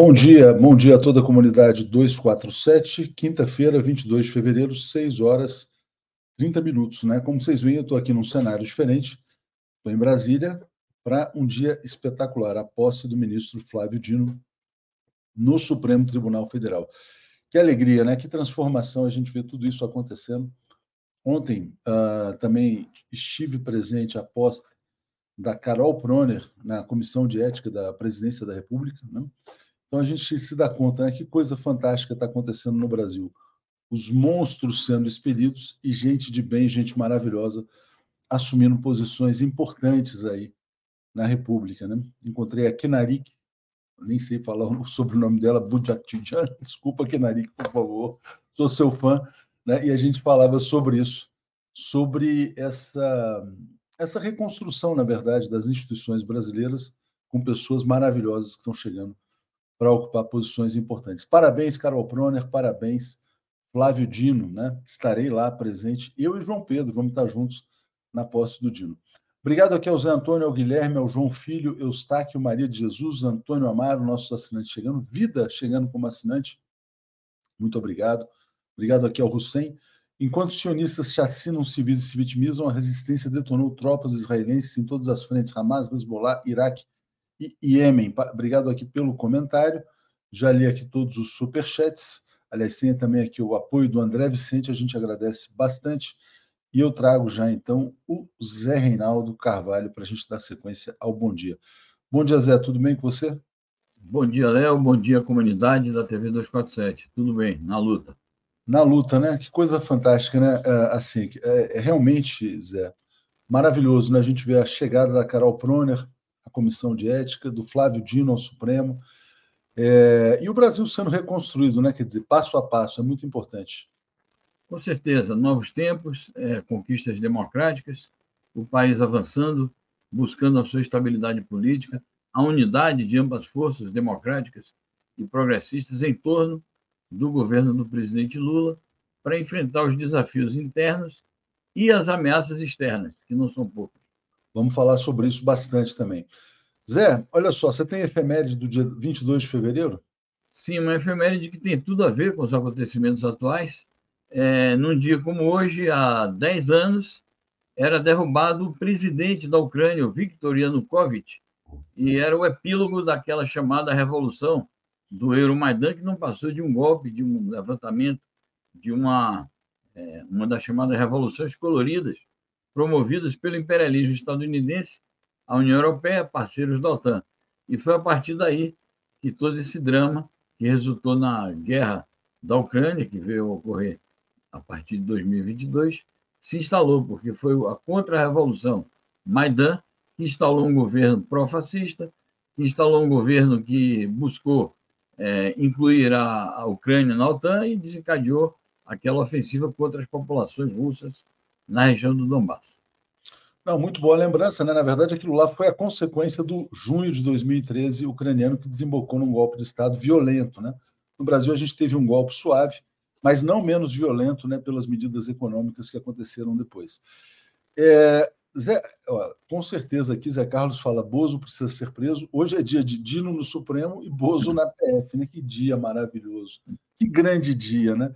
Bom dia, bom dia a toda a comunidade 247, quinta-feira, 22 de fevereiro, 6 horas 30 minutos, né? Como vocês veem, eu estou aqui num cenário diferente, estou em Brasília para um dia espetacular, a posse do ministro Flávio Dino no Supremo Tribunal Federal. Que alegria, né? Que transformação a gente vê tudo isso acontecendo. Ontem uh, também estive presente à posse da Carol Proner na Comissão de Ética da Presidência da República, né? Então a gente se dá conta, né? Que coisa fantástica está acontecendo no Brasil. Os monstros sendo expelidos e gente de bem, gente maravilhosa, assumindo posições importantes aí na República. Né? Encontrei a Kenarik, nem sei falar sobre o nome dela, Budjatijan, desculpa, Kenarik, por favor, sou seu fã, né? e a gente falava sobre isso, sobre essa, essa reconstrução, na verdade, das instituições brasileiras com pessoas maravilhosas que estão chegando para ocupar posições importantes. Parabéns, Carol Proner, parabéns, Flávio Dino, né? Estarei lá presente, eu e João Pedro, vamos estar juntos na posse do Dino. Obrigado aqui ao Zé Antônio, ao Guilherme, ao João Filho, Eustáquio, Maria de Jesus, Antônio Amaro, nossos assinantes chegando, Vida chegando como assinante. Muito obrigado. Obrigado aqui ao Hussein. Enquanto os sionistas chacinam civis e se vitimizam, a resistência detonou tropas israelenses em todas as frentes, Hamas, Hezbollah, Iraque, e Iêmen. Obrigado aqui pelo comentário. Já li aqui todos os superchats. Aliás, tem também aqui o apoio do André Vicente, a gente agradece bastante. E eu trago já então o Zé Reinaldo Carvalho para a gente dar sequência ao bom dia. Bom dia, Zé, tudo bem com você? Bom dia, Léo. Bom dia, comunidade da TV 247. Tudo bem, na luta. Na luta, né? Que coisa fantástica, né? É, assim, é, é realmente, Zé, maravilhoso, né? A gente vê a chegada da Carol Proner, Comissão de Ética, do Flávio Dino ao Supremo. É, e o Brasil sendo reconstruído, né? quer dizer, passo a passo, é muito importante. Com certeza, novos tempos, é, conquistas democráticas, o país avançando, buscando a sua estabilidade política, a unidade de ambas forças democráticas e progressistas em torno do governo do presidente Lula para enfrentar os desafios internos e as ameaças externas, que não são poucas. Vamos falar sobre isso bastante também. Zé, olha só, você tem efeméride do dia 22 de fevereiro? Sim, uma efeméride que tem tudo a ver com os acontecimentos atuais. É, num dia como hoje, há 10 anos, era derrubado o presidente da Ucrânia, Viktor Yanukovych, e era o epílogo daquela chamada revolução do Euromaidan, que não passou de um golpe, de um levantamento, de uma, é, uma das chamadas revoluções coloridas, promovidas pelo imperialismo estadunidense, a União Europeia, parceiros da OTAN. E foi a partir daí que todo esse drama, que resultou na guerra da Ucrânia, que veio a ocorrer a partir de 2022, se instalou, porque foi a contra-revolução Maidan que instalou um governo pró-fascista, que instalou um governo que buscou é, incluir a, a Ucrânia na OTAN e desencadeou aquela ofensiva contra as populações russas na região do Donbass. Não, muito boa lembrança, né? Na verdade, aquilo lá foi a consequência do junho de 2013 ucraniano que desembocou num golpe de Estado violento, né? No Brasil, a gente teve um golpe suave, mas não menos violento, né? Pelas medidas econômicas que aconteceram depois. É, Zé, ó, com certeza aqui, Zé Carlos fala: Bozo precisa ser preso. Hoje é dia de Dino no Supremo e Bozo na PF, né? Que dia maravilhoso. Que grande dia, né?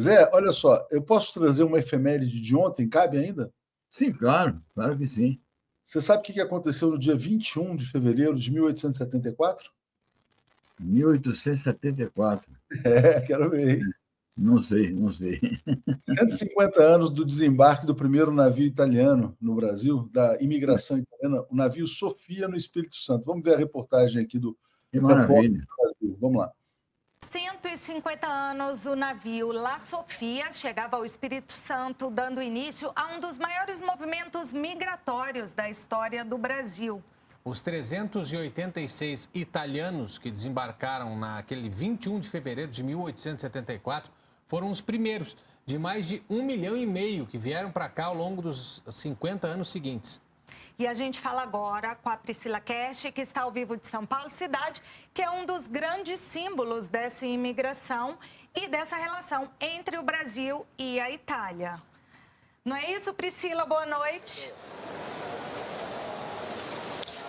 Zé, olha só, eu posso trazer uma efeméride de ontem? Cabe ainda? Sim, claro, claro que sim. Você sabe o que aconteceu no dia 21 de fevereiro de 1874? 1874. É, quero ver. Não sei, não sei. 150 anos do desembarque do primeiro navio italiano no Brasil, da imigração italiana, o navio Sofia no Espírito Santo. Vamos ver a reportagem aqui do, que maravilha. do Brasil. Vamos lá. 150 anos, o navio La Sofia chegava ao Espírito Santo, dando início a um dos maiores movimentos migratórios da história do Brasil. Os 386 italianos que desembarcaram naquele 21 de fevereiro de 1874 foram os primeiros de mais de um milhão e meio que vieram para cá ao longo dos 50 anos seguintes. E a gente fala agora com a Priscila Cash, que está ao vivo de São Paulo, cidade que é um dos grandes símbolos dessa imigração e dessa relação entre o Brasil e a Itália. Não é isso, Priscila? Boa noite.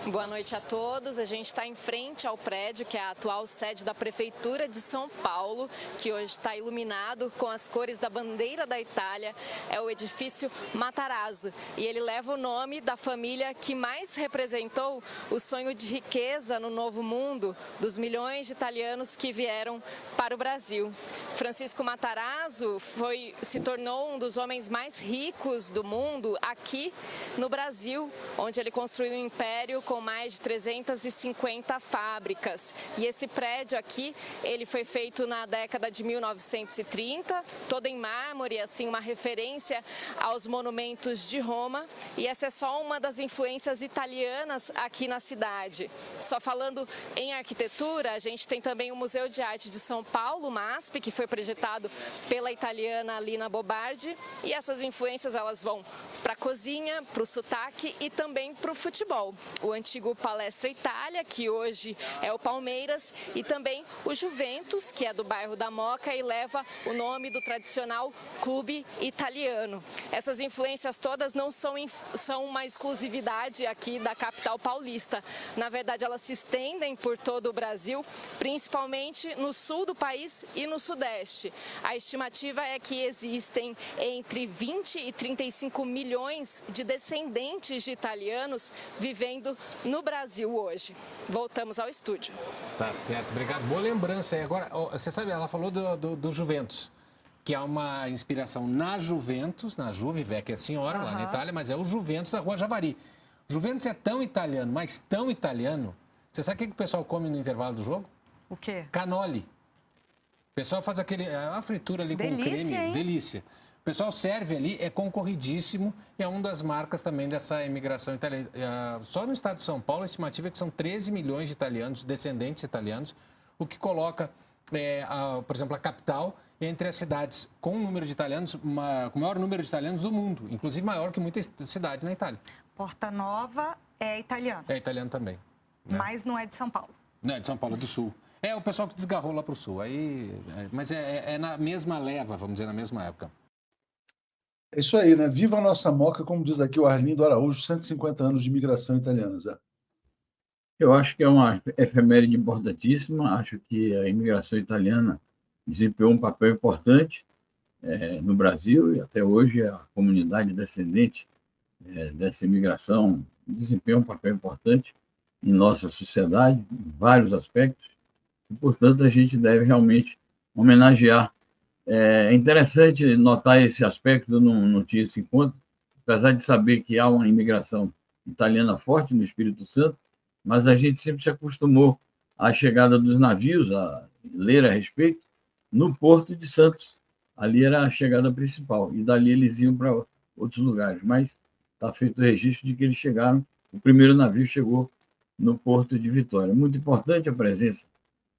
Boa noite a todos. A gente está em frente ao prédio que é a atual sede da Prefeitura de São Paulo, que hoje está iluminado com as cores da bandeira da Itália. É o edifício Matarazzo e ele leva o nome da família que mais representou o sonho de riqueza no novo mundo dos milhões de italianos que vieram para o Brasil. Francisco Matarazzo foi, se tornou um dos homens mais ricos do mundo aqui no Brasil, onde ele construiu um império com mais de 350 fábricas. E esse prédio aqui, ele foi feito na década de 1930, todo em mármore, assim, uma referência aos monumentos de Roma. E essa é só uma das influências italianas aqui na cidade. Só falando em arquitetura, a gente tem também o Museu de Arte de São Paulo, MASP, que foi projetado pela italiana Lina Bobardi. E essas influências, elas vão para a cozinha, para o sotaque e também para o futebol. O antigo Palestra Itália, que hoje é o Palmeiras, e também o Juventus, que é do bairro da Moca e leva o nome do tradicional clube italiano. Essas influências todas não são, são uma exclusividade aqui da capital paulista. Na verdade, elas se estendem por todo o Brasil, principalmente no sul do país e no sudeste. A estimativa é que existem entre 20 e 35 milhões de descendentes de italianos vivendo no Brasil hoje. Voltamos ao estúdio. Tá certo, obrigado. Boa lembrança aí. Agora, você sabe, ela falou do, do, do Juventus que é uma inspiração na Juventus, na Juve, que é senhora uhum. lá na Itália, mas é o Juventus da Rua Javari. Juventus é tão italiano, mas tão italiano. Você sabe o que, que o pessoal come no intervalo do jogo? O quê? Canoli. O pessoal faz aquele, a fritura ali Delícia, com creme. Hein? Delícia. O pessoal serve ali, é concorridíssimo e é uma das marcas também dessa imigração italiana. É, só no estado de São Paulo, a estimativa é que são 13 milhões de italianos, descendentes italianos, o que coloca, é, a, por exemplo, a capital entre as cidades com o número de italianos, uma, com o maior número de italianos do mundo, inclusive maior que muitas cidades na Itália. Porta Nova é italiano. É italiano também. Né? Mas não é de São Paulo. Não, é de São Paulo, é do Sul. É o pessoal que desgarrou lá para o Sul. Aí, é, mas é, é, na mesma leva, vamos dizer, na mesma época. É isso aí, né? Viva a nossa moca, como diz aqui o Arlindo Araújo, 150 anos de imigração italiana, Zé. Eu acho que é uma efeméride importantíssima. Acho que a imigração italiana desempenhou um papel importante é, no Brasil e até hoje a comunidade descendente é, dessa imigração desempenha um papel importante em nossa sociedade, em vários aspectos. E, portanto, a gente deve realmente homenagear é interessante notar esse aspecto, não, não tinha esse encontro, apesar de saber que há uma imigração italiana forte no Espírito Santo, mas a gente sempre se acostumou à chegada dos navios, a ler a respeito, no Porto de Santos. Ali era a chegada principal, e dali eles iam para outros lugares, mas está feito o registro de que eles chegaram, o primeiro navio chegou no Porto de Vitória. Muito importante a presença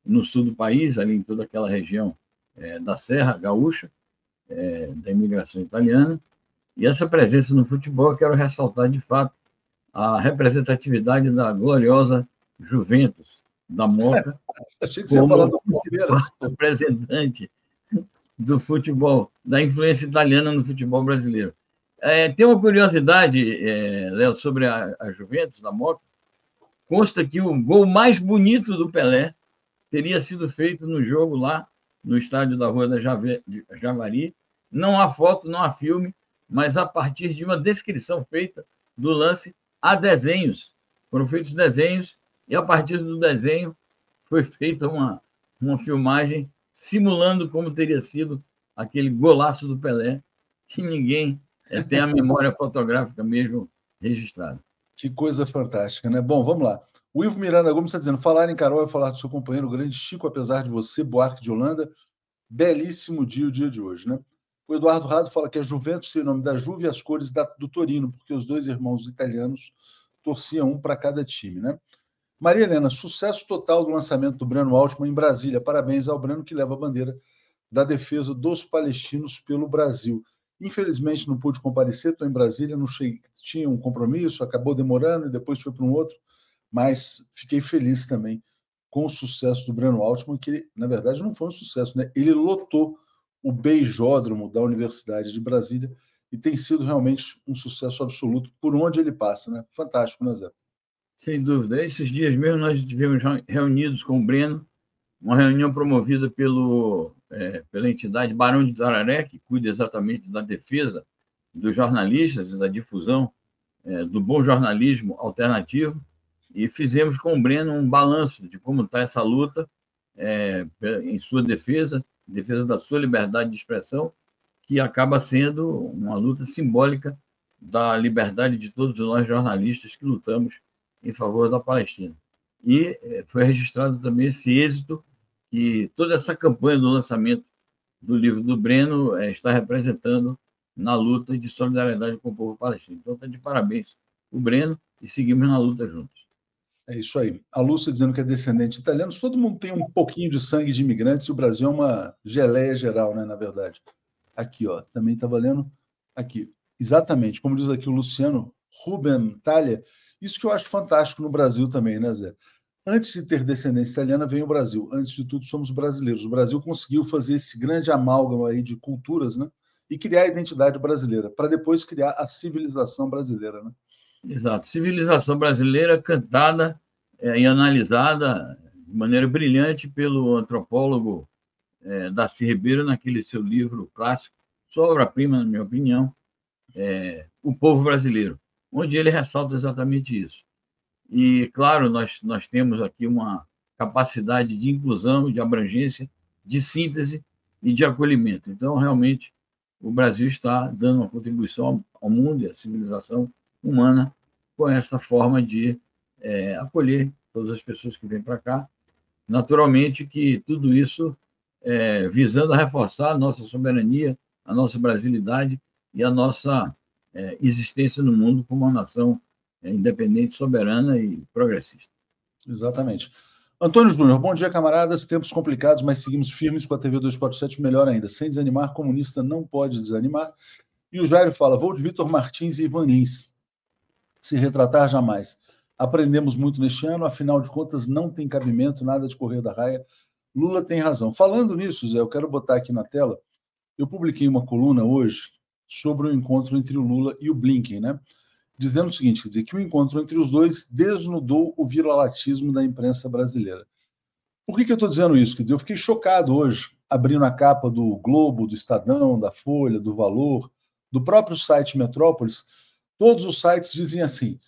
no sul do país, ali em toda aquela região é, da Serra Gaúcha, é, da imigração italiana. E essa presença no futebol, eu quero ressaltar de fato a representatividade da gloriosa Juventus, da Moca. Achei que você do Palmeiras. Representante do futebol, da influência italiana no futebol brasileiro. É, tem uma curiosidade, é, Léo, sobre a, a Juventus, da Moca. Consta que o gol mais bonito do Pelé teria sido feito no jogo lá no estádio da Rua da Javari. Não há foto, não há filme, mas a partir de uma descrição feita do lance, há desenhos. Foram feitos desenhos e a partir do desenho foi feita uma, uma filmagem simulando como teria sido aquele golaço do Pelé, que ninguém é, tem a memória fotográfica mesmo registrada. Que coisa fantástica, né? Bom, vamos lá. O Ivo Miranda Gomes está dizendo: falar em Carol é falar do seu companheiro, o grande Chico, apesar de você, Buarque de Holanda. Belíssimo dia o dia de hoje, né? O Eduardo Rado fala que a Juventus tem o nome da Juve e as cores da, do Torino, porque os dois irmãos italianos torciam um para cada time, né? Maria Helena, sucesso total do lançamento do Breno Altman em Brasília. Parabéns ao Breno que leva a bandeira da defesa dos palestinos pelo Brasil. Infelizmente não pude comparecer, estou em Brasília, não cheguei, tinha um compromisso, acabou demorando e depois foi para um outro, mas fiquei feliz também com o sucesso do Breno Altman, que na verdade não foi um sucesso, né? Ele lotou o beijódromo da Universidade de Brasília e tem sido realmente um sucesso absoluto por onde ele passa, né? Fantástico, né, Zé? Sem dúvida. Esses dias mesmo nós estivemos reunidos com o Breno, uma reunião promovida pelo, é, pela entidade Barão de Tararé, que cuida exatamente da defesa dos jornalistas e da difusão é, do bom jornalismo alternativo e fizemos com o Breno um balanço de como está essa luta é, em sua defesa, defesa da sua liberdade de expressão, que acaba sendo uma luta simbólica da liberdade de todos nós jornalistas que lutamos em favor da Palestina. E é, foi registrado também esse êxito que toda essa campanha do lançamento do livro do Breno é, está representando na luta de solidariedade com o povo palestino. Então, está de parabéns o Breno e seguimos na luta juntos. É isso aí. A Lúcia dizendo que é descendente de italianos. Todo mundo tem um pouquinho de sangue de imigrantes e o Brasil é uma geleia geral, né? Na verdade. Aqui, ó. Também está valendo. Aqui. Exatamente. Como diz aqui o Luciano Ruben Talha. Isso que eu acho fantástico no Brasil também, né, Zé? Antes de ter descendência italiana, vem o Brasil. Antes de tudo, somos brasileiros. O Brasil conseguiu fazer esse grande amálgama aí de culturas, né? E criar a identidade brasileira, para depois criar a civilização brasileira, né? Exato. Civilização brasileira cantada é, e analisada de maneira brilhante pelo antropólogo é, Darcy Ribeiro naquele seu livro clássico, sua obra-prima, na minha opinião, é, O Povo Brasileiro, onde ele ressalta exatamente isso. E, claro, nós, nós temos aqui uma capacidade de inclusão, de abrangência, de síntese e de acolhimento. Então, realmente, o Brasil está dando uma contribuição ao mundo e à civilização humana com essa forma de é, acolher todas as pessoas que vêm para cá. Naturalmente que tudo isso é, visando a reforçar a nossa soberania, a nossa brasilidade e a nossa é, existência no mundo como uma nação é, independente, soberana e progressista. Exatamente. Antônio Júnior, bom dia, camaradas. Tempos complicados, mas seguimos firmes com a TV 247, melhor ainda. Sem desanimar, comunista não pode desanimar. E o Jairo fala: vou de Vitor Martins e Ivan Lins se retratar jamais. Aprendemos muito neste ano, afinal de contas, não tem cabimento nada de correr da raia. Lula tem razão. Falando nisso, Zé, eu quero botar aqui na tela. Eu publiquei uma coluna hoje sobre o encontro entre o Lula e o Blinken, né? Dizendo o seguinte: quer dizer, que o encontro entre os dois desnudou o viralatismo da imprensa brasileira. Por que, que eu estou dizendo isso? Quer dizer, eu fiquei chocado hoje, abrindo a capa do Globo, do Estadão, da Folha, do Valor, do próprio site Metrópolis Todos os sites dizem assim: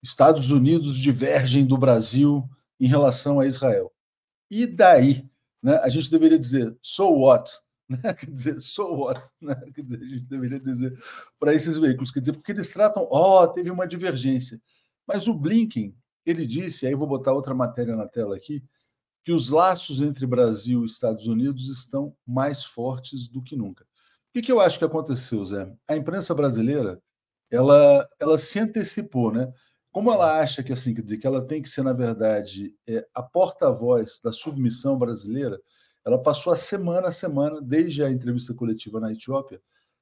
Estados Unidos divergem do Brasil em relação a Israel. E daí? Né? A gente deveria dizer, so what? Né? Quer dizer, so what? Né? A gente deveria dizer para esses veículos, quer dizer, porque eles tratam, ó, oh, teve uma divergência. Mas o Blinken, ele disse, aí vou botar outra matéria na tela aqui, que os laços entre Brasil e Estados Unidos estão mais fortes do que nunca. O que, que eu acho que aconteceu, Zé? A imprensa brasileira ela, ela se antecipou, né? Como ela acha que assim, quer dizer, que ela tem que ser, na verdade, é, a porta-voz da submissão brasileira, ela passou a semana a semana, desde a entrevista coletiva na Etiópia,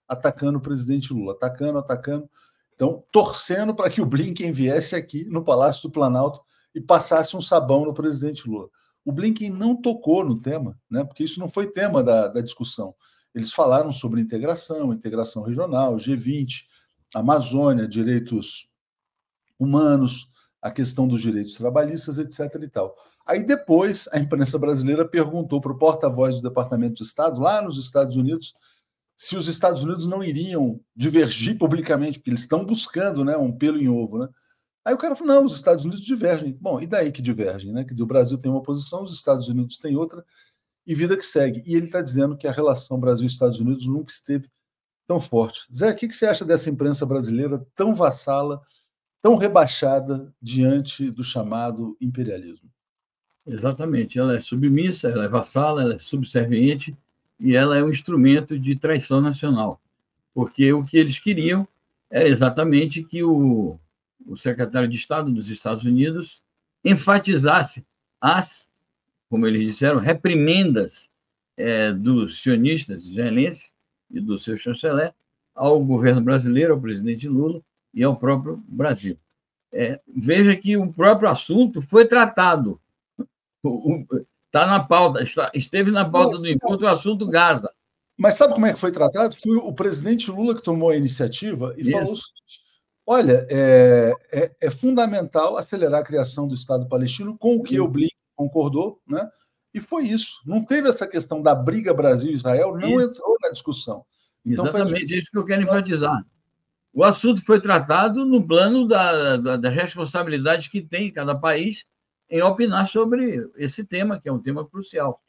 atacando o presidente Lula, atacando, atacando. Então, torcendo para que o Blinken viesse aqui no Palácio do Planalto e passasse um sabão no presidente Lula. O Blinken não tocou no tema, né? porque isso não foi tema da, da discussão. Eles falaram sobre integração, integração regional, G20, Amazônia, direitos humanos, a questão dos direitos trabalhistas, etc. e tal. Aí depois a imprensa brasileira perguntou para o porta-voz do Departamento de Estado, lá nos Estados Unidos, se os Estados Unidos não iriam divergir publicamente, porque eles estão buscando né, um pelo em ovo. Né? Aí o cara falou: não, os Estados Unidos divergem. Bom, e daí que divergem? Né? Dizer, o Brasil tem uma posição, os Estados Unidos têm outra, e vida que segue. E ele está dizendo que a relação Brasil-Estados Unidos nunca esteve tão forte. Zé, o que você acha dessa imprensa brasileira tão vassala, tão rebaixada diante do chamado imperialismo? Exatamente. Ela é submissa, ela é vassala, ela é subserviente e ela é um instrumento de traição nacional. Porque o que eles queriam era exatamente que o, o secretário de Estado dos Estados Unidos enfatizasse as, como eles disseram, reprimendas é, dos sionistas israelenses e do seu chanceler ao governo brasileiro, ao presidente Lula e ao próprio Brasil. É, veja que o próprio assunto foi tratado. Está na pauta, está, esteve na pauta do encontro o assunto Gaza. Mas sabe como é que foi tratado? Foi o presidente Lula que tomou a iniciativa e Isso. falou o seguinte: olha, é, é, é, fundamental acelerar a criação do Estado palestino, com o que o Blink concordou, né? E foi isso. Não teve essa questão da briga Brasil-Israel, não isso. entrou na discussão. Então, Exatamente foi... isso que eu quero enfatizar. O assunto foi tratado no plano da, da, das responsabilidades que tem cada país em opinar sobre esse tema, que é um tema crucial.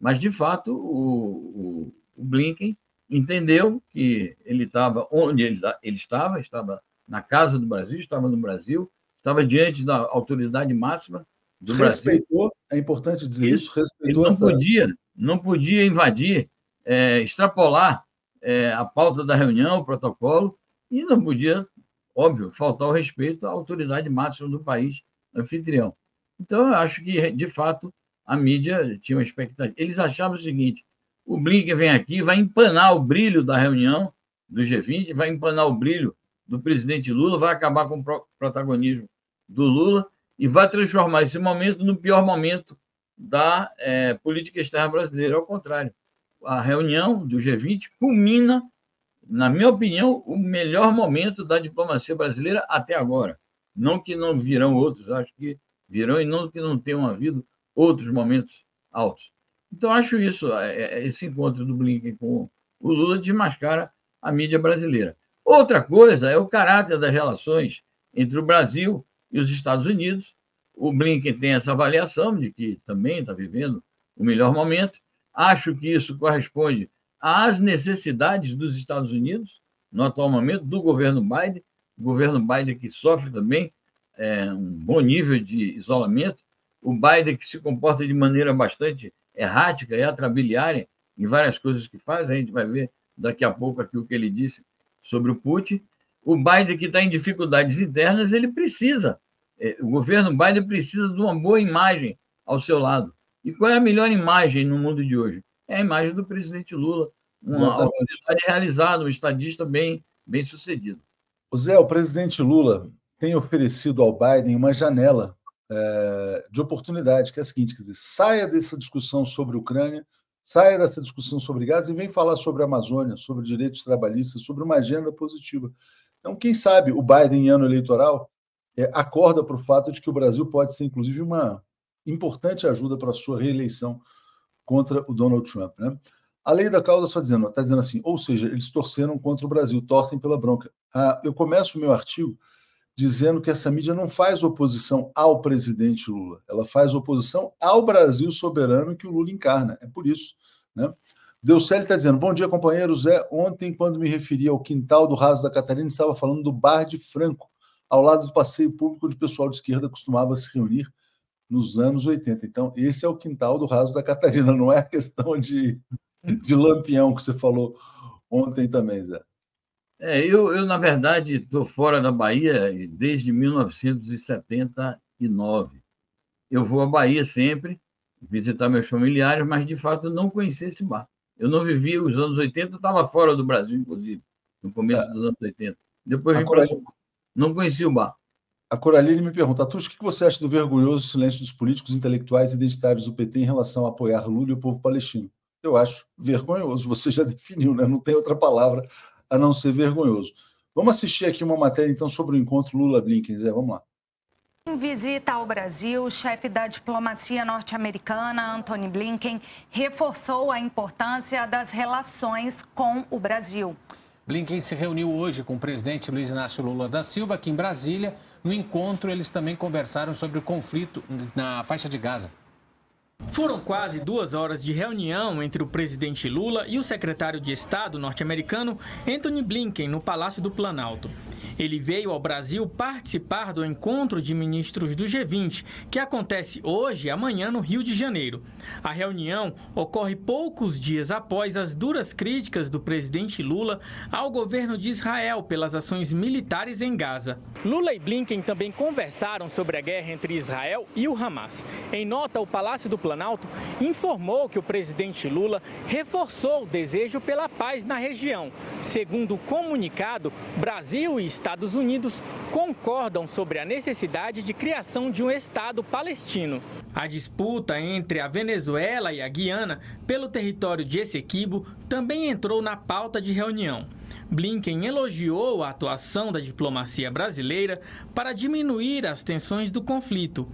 Mas, de fato, o, o, o Blinken entendeu que ele estava onde ele, ele estava, estava na casa do Brasil, estava no Brasil, estava diante da autoridade máxima do respeitou, Brasil. é importante dizer isso, isso respeitou. Ele não podia, não podia invadir, é, extrapolar é, a pauta da reunião, o protocolo, e não podia, óbvio, faltar o respeito à autoridade máxima do país anfitrião. Então, eu acho que, de fato, a mídia tinha uma expectativa. Eles achavam o seguinte: o Blinken vem aqui, vai empanar o brilho da reunião do G20, vai empanar o brilho do presidente Lula, vai acabar com o protagonismo do Lula e vai transformar esse momento no pior momento da é, política externa brasileira. Ao contrário, a reunião do G20 culmina, na minha opinião, o melhor momento da diplomacia brasileira até agora. Não que não virão outros, acho que virão e não que não tenham havido outros momentos altos. Então, acho isso, é, é, esse encontro do Blinken com o Lula desmascara a mídia brasileira. Outra coisa é o caráter das relações entre o Brasil e os Estados Unidos. O Blinken tem essa avaliação de que também está vivendo o melhor momento. Acho que isso corresponde às necessidades dos Estados Unidos no atual momento, do governo Biden, o governo Biden que sofre também é, um bom nível de isolamento, o Biden que se comporta de maneira bastante errática e atrabiliária em várias coisas que faz, a gente vai ver daqui a pouco aqui o que ele disse sobre o Putin. O Biden que está em dificuldades internas, ele precisa é, o governo Biden precisa de uma boa imagem ao seu lado. E qual é a melhor imagem no mundo de hoje? É a imagem do presidente Lula, uma autoridade realizada, um estadista bem, bem sucedido. Zé, o presidente Lula tem oferecido ao Biden uma janela é, de oportunidade, que é a seguinte: dizer, saia dessa discussão sobre a Ucrânia, saia dessa discussão sobre gás e vem falar sobre a Amazônia, sobre direitos trabalhistas, sobre uma agenda positiva. Então, quem sabe o Biden, em ano eleitoral, é, acorda para o fato de que o Brasil pode ser, inclusive, uma importante ajuda para a sua reeleição contra o Donald Trump. Né? A lei da causa está dizendo, tá dizendo assim, ou seja, eles torceram contra o Brasil, torcem pela bronca. Ah, eu começo o meu artigo dizendo que essa mídia não faz oposição ao presidente Lula, ela faz oposição ao Brasil soberano que o Lula encarna. É por isso. Né? Deuceli está dizendo: Bom dia, companheiros. É, ontem, quando me referi ao quintal do Raso da Catarina, estava falando do Bar de Franco, ao lado do passeio público onde o pessoal de esquerda costumava se reunir nos anos 80. Então, esse é o quintal do Raso da Catarina, não é a questão de, de lampião que você falou ontem também, Zé. É, eu, eu, na verdade, estou fora da Bahia desde 1979. Eu vou à Bahia sempre, visitar meus familiares, mas de fato não conheci esse bar. Eu não vivi os anos 80, estava fora do Brasil, inclusive, no começo é. dos anos 80. Depois vim para não conhecia o bar. A Coraline me pergunta, Tuxo, o que você acha do vergonhoso silêncio dos políticos intelectuais e identitários do PT em relação a apoiar Lula e o povo palestino? Eu acho vergonhoso, você já definiu, né? não tem outra palavra a não ser vergonhoso. Vamos assistir aqui uma matéria, então, sobre o encontro Lula-Blinken, Zé, vamos lá. Em visita ao Brasil, o chefe da diplomacia norte-americana, Antony Blinken, reforçou a importância das relações com o Brasil. Blinken se reuniu hoje com o presidente Luiz Inácio Lula da Silva aqui em Brasília. No encontro, eles também conversaram sobre o conflito na faixa de Gaza. Foram quase duas horas de reunião entre o presidente Lula e o secretário de Estado norte-americano Anthony Blinken no Palácio do Planalto. Ele veio ao Brasil participar do encontro de ministros do G20, que acontece hoje e amanhã no Rio de Janeiro. A reunião ocorre poucos dias após as duras críticas do presidente Lula ao governo de Israel pelas ações militares em Gaza. Lula e Blinken também conversaram sobre a guerra entre Israel e o Hamas. Em nota, o Palácio do Planalto informou que o presidente Lula reforçou o desejo pela paz na região. Segundo o comunicado, Brasil e Estados Unidos concordam sobre a necessidade de criação de um Estado palestino. A disputa entre a Venezuela e a Guiana pelo território de Essequibo também entrou na pauta de reunião. Blinken elogiou a atuação da diplomacia brasileira para diminuir as tensões do conflito.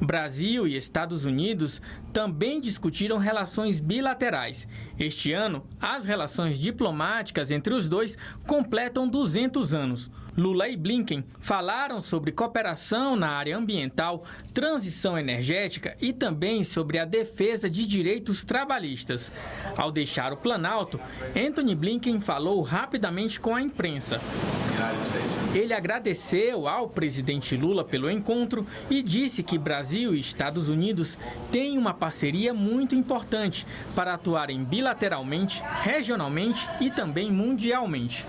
Brasil e Estados Unidos também discutiram relações bilaterais. Este ano, as relações diplomáticas entre os dois completam 200 anos. Lula e Blinken falaram sobre cooperação na área ambiental, transição energética e também sobre a defesa de direitos trabalhistas. Ao deixar o Planalto, Anthony Blinken falou rapidamente com a imprensa. Ele agradeceu ao presidente Lula pelo encontro e disse que Brasil e Estados Unidos têm uma parceria muito importante para atuarem bilateralmente, regionalmente e também mundialmente.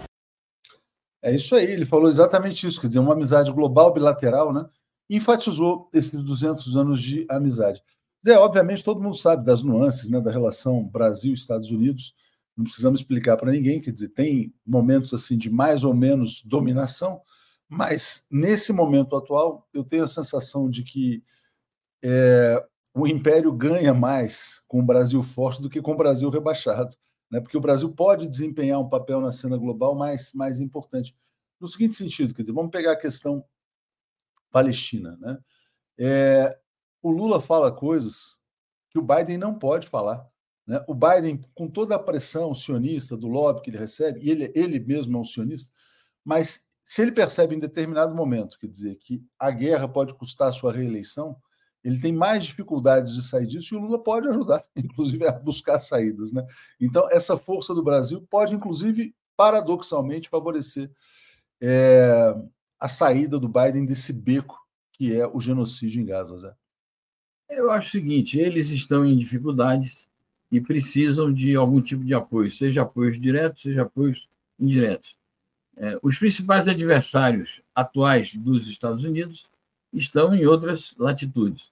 É isso aí, ele falou exatamente isso, quer dizer, uma amizade global bilateral, né? Enfatizou esses 200 anos de amizade. É, obviamente, todo mundo sabe das nuances né, da relação Brasil-Estados Unidos, não precisamos explicar para ninguém, quer dizer, tem momentos assim de mais ou menos dominação, mas nesse momento atual eu tenho a sensação de que é, o Império ganha mais com o Brasil forte do que com o Brasil rebaixado né? porque o Brasil pode desempenhar um papel na cena global mais, mais importante. No seguinte sentido, quer dizer, vamos pegar a questão Palestina. Né? É, o Lula fala coisas que o Biden não pode falar. Né? O Biden, com toda a pressão sionista do lobby que ele recebe, e ele, ele mesmo é um sionista, mas se ele percebe em determinado momento, quer dizer, que a guerra pode custar a sua reeleição, ele tem mais dificuldades de sair disso e o Lula pode ajudar, inclusive, a buscar saídas. Né? Então, essa força do Brasil pode, inclusive, paradoxalmente, favorecer é, a saída do Biden desse beco que é o genocídio em Gaza, Zé. Eu acho o seguinte: eles estão em dificuldades e precisam de algum tipo de apoio, seja apoios diretos, seja apoios indiretos. É, os principais adversários atuais dos Estados Unidos estão em outras latitudes,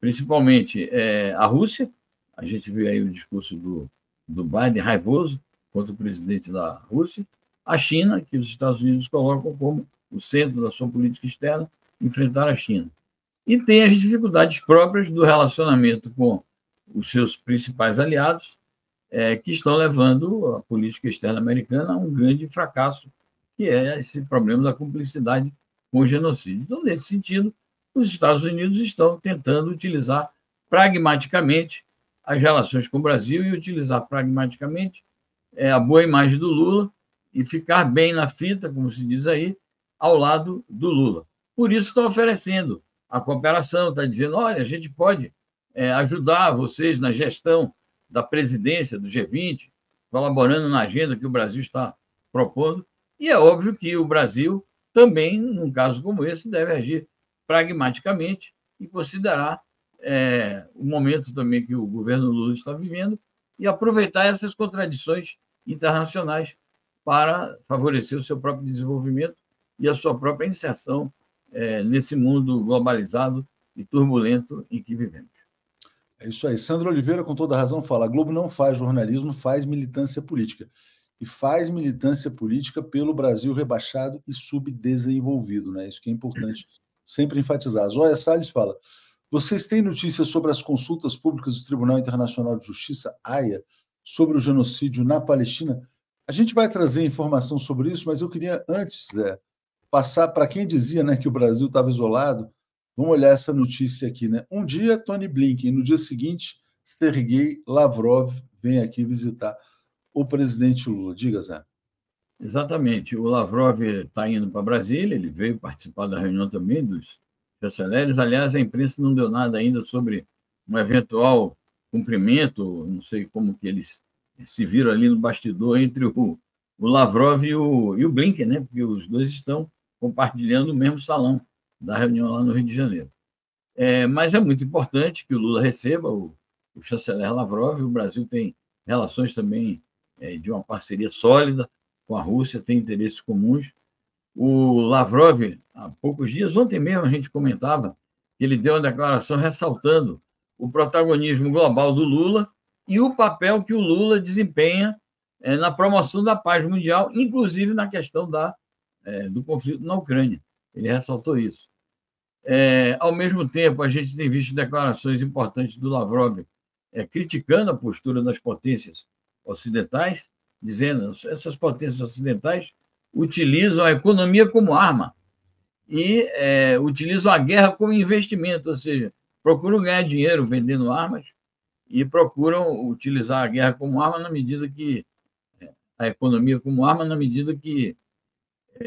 principalmente é, a Rússia. A gente viu aí o discurso do, do Biden raivoso contra o presidente da Rússia, a China, que os Estados Unidos colocam como o centro da sua política externa, enfrentar a China. E tem as dificuldades próprias do relacionamento com os seus principais aliados, é, que estão levando a política externa americana a um grande fracasso, que é esse problema da cumplicidade com genocídio. Então, nesse sentido, os Estados Unidos estão tentando utilizar pragmaticamente as relações com o Brasil e utilizar pragmaticamente é, a boa imagem do Lula e ficar bem na fita, como se diz aí, ao lado do Lula. Por isso estão oferecendo a cooperação, está dizendo, olha, a gente pode é, ajudar vocês na gestão da presidência do G20, colaborando na agenda que o Brasil está propondo. E é óbvio que o Brasil também, num caso como esse, deve agir pragmaticamente e considerar é, o momento também que o governo Lula está vivendo e aproveitar essas contradições internacionais para favorecer o seu próprio desenvolvimento e a sua própria inserção é, nesse mundo globalizado e turbulento em que vivemos. É isso aí. Sandro Oliveira, com toda razão, fala: a Globo não faz jornalismo, faz militância política e faz militância política pelo Brasil rebaixado e subdesenvolvido. Né? Isso que é importante sempre enfatizar. Zóia Salles fala: vocês têm notícias sobre as consultas públicas do Tribunal Internacional de Justiça, AIA, sobre o genocídio na Palestina? A gente vai trazer informação sobre isso, mas eu queria antes é, passar para quem dizia né, que o Brasil estava isolado. Vamos olhar essa notícia aqui. Né? Um dia, Tony Blinken, no dia seguinte, Sergei Lavrov vem aqui visitar o presidente Lula. Diga, Zé. Exatamente. O Lavrov está indo para Brasília, ele veio participar da reunião também dos chanceleres. Aliás, a imprensa não deu nada ainda sobre um eventual cumprimento, não sei como que eles se viram ali no bastidor entre o, o Lavrov e o, e o Blinken, né? porque os dois estão compartilhando o mesmo salão da reunião lá no Rio de Janeiro. É, mas é muito importante que o Lula receba o, o chanceler Lavrov. O Brasil tem relações também é, de uma parceria sólida com a Rússia, tem interesses comuns. O Lavrov, há poucos dias, ontem mesmo a gente comentava ele deu uma declaração ressaltando o protagonismo global do Lula e o papel que o Lula desempenha é, na promoção da paz mundial, inclusive na questão da, é, do conflito na Ucrânia. Ele ressaltou isso. É, ao mesmo tempo, a gente tem visto declarações importantes do Lavrov é, criticando a postura das potências ocidentais, dizendo essas potências ocidentais utilizam a economia como arma e é, utilizam a guerra como investimento, ou seja, procuram ganhar dinheiro vendendo armas e procuram utilizar a guerra como arma na medida que a economia como arma na medida que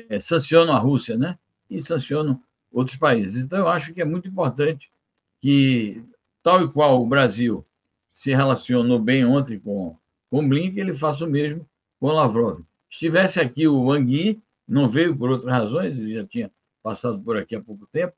é, sancionam a Rússia, né? E sancionam outros países. Então, eu acho que é muito importante que, tal e qual o Brasil se relacionou bem ontem com, com Blink, ele faça o mesmo com Lavrov. Estivesse aqui o Wang Yi, não veio por outras razões, ele já tinha passado por aqui há pouco tempo,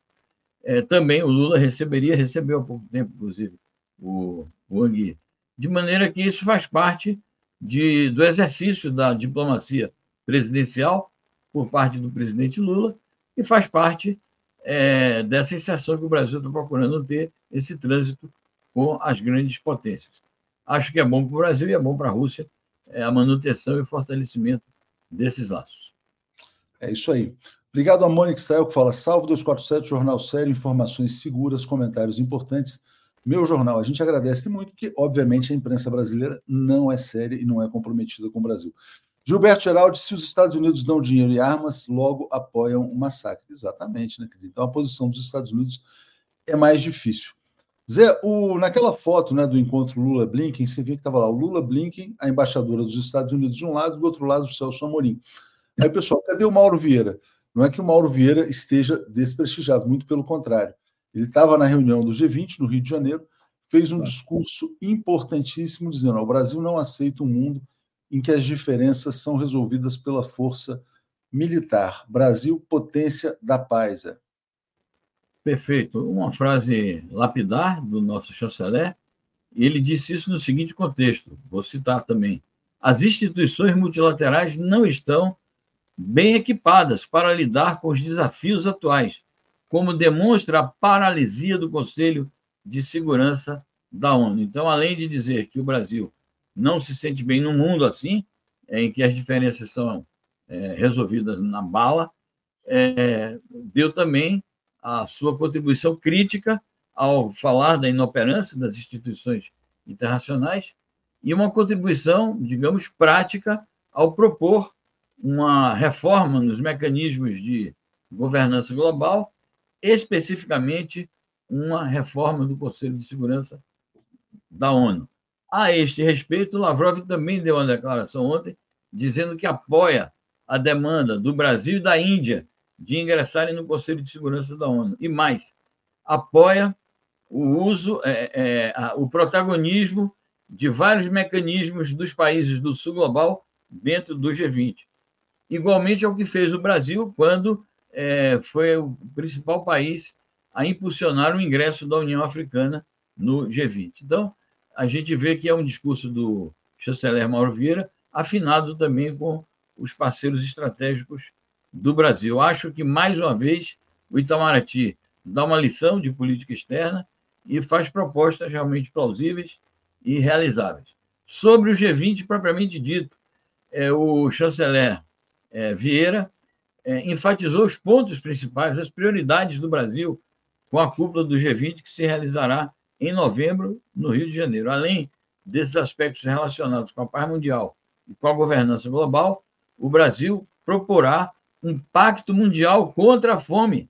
é, também o Lula receberia, recebeu há pouco tempo, inclusive, o, o Wang Yi. De maneira que isso faz parte de, do exercício da diplomacia presidencial por parte do presidente Lula e faz parte é, dessa inserção que o Brasil está procurando ter, esse trânsito com as grandes potências. Acho que é bom para o Brasil e é bom para a Rússia é, a manutenção e o fortalecimento desses laços. É isso aí. Obrigado a Mônica Stael, que fala Salve 247, Jornal Sério, informações seguras, comentários importantes. Meu jornal, a gente agradece muito, porque, obviamente, a imprensa brasileira não é séria e não é comprometida com o Brasil. Gilberto Geraldi, se os Estados Unidos dão dinheiro e armas, logo apoiam o massacre. Exatamente, né? Então a posição dos Estados Unidos é mais difícil. Zé, o, naquela foto né, do encontro Lula-Blinken, você vê que estava lá o Lula-Blinken, a embaixadora dos Estados Unidos de um lado, do outro lado o Celso Amorim. Aí, pessoal, cadê o Mauro Vieira? Não é que o Mauro Vieira esteja desprestigiado, muito pelo contrário. Ele estava na reunião do G20, no Rio de Janeiro, fez um discurso importantíssimo, dizendo: o Brasil não aceita um mundo em que as diferenças são resolvidas pela força militar. Brasil, potência da paz. É. Perfeito. Uma frase lapidar do nosso chanceler. Ele disse isso no seguinte contexto: vou citar também. As instituições multilaterais não estão bem equipadas para lidar com os desafios atuais, como demonstra a paralisia do Conselho de Segurança da ONU. Então, além de dizer que o Brasil não se sente bem num mundo assim, em que as diferenças são é, resolvidas na bala, é, deu também a sua contribuição crítica ao falar da inoperância das instituições internacionais e uma contribuição, digamos, prática ao propor uma reforma nos mecanismos de governança global, especificamente uma reforma do Conselho de Segurança da ONU. A este respeito, Lavrov também deu uma declaração ontem dizendo que apoia a demanda do Brasil e da Índia de ingressarem no Conselho de Segurança da ONU. E mais, apoia o uso, é, é, a, o protagonismo de vários mecanismos dos países do Sul Global dentro do G20. Igualmente ao que fez o Brasil quando é, foi o principal país a impulsionar o ingresso da União Africana no G20. Então, a gente vê que é um discurso do chanceler Mauro Vieira, afinado também com os parceiros estratégicos do Brasil. Acho que, mais uma vez, o Itamaraty dá uma lição de política externa e faz propostas realmente plausíveis e realizáveis. Sobre o G20, propriamente dito, é, o chanceler é, Vieira é, enfatizou os pontos principais, as prioridades do Brasil com a cúpula do G20 que se realizará em novembro, no Rio de Janeiro. Além desses aspectos relacionados com a paz mundial e com a governança global, o Brasil proporá um pacto mundial contra a fome,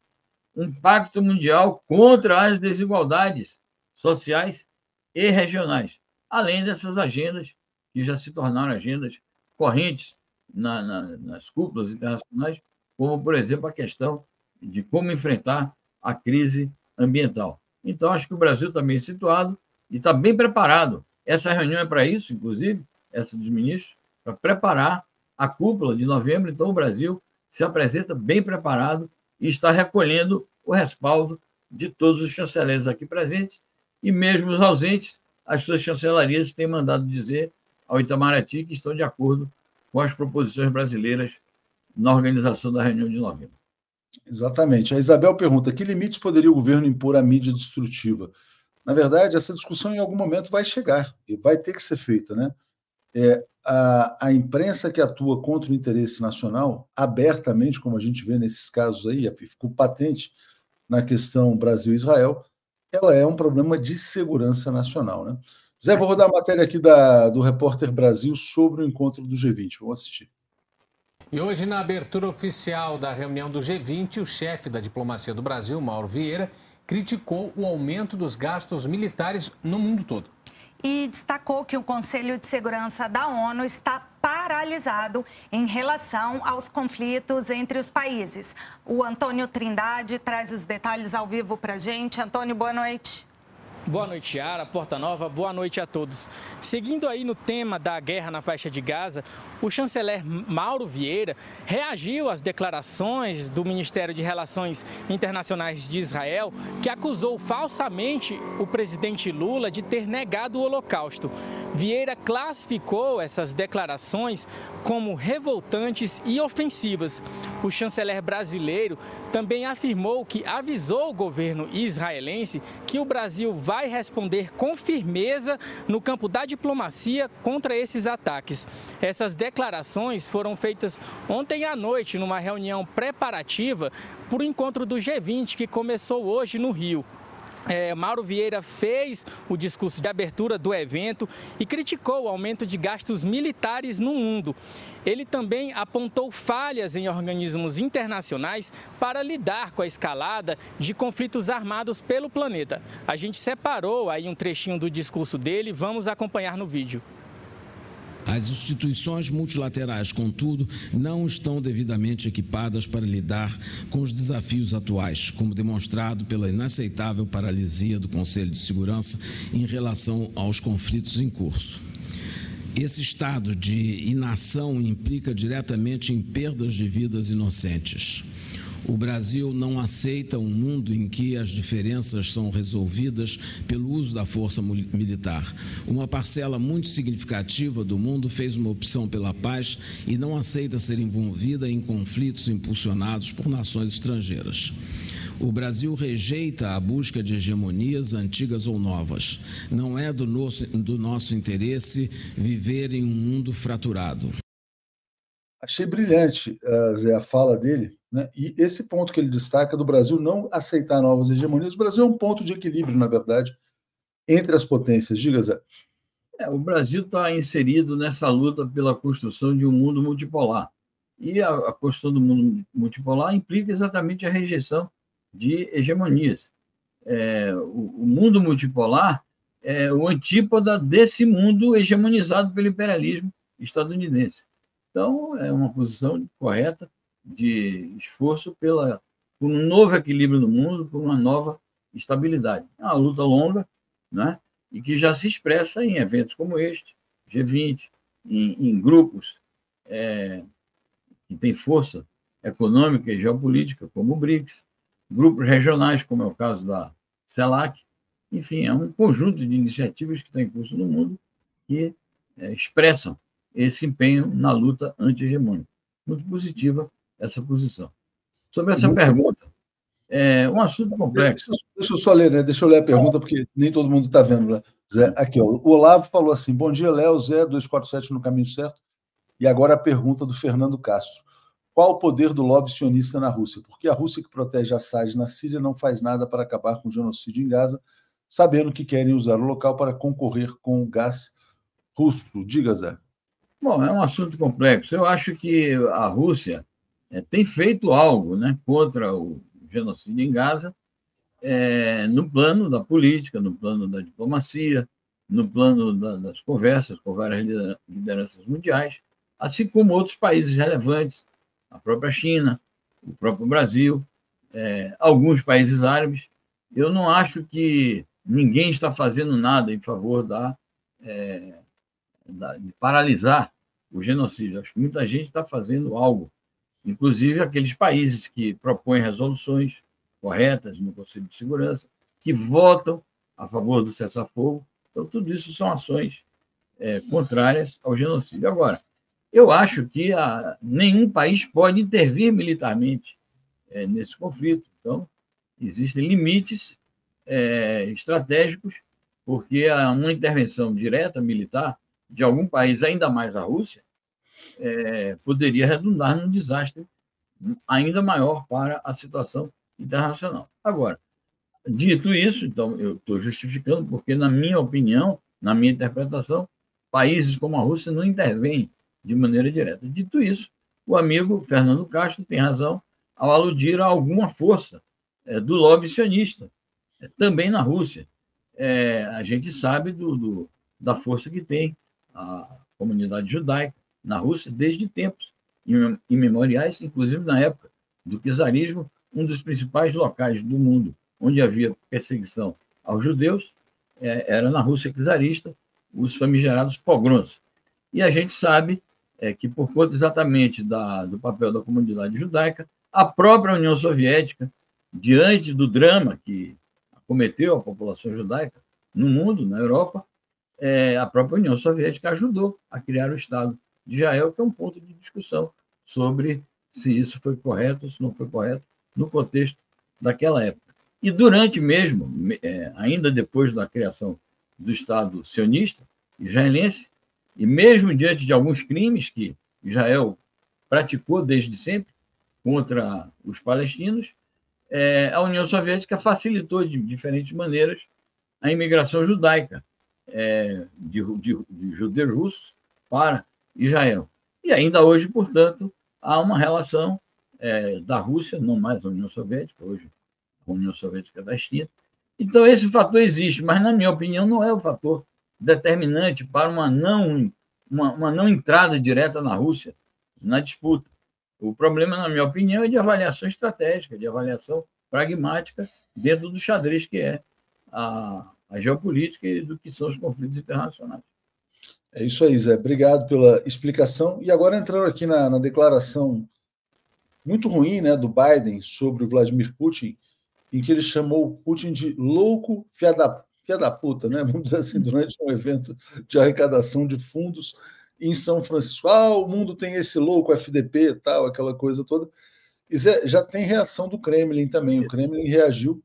um pacto mundial contra as desigualdades sociais e regionais, além dessas agendas que já se tornaram agendas correntes na, na, nas cúpulas internacionais, como, por exemplo, a questão de como enfrentar a crise ambiental. Então, acho que o Brasil está bem situado e está bem preparado. Essa reunião é para isso, inclusive, essa dos ministros, para preparar a cúpula de novembro. Então, o Brasil se apresenta bem preparado e está recolhendo o respaldo de todos os chanceleres aqui presentes e mesmo os ausentes, as suas chancelarias têm mandado dizer ao Itamaraty que estão de acordo com as proposições brasileiras na organização da reunião de novembro. Exatamente. A Isabel pergunta: que limites poderia o governo impor à mídia destrutiva? Na verdade, essa discussão em algum momento vai chegar e vai ter que ser feita, né? É, a, a imprensa que atua contra o interesse nacional, abertamente, como a gente vê nesses casos aí, ficou patente na questão Brasil-Israel, ela é um problema de segurança nacional, né? Zé, vou rodar a matéria aqui da, do Repórter Brasil sobre o encontro do G20. Vamos assistir. E hoje, na abertura oficial da reunião do G20, o chefe da diplomacia do Brasil, Mauro Vieira, criticou o aumento dos gastos militares no mundo todo. E destacou que o Conselho de Segurança da ONU está paralisado em relação aos conflitos entre os países. O Antônio Trindade traz os detalhes ao vivo para a gente. Antônio, boa noite. Boa noite, Yara, Porta Nova, boa noite a todos. Seguindo aí no tema da guerra na faixa de Gaza, o chanceler Mauro Vieira reagiu às declarações do Ministério de Relações Internacionais de Israel, que acusou falsamente o presidente Lula de ter negado o Holocausto. Vieira classificou essas declarações como revoltantes e ofensivas. O chanceler brasileiro também afirmou que avisou o governo israelense que o Brasil vai responder com firmeza no campo da diplomacia contra esses ataques. Essas declarações foram feitas ontem à noite numa reunião preparativa para o encontro do G20 que começou hoje no Rio. É, Mauro Vieira fez o discurso de abertura do evento e criticou o aumento de gastos militares no mundo. Ele também apontou falhas em organismos internacionais para lidar com a escalada de conflitos armados pelo planeta. A gente separou aí um trechinho do discurso dele, vamos acompanhar no vídeo. As instituições multilaterais, contudo, não estão devidamente equipadas para lidar com os desafios atuais, como demonstrado pela inaceitável paralisia do Conselho de Segurança em relação aos conflitos em curso. Esse estado de inação implica diretamente em perdas de vidas inocentes. O Brasil não aceita um mundo em que as diferenças são resolvidas pelo uso da força militar. Uma parcela muito significativa do mundo fez uma opção pela paz e não aceita ser envolvida em conflitos impulsionados por nações estrangeiras. O Brasil rejeita a busca de hegemonias antigas ou novas. Não é do nosso, do nosso interesse viver em um mundo fraturado. Achei brilhante, uh, Zé, a fala dele, né? e esse ponto que ele destaca do Brasil não aceitar novas hegemonias. O Brasil é um ponto de equilíbrio, na verdade, entre as potências. Diga, Zé. É, o Brasil está inserido nessa luta pela construção de um mundo multipolar. E a, a construção do mundo multipolar implica exatamente a rejeição de hegemonias. É, o, o, mundo multipolar é o antípoda desse mundo hegemonizado pelo imperialismo estadunidense. Então, é uma posição correta de esforço pela, por um novo equilíbrio no mundo, por uma nova estabilidade. É uma luta longa, né? e que já se expressa em eventos como este, G20, em, em grupos é, que têm força econômica e geopolítica, como o BRICS, grupos regionais, como é o caso da CELAC. Enfim, é um conjunto de iniciativas que está em curso no mundo que é, expressam esse empenho na luta anti-hegemônica. Muito positiva essa posição. Sobre essa Muito pergunta, é um assunto complexo. Deixa, deixa, eu só ler, né? Deixa eu ler a pergunta, porque nem todo mundo está vendo, né? Zé, aqui, ó, o Olavo falou assim: bom dia, Léo, Zé, 247 no caminho certo. E agora a pergunta do Fernando Castro. Qual o poder do lobby sionista na Rússia? Porque a Rússia que protege Assad na Síria não faz nada para acabar com o genocídio em Gaza, sabendo que querem usar o local para concorrer com o gás russo. Diga, Zé. Bom, é um assunto complexo. Eu acho que a Rússia é, tem feito algo né, contra o genocídio em Gaza, é, no plano da política, no plano da diplomacia, no plano da, das conversas com várias lideranças mundiais, assim como outros países relevantes, a própria China, o próprio Brasil, é, alguns países árabes. Eu não acho que ninguém está fazendo nada em favor da é, de paralisar o genocídio. Acho que muita gente está fazendo algo inclusive aqueles países que propõem resoluções corretas no Conselho de Segurança, que votam a favor do cessar-fogo. Então, tudo isso são ações é, contrárias ao genocídio. Agora, eu acho que a, nenhum país pode intervir militarmente é, nesse conflito. Então, existem limites é, estratégicos, porque uma intervenção direta militar de algum país, ainda mais a Rússia, é, poderia redundar num desastre ainda maior para a situação internacional. Agora, dito isso, então eu estou justificando porque, na minha opinião, na minha interpretação, países como a Rússia não intervêm de maneira direta. Dito isso, o amigo Fernando Castro tem razão ao aludir a alguma força é, do lobby sionista, é, também na Rússia. É, a gente sabe do, do, da força que tem a comunidade judaica na Rússia desde tempos imemoriais, inclusive na época do czarismo, um dos principais locais do mundo onde havia perseguição aos judeus é, era na Rússia czarista, os famigerados pogroms. E a gente sabe é, que, por conta exatamente do papel da comunidade judaica, a própria União Soviética, diante do drama que acometeu a população judaica no mundo, na Europa, é, a própria União Soviética ajudou a criar o Estado de Israel, que é um ponto de discussão sobre se isso foi correto se não foi correto no contexto daquela época. E durante mesmo, é, ainda depois da criação do Estado sionista israelense, e mesmo diante de alguns crimes que Israel praticou desde sempre contra os palestinos, é, a União Soviética facilitou de diferentes maneiras a imigração judaica é, de, de, de judeus russos para Israel. E ainda hoje, portanto, há uma relação é, da Rússia, não mais a União Soviética, hoje a União Soviética da China. Então, esse fator existe, mas, na minha opinião, não é o fator determinante para uma não, uma, uma não entrada direta na Rússia na disputa. O problema, na minha opinião, é de avaliação estratégica, de avaliação pragmática dentro do xadrez que é a, a geopolítica e do que são os conflitos internacionais. É isso aí, Zé. Obrigado pela explicação. E agora entrando aqui na, na declaração muito ruim né, do Biden sobre o Vladimir Putin, em que ele chamou o Putin de louco fia da, fia da puta, né? Vamos dizer assim, durante um evento de arrecadação de fundos em São Francisco. Ah, o mundo tem esse louco FDP tal, aquela coisa toda. E Zé, já tem reação do Kremlin também. O Kremlin reagiu.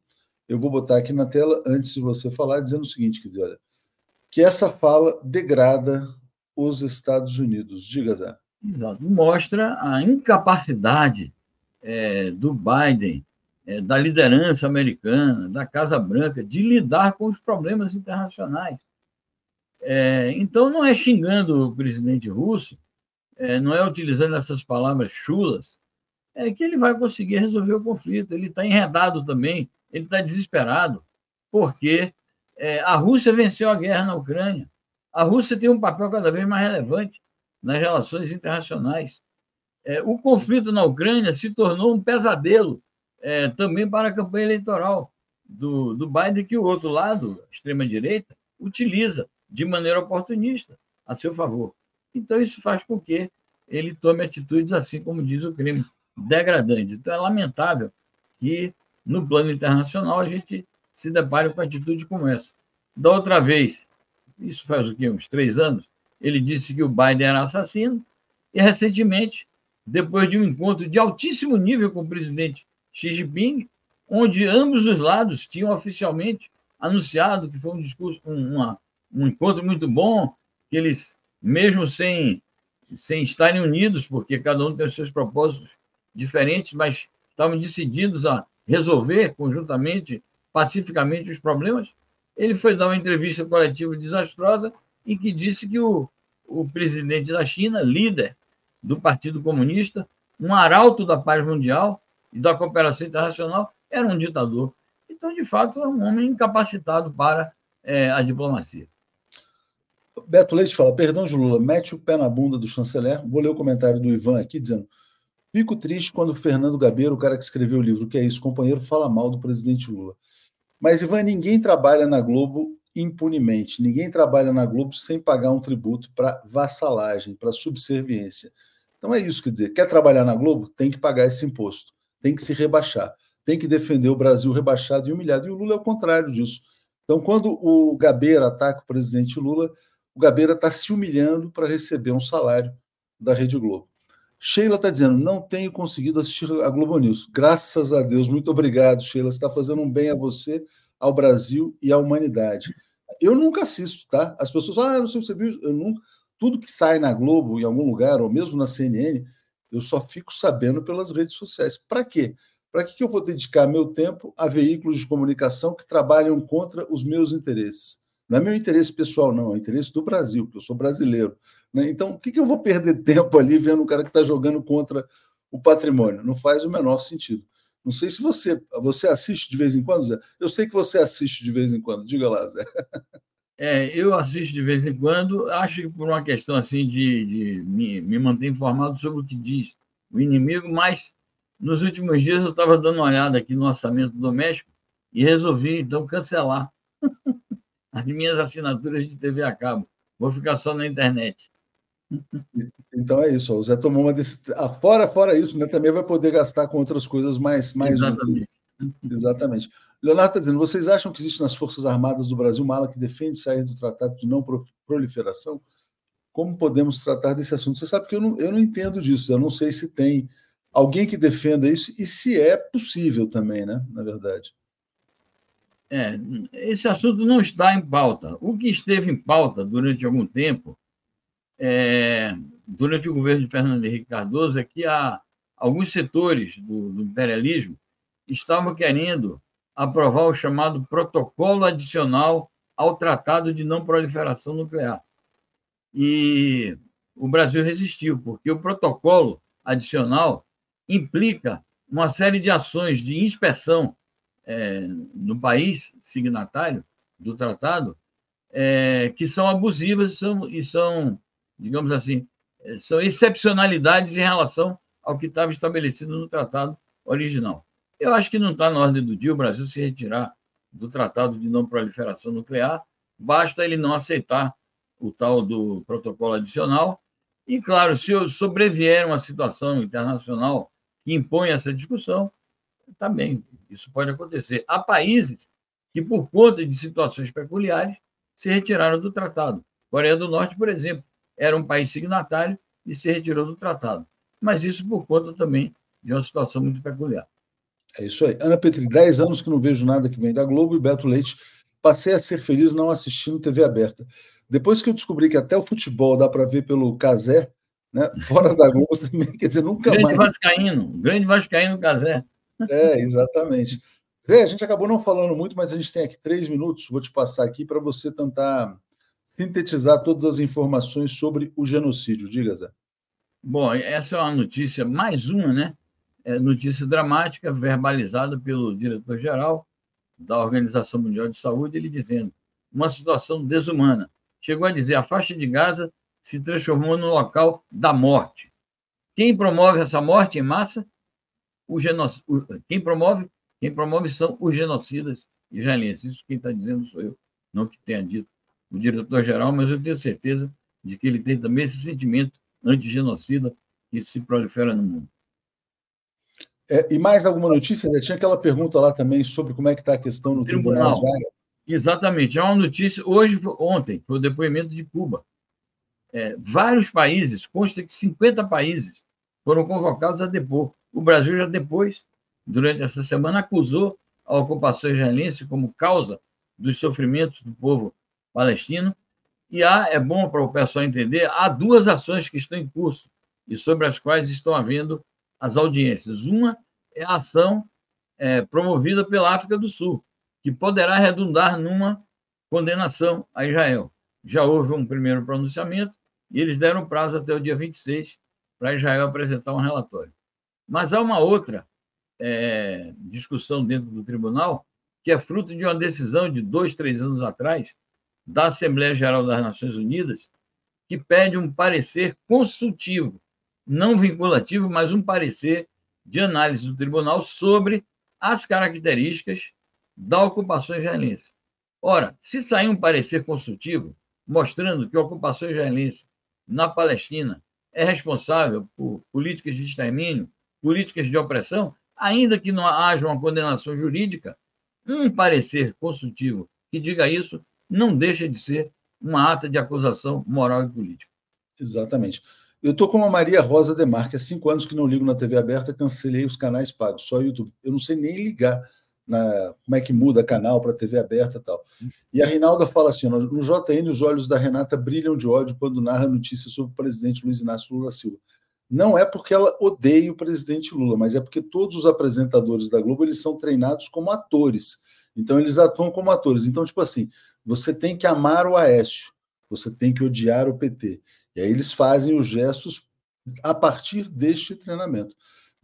Eu vou botar aqui na tela antes de você falar, dizendo o seguinte: quer dizer, olha, que essa fala degrada os Estados Unidos. Diga, Zé. Exato. Mostra a incapacidade é, do Biden, é, da liderança americana, da Casa Branca, de lidar com os problemas internacionais. É, então, não é xingando o presidente russo, é, não é utilizando essas palavras chulas, é que ele vai conseguir resolver o conflito. Ele está enredado também, ele está desesperado, porque é, a Rússia venceu a guerra na Ucrânia. A Rússia tem um papel cada vez mais relevante nas relações internacionais. É, o conflito na Ucrânia se tornou um pesadelo é, também para a campanha eleitoral do, do Biden, que o outro lado, a extrema-direita, utiliza de maneira oportunista a seu favor. Então, isso faz com que ele tome atitudes, assim como diz o crime, degradantes. Então, é lamentável que, no plano internacional, a gente se depare com atitude como essa. Da outra vez, isso faz o quê? Uns três anos, ele disse que o Biden era assassino, e recentemente, depois de um encontro de altíssimo nível com o presidente Xi Jinping, onde ambos os lados tinham oficialmente anunciado que foi um discurso, uma, um encontro muito bom, que eles, mesmo sem, sem estarem unidos, porque cada um tem os seus propósitos diferentes, mas estavam decididos a resolver conjuntamente pacificamente os problemas, ele foi dar uma entrevista coletiva desastrosa em que disse que o, o presidente da China, líder do Partido Comunista, um arauto da paz mundial e da cooperação internacional, era um ditador. Então, de fato, era um homem incapacitado para é, a diplomacia. Beto Leite fala: perdão de Lula, mete o pé na bunda do chanceler. Vou ler o comentário do Ivan aqui dizendo: fico triste quando o Fernando Gabeiro, o cara que escreveu o livro, que é isso, companheiro, fala mal do presidente Lula. Mas, Ivan, ninguém trabalha na Globo impunemente. Ninguém trabalha na Globo sem pagar um tributo para vassalagem, para subserviência. Então é isso, quer dizer, quer trabalhar na Globo? Tem que pagar esse imposto, tem que se rebaixar, tem que defender o Brasil rebaixado e humilhado. E o Lula é o contrário disso. Então, quando o Gabeira ataca o presidente Lula, o Gabeira está se humilhando para receber um salário da Rede Globo. Sheila está dizendo, não tenho conseguido assistir a Globo News. Graças a Deus, muito obrigado, Sheila. Você está fazendo um bem a você, ao Brasil e à humanidade. Eu nunca assisto, tá? As pessoas ah, não sei se você viu, eu nunca. Tudo que sai na Globo, em algum lugar, ou mesmo na CNN, eu só fico sabendo pelas redes sociais. Para quê? Para que eu vou dedicar meu tempo a veículos de comunicação que trabalham contra os meus interesses? Não é meu interesse pessoal, não, é interesse do Brasil, porque eu sou brasileiro. Né? Então, o que, que eu vou perder tempo ali vendo um cara que está jogando contra o patrimônio? Não faz o menor sentido. Não sei se você você assiste de vez em quando, Zé. Eu sei que você assiste de vez em quando. Diga lá, Zé. É, eu assisto de vez em quando. Acho que por uma questão assim de, de me, me manter informado sobre o que diz o inimigo, mas nos últimos dias eu estava dando uma olhada aqui no orçamento doméstico e resolvi então cancelar as minhas assinaturas de TV a cabo. Vou ficar só na internet. Então é isso. O Zé tomou uma decisão. Ah, fora, fora isso, né, também vai poder gastar com outras coisas mais. mais Exatamente. Exatamente. Leonardo está dizendo: vocês acham que existe nas Forças Armadas do Brasil uma ala que defende sair do Tratado de Não Proliferação? Como podemos tratar desse assunto? Você sabe que eu não, eu não entendo disso. Eu não sei se tem alguém que defenda isso e se é possível também, né? Na verdade. É, esse assunto não está em pauta. O que esteve em pauta durante algum tempo, é, durante o governo de Fernando Henrique Cardoso, é que há alguns setores do, do imperialismo estavam querendo aprovar o chamado protocolo adicional ao Tratado de Não Proliferação Nuclear. E o Brasil resistiu, porque o protocolo adicional implica uma série de ações de inspeção é, no país signatário do tratado é, que são abusivas e são, e são, digamos assim, é, são excepcionalidades em relação ao que estava estabelecido no tratado original. Eu acho que não está na ordem do dia o Brasil se retirar do Tratado de Não Proliferação Nuclear, basta ele não aceitar o tal do protocolo adicional. E, claro, se sobrevier uma situação internacional que impõe essa discussão, também isso pode acontecer. Há países que, por conta de situações peculiares, se retiraram do tratado. Coreia do Norte, por exemplo, era um país signatário e se retirou do tratado. Mas isso por conta também de uma situação muito peculiar. É isso aí. Ana Petri, 10 anos que não vejo nada que vem da Globo e Beto Leite, passei a ser feliz não assistindo TV aberta. Depois que eu descobri que até o futebol dá para ver pelo Casé, né, fora da Globo também, quer dizer, nunca grande mais. Vascaíno, grande Vascaíno Casé. É, exatamente. Zé, a gente acabou não falando muito, mas a gente tem aqui três minutos. Vou te passar aqui para você tentar sintetizar todas as informações sobre o genocídio. Diga, Zé. Bom, essa é uma notícia, mais uma, né? É notícia dramática, verbalizada pelo diretor-geral da Organização Mundial de Saúde, ele dizendo uma situação desumana. Chegou a dizer a faixa de Gaza se transformou no local da morte. Quem promove essa morte em massa? o genoc... quem promove quem promove são os genocidas israelenses. Isso quem está dizendo sou eu, não que tenha dito o diretor-geral, mas eu tenho certeza de que ele tem também esse sentimento antigenocida que se prolifera no mundo. É, e mais alguma notícia? Né? Tinha aquela pergunta lá também sobre como é que está a questão no Tribunal. Tribunal Exatamente. É uma notícia, hoje, ontem, foi o depoimento de Cuba. É, vários países, consta que 50 países foram convocados a depor. O Brasil já depois, durante essa semana, acusou a ocupação israelense como causa dos sofrimentos do povo palestino. E há, é bom para o pessoal entender, há duas ações que estão em curso e sobre as quais estão havendo as audiências. Uma é a ação é, promovida pela África do Sul, que poderá redundar numa condenação a Israel. Já houve um primeiro pronunciamento e eles deram prazo até o dia 26 para Israel apresentar um relatório. Mas há uma outra é, discussão dentro do tribunal que é fruto de uma decisão de dois, três anos atrás da Assembleia Geral das Nações Unidas, que pede um parecer consultivo, não vinculativo, mas um parecer de análise do tribunal sobre as características da ocupação israelense. Ora, se sair um parecer consultivo mostrando que a ocupação israelense na Palestina é responsável por políticas de extermínio, políticas de opressão, ainda que não haja uma condenação jurídica, um parecer consultivo que diga isso não deixa de ser uma ata de acusação moral e política. Exatamente. Eu estou com a Maria Rosa Demarque, há cinco anos que não ligo na TV aberta, cancelei os canais pagos, só YouTube. Eu não sei nem ligar na, como é que muda canal para TV aberta e tal. E a Rinalda fala assim: no JN, os olhos da Renata brilham de ódio quando narra notícias sobre o presidente Luiz Inácio Lula Silva. Não é porque ela odeia o presidente Lula, mas é porque todos os apresentadores da Globo eles são treinados como atores. Então eles atuam como atores. Então, tipo assim, você tem que amar o Aécio, você tem que odiar o PT. E aí eles fazem os gestos a partir deste treinamento.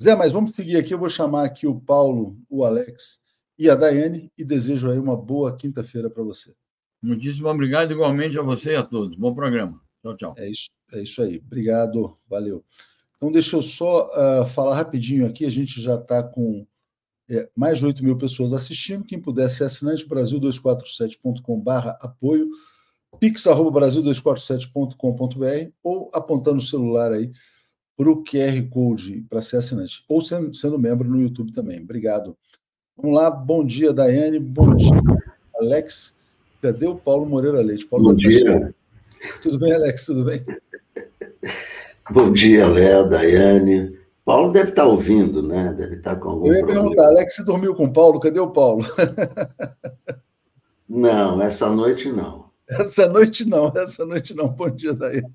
Zé, mas vamos seguir aqui. Eu vou chamar aqui o Paulo, o Alex e a Daiane e desejo aí uma boa quinta-feira para você. Muitíssimo obrigado, igualmente a você e a todos. Bom programa. Tchau, tchau. É isso, é isso aí. Obrigado, valeu. Então, deixa eu só uh, falar rapidinho aqui. A gente já está com é, mais de 8 mil pessoas assistindo. Quem puder ser assinante, brasil247.com.br apoio, pix.brasil247.com.br ou apontando o celular aí para o QR Code para ser assinante, ou sendo, sendo membro no YouTube também. Obrigado. Vamos lá, bom dia, Daiane, bom dia, Alex. Cadê o Paulo Moreira Leite? Paulo bom dia. Tudo bem, Alex? Tudo bem? Bom dia, Léo, Daiane. Paulo deve estar ouvindo, né? Deve estar com algum Eu ia problema. perguntar, Alex, você dormiu com o Paulo? Cadê o Paulo? Não, essa noite não. Essa noite não, essa noite não. Bom dia, Daiane.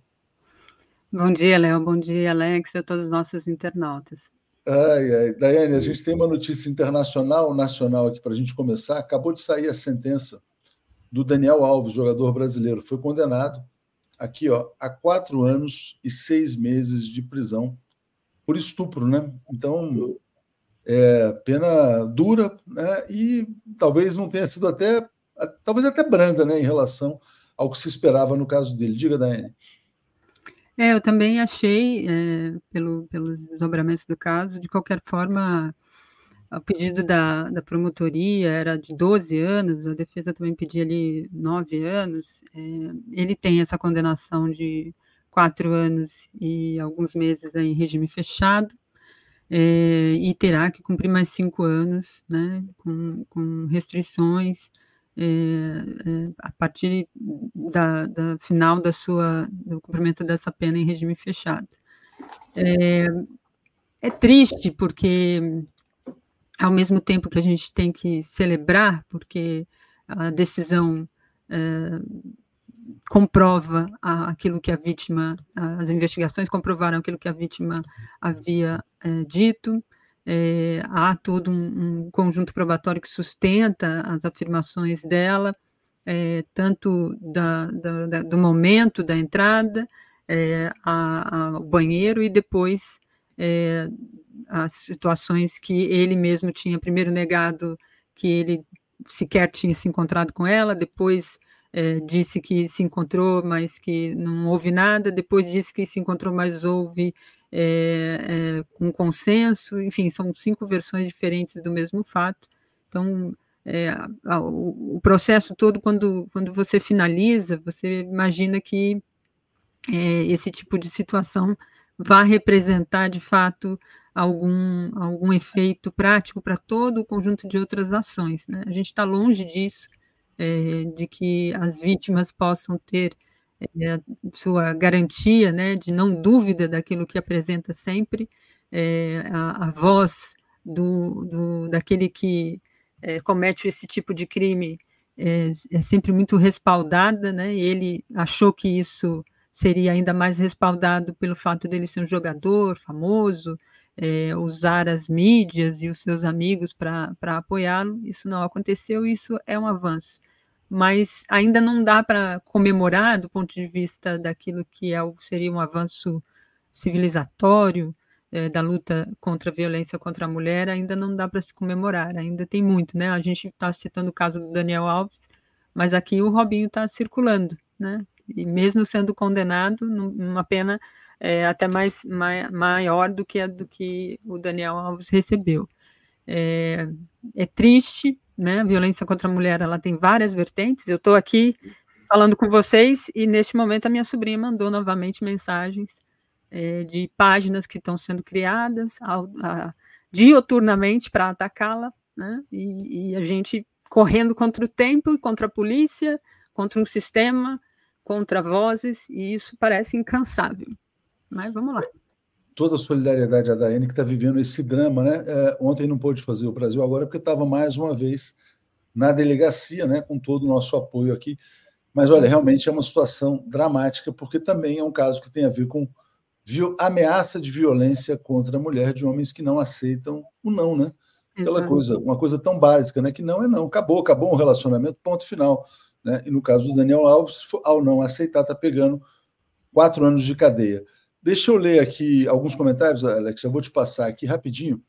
Bom dia, Léo. Bom dia, Alex e a todos os nossos internautas. Ai, ai. Daiane, a gente tem uma notícia internacional, nacional aqui para a gente começar. Acabou de sair a sentença do Daniel Alves, jogador brasileiro. Foi condenado aqui ó, a quatro anos e seis meses de prisão por estupro, né? Então, é pena dura, né? E talvez não tenha sido até, talvez até branda, né, em relação ao que se esperava no caso dele. Diga, Daiane. É, eu também achei, é, pelo, pelos desdobramentos do caso, de qualquer forma, o pedido da, da promotoria era de 12 anos, a defesa também pedia ali 9 anos. É, ele tem essa condenação de quatro anos e alguns meses em regime fechado, é, e terá que cumprir mais cinco anos, né, com, com restrições é, é, a partir da, da, final da sua, do cumprimento dessa pena em regime fechado. É, é, triste porque, ao mesmo tempo que a gente tem que celebrar, porque a decisão é, comprova aquilo que a vítima, as investigações comprovaram aquilo que a vítima havia é, dito, é, há todo um, um, conjunto probatório que sustenta as afirmações dela, é, tanto da, da, da, do momento da entrada é, ao banheiro e depois é, as situações que ele mesmo tinha primeiro negado que ele sequer tinha se encontrado com ela, depois é, disse que se encontrou, mas que não houve nada, depois disse que se encontrou, mas houve é, é, com consenso, enfim, são cinco versões diferentes do mesmo fato. Então, é, o, processo todo, quando, quando você finaliza, você imagina que esse tipo de situação vai representar, de fato, algum, algum efeito prático para todo o conjunto de outras ações. Né? A gente está longe disso, é, de que as vítimas possam ter é, sua garantia né, de não dúvida daquilo que apresenta sempre, é, a, a, voz do, do, daquele que comete esse tipo de crime é, é, sempre muito respaldada, né, ele achou que isso seria ainda mais respaldado pelo fato dele ser um jogador famoso, é, usar as mídias e os seus amigos para apoiá-lo, isso não aconteceu, isso é um avanço mas ainda não dá para comemorar do ponto de vista daquilo que é, seria um avanço civilizatório é, da luta contra a violência contra a mulher, ainda não dá para se comemorar, ainda tem muito, né? A gente está citando o caso do Daniel Alves, mas aqui o Robinho está circulando, né? E mesmo sendo condenado, numa pena é, até mais, mai, maior do que a do que o Daniel Alves recebeu. É, é triste, né? Violência contra a mulher, ela tem várias vertentes. Eu estou aqui falando com vocês e neste momento a minha sobrinha mandou novamente mensagens é, de páginas que estão sendo criadas ao, a, dioturnamente para atacá-la, né? E, e, a gente correndo contra o tempo, contra a polícia, contra um sistema, contra vozes, e isso parece incansável. Mas vamos lá. Toda a solidariedade à Daiane que está vivendo esse drama, né? É, ontem não pôde fazer o Brasil agora porque estava mais uma vez na delegacia, né? Com todo o nosso apoio aqui. Mas olha, realmente é uma situação dramática porque também é um caso que tem a ver com ameaça de violência contra a mulher de homens que não aceitam o não, né? Aquela Exato. coisa, uma coisa tão básica, né? Que não é não, acabou, acabou um relacionamento, ponto final. Né? E no caso do Daniel Alves, ao não aceitar, está pegando quatro anos de cadeia. Deixa eu ler aqui alguns comentários, Alex, eu vou te passar aqui rapidinho.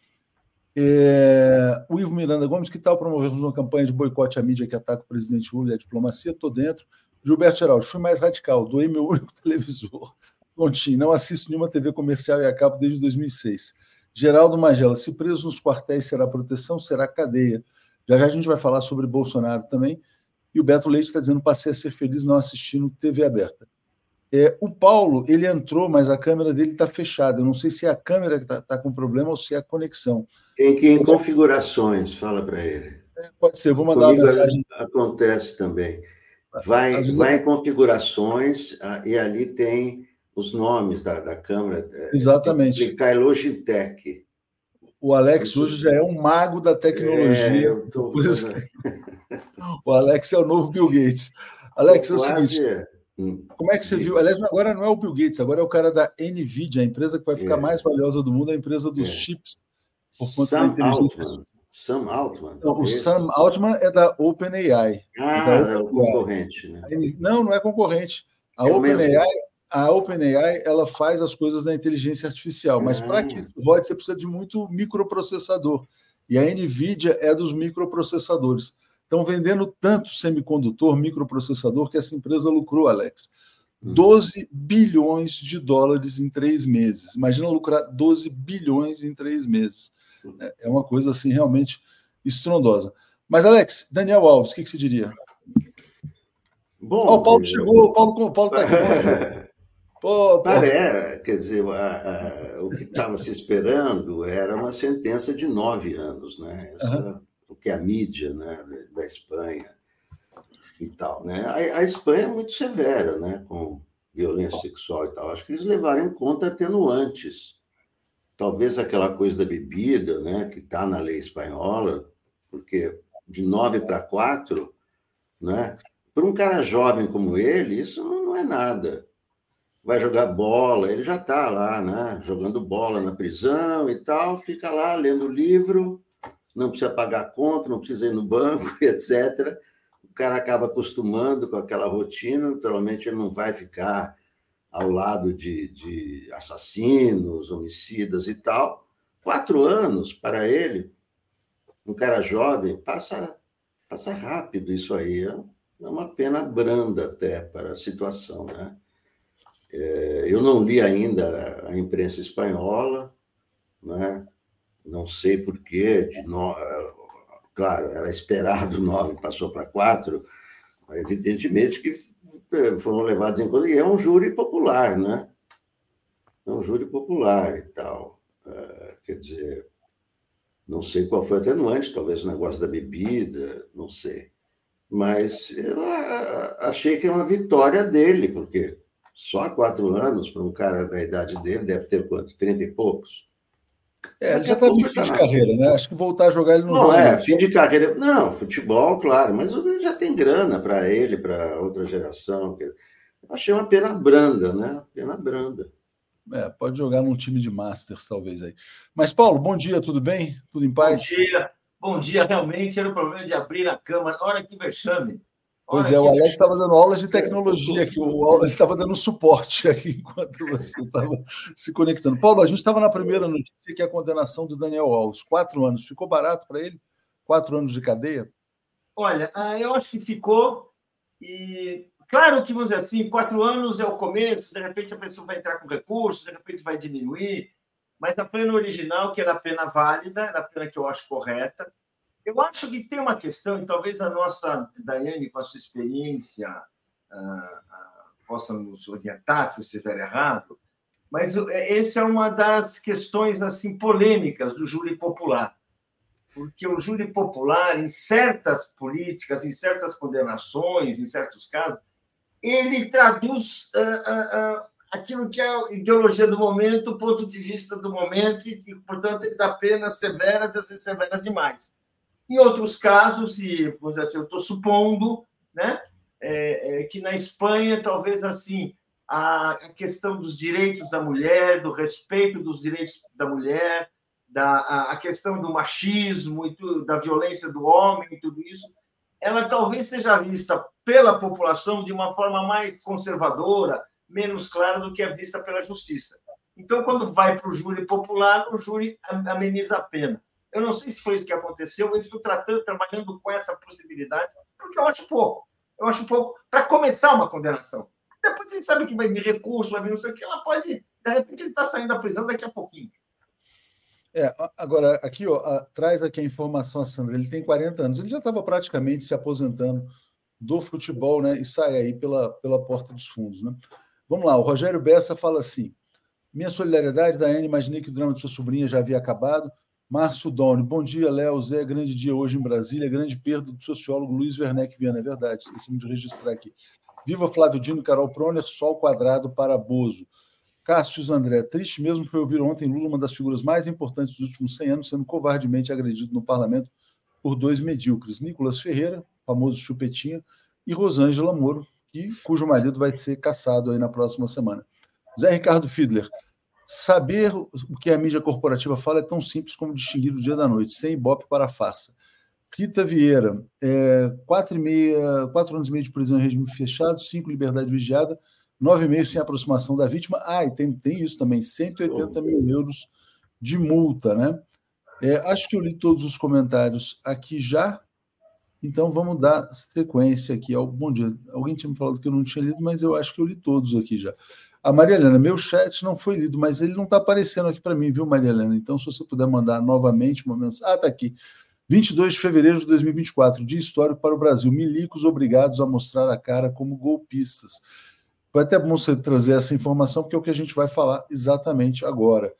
É, o Ivo Miranda Gomes, que tal promovermos uma campanha de boicote à mídia que ataca o presidente Lula e a diplomacia? Estou dentro. Gilberto Geraldo, fui mais radical, doei meu único televisor. Continho, não assisto nenhuma TV comercial e a cabo desde 2006. Geraldo Magela, se preso nos quartéis será proteção, será cadeia. Já já a gente vai falar sobre Bolsonaro também. E o Beto Leite está dizendo: passei a ser feliz não assistindo TV aberta. É, o Paulo, ele entrou, mas a câmera dele está fechada. Eu não sei se é a câmera que está tá com problema ou se é a conexão. Tem que ir em configurações, fala para ele. É, pode ser, vou mandar Comigo uma mensagem. Acontece também. Vai, vai em configurações ah, e ali tem os nomes da, da câmera. É, Exatamente. Clicar em Logitech. O Alex hoje já é um mago da tecnologia. É, tô... O Alex é o novo Bill Gates. Alex, é o seguinte. Hum. Como é que você viu? Aliás, agora não é o Bill Gates, agora é o cara da Nvidia, a empresa que vai ficar é. mais valiosa do mundo, a empresa dos é. chips. Por conta Sam da Altman. Sam Altman. Não, o Sam Altman é da OpenAI. Ah, é, é o concorrente. Né? Não, não é concorrente. A é OpenAI a OpenAI ela faz as coisas na inteligência artificial, mas para que isso rode, você precisa de muito microprocessador. E a NVIDIA é dos microprocessadores. Estão vendendo tanto semicondutor, microprocessador, que essa empresa lucrou, Alex. 12 hum. bilhões de dólares em três meses. Imagina lucrar 12 bilhões em três meses. É, é uma coisa assim realmente estrondosa. Mas, Alex, Daniel Alves, o que, que você diria? Bom, oh, o Paulo chegou, o Paulo está aqui. Pô, pô. É, quer dizer, a, a, o que estava se esperando era uma sentença de nove anos, né? Isso uhum. O que a mídia né, da Espanha e tal, né? A, a, Espanha é muito severa, né? Com violência sexual e tal. Acho que eles levaram em conta atenuantes. Talvez aquela coisa da bebida, né? Que está na lei espanhola, porque de nove para quatro, né? Para um cara jovem como ele, isso não é nada vai jogar bola, ele já está lá, né? Jogando bola na prisão e tal, fica lá lendo livro, não precisa pagar conta, não precisa ir no banco, etc. O cara acaba acostumando com aquela rotina, naturalmente ele não vai ficar ao lado de, de assassinos, homicidas e tal. Quatro anos para ele, um cara jovem, passa, passa rápido isso aí. É uma pena branda até para a situação, né? É, eu não li ainda a imprensa espanhola, né? Não sei porquê, de no... claro, era esperado nove, passou para quatro, evidentemente que é, foram levados em conta, e é um júri popular, né? É um júri popular e tal. É, quer dizer, não sei qual foi o atenuante, talvez o negócio da bebida, não sei. Mas eu achei que é uma vitória dele, porque só quatro anos para um cara da idade dele, deve ter quanto? Trinta e poucos? É, ele já está no fim de carreira, né? Acho que voltar a jogar ele não Não, é, fim de carreira. Não, futebol, claro, mas já tem grana para ele, para outra geração. Achei uma pena branda, né? Pena branda. É, pode jogar num time de Masters, talvez aí. Mas, Paulo, bom dia, tudo bem? Tudo em paz? Bom dia, bom dia. Realmente era o problema de abrir a câmera. Olha que vexame. Pois é, o Alex estava dando aulas de tecnologia aqui, o estava dando suporte aqui enquanto você estava se conectando. Paulo, a gente estava na primeira notícia que é a condenação do Daniel Alves. Quatro anos. Ficou barato para ele? Quatro anos de cadeia? Olha, ah, eu acho que ficou. E claro que, vamos dizer assim, quatro anos é o começo, de repente a pessoa vai entrar com recurso, de repente vai diminuir, mas a pena original, que era a pena válida, era a pena que eu acho correta, eu acho que tem uma questão, e talvez a nossa Daiane, com a sua experiência, uh, uh, possa nos orientar se eu estiver errado. Mas é, essa é uma das questões assim polêmicas do júri popular. Porque o júri popular, em certas políticas, em certas condenações, em certos casos, ele traduz uh, uh, uh, aquilo que é a ideologia do momento, o ponto de vista do momento, e, portanto, ele dá penas severas e ser severas demais. Em outros casos, e assim, eu estou supondo né, é, é, que na Espanha, talvez assim, a, a, questão dos direitos da mulher, do respeito dos direitos da mulher, da, a, a questão do machismo e tudo, da violência do homem e tudo isso, ela talvez seja vista pela população de uma forma mais conservadora, menos clara do que é vista pela justiça. Então, quando vai para o júri popular, o júri ameniza a pena. Eu não sei se foi isso que aconteceu, eu estou tratando, trabalhando com essa possibilidade, porque eu acho pouco. Eu acho pouco para começar uma condenação. Depois gente sabe que vai vir recurso, vai vir não sei o que, ela pode, de repente, ele está saindo da prisão daqui a pouquinho. É, agora, aqui, ó, a, traz aqui a informação, Sandra. Ele tem 40 anos, ele já estava praticamente se aposentando do futebol, né? E sai aí pela, pela porta dos fundos, né? Vamos lá, o Rogério Bessa fala assim: minha solidariedade, Daiane, imaginei que o drama de sua sobrinha já havia acabado. Márcio Doni, bom dia, Léo, Zé, grande dia hoje em Brasília, grande perda do sociólogo Luiz Werneck Viana, é verdade, esqueci de registrar aqui. Viva Flávio Dino, Carol Proner, sol quadrado para Bozo. Cássio André, triste mesmo foi ouvir ontem Lula, uma das figuras mais importantes dos últimos 100 anos, sendo covardemente agredido no parlamento por dois medíocres, Nicolas Ferreira, famoso chupetinha, e Rosângela Moro, que, cujo marido vai ser caçado aí na próxima semana. Zé Ricardo Fiedler, saber o que a mídia corporativa fala é tão simples como distinguir o dia da noite, sem ibope para a farsa. Rita Vieira, é, quatro, e meia, quatro anos e meio de prisão em regime fechado, cinco liberdade vigiada, nove e meio sem aproximação da vítima. Ah, e tem, tem isso também, 180 mil euros de multa, né? É, acho que eu li todos os comentários aqui já. Então vamos dar sequência aqui ao bom dia. Alguém tinha me falado que eu não tinha lido, mas eu acho que eu li todos aqui já. A Maria Helena, meu chat não foi lido, mas ele não está aparecendo aqui para mim, viu, Maria Helena? Então, se você puder mandar novamente uma mensagem. Ah, está aqui. 22 de fevereiro de 2024, dia histórico para o Brasil. Milicos obrigados a mostrar a cara como golpistas. Foi até bom você trazer essa informação, porque é o que a gente vai falar exatamente agora.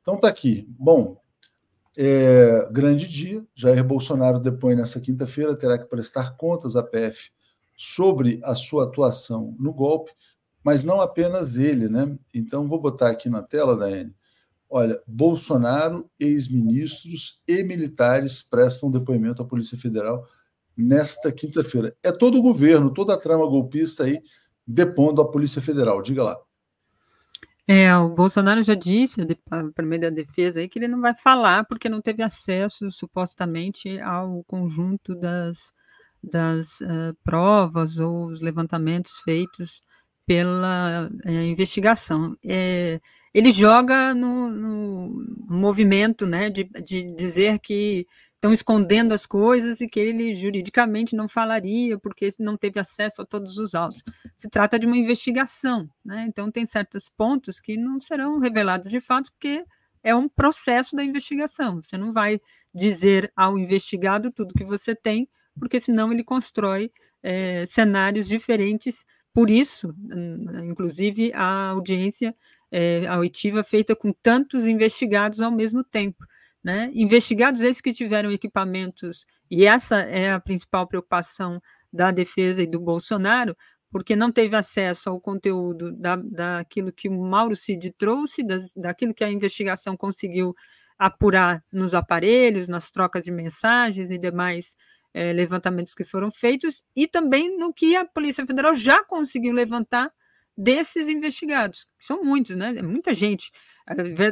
Então, está aqui. Bom, é, grande dia. Jair Bolsonaro depõe nessa quinta-feira, terá que prestar contas à PF sobre a sua atuação no golpe, mas não apenas ele, né? Então, vou botar aqui na tela, Daiane. Olha, Bolsonaro, ex-ministros e militares prestam depoimento à Polícia Federal nesta quinta-feira. É todo o governo, toda a trama golpista aí depondo à Polícia Federal. Diga lá. É, o Bolsonaro já disse, para meio da defesa, aí, que ele não vai falar porque não teve acesso, supostamente, ao conjunto das, das uh, provas ou os levantamentos feitos pela uh, investigação. É, ele joga no, no, movimento né, de, de dizer que estão escondendo as coisas e que ele juridicamente não falaria porque não teve acesso a todos os autos. Se trata de uma investigação, né? então tem certos pontos que não serão revelados de fato porque é um processo da investigação. Você não vai dizer ao investigado tudo que você tem, porque senão ele constrói é, cenários diferentes. Por isso, inclusive, a audiência é, auditiva feita com tantos investigados ao mesmo tempo né? Investigados esses que tiveram equipamentos, e essa é a principal preocupação da defesa e do Bolsonaro, porque não teve acesso ao conteúdo da, daquilo que o Mauro Cid trouxe, das, daquilo que a investigação conseguiu apurar nos aparelhos, nas trocas de mensagens e demais é, levantamentos que foram feitos, e também no que a Polícia Federal já conseguiu levantar desses investigados, que são muitos, né? É muita gente.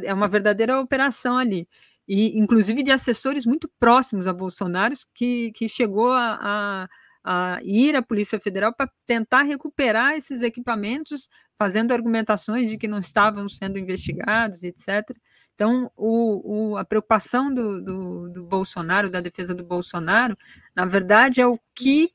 É, uma verdadeira operação ali e inclusive de assessores muito próximos a Bolsonaro, que, que chegou a, a, a ir à Polícia Federal para tentar recuperar esses equipamentos, fazendo argumentações de que não estavam sendo investigados, etc. Então, o, o, a preocupação do, do, do, Bolsonaro, da defesa do Bolsonaro, na verdade, é o que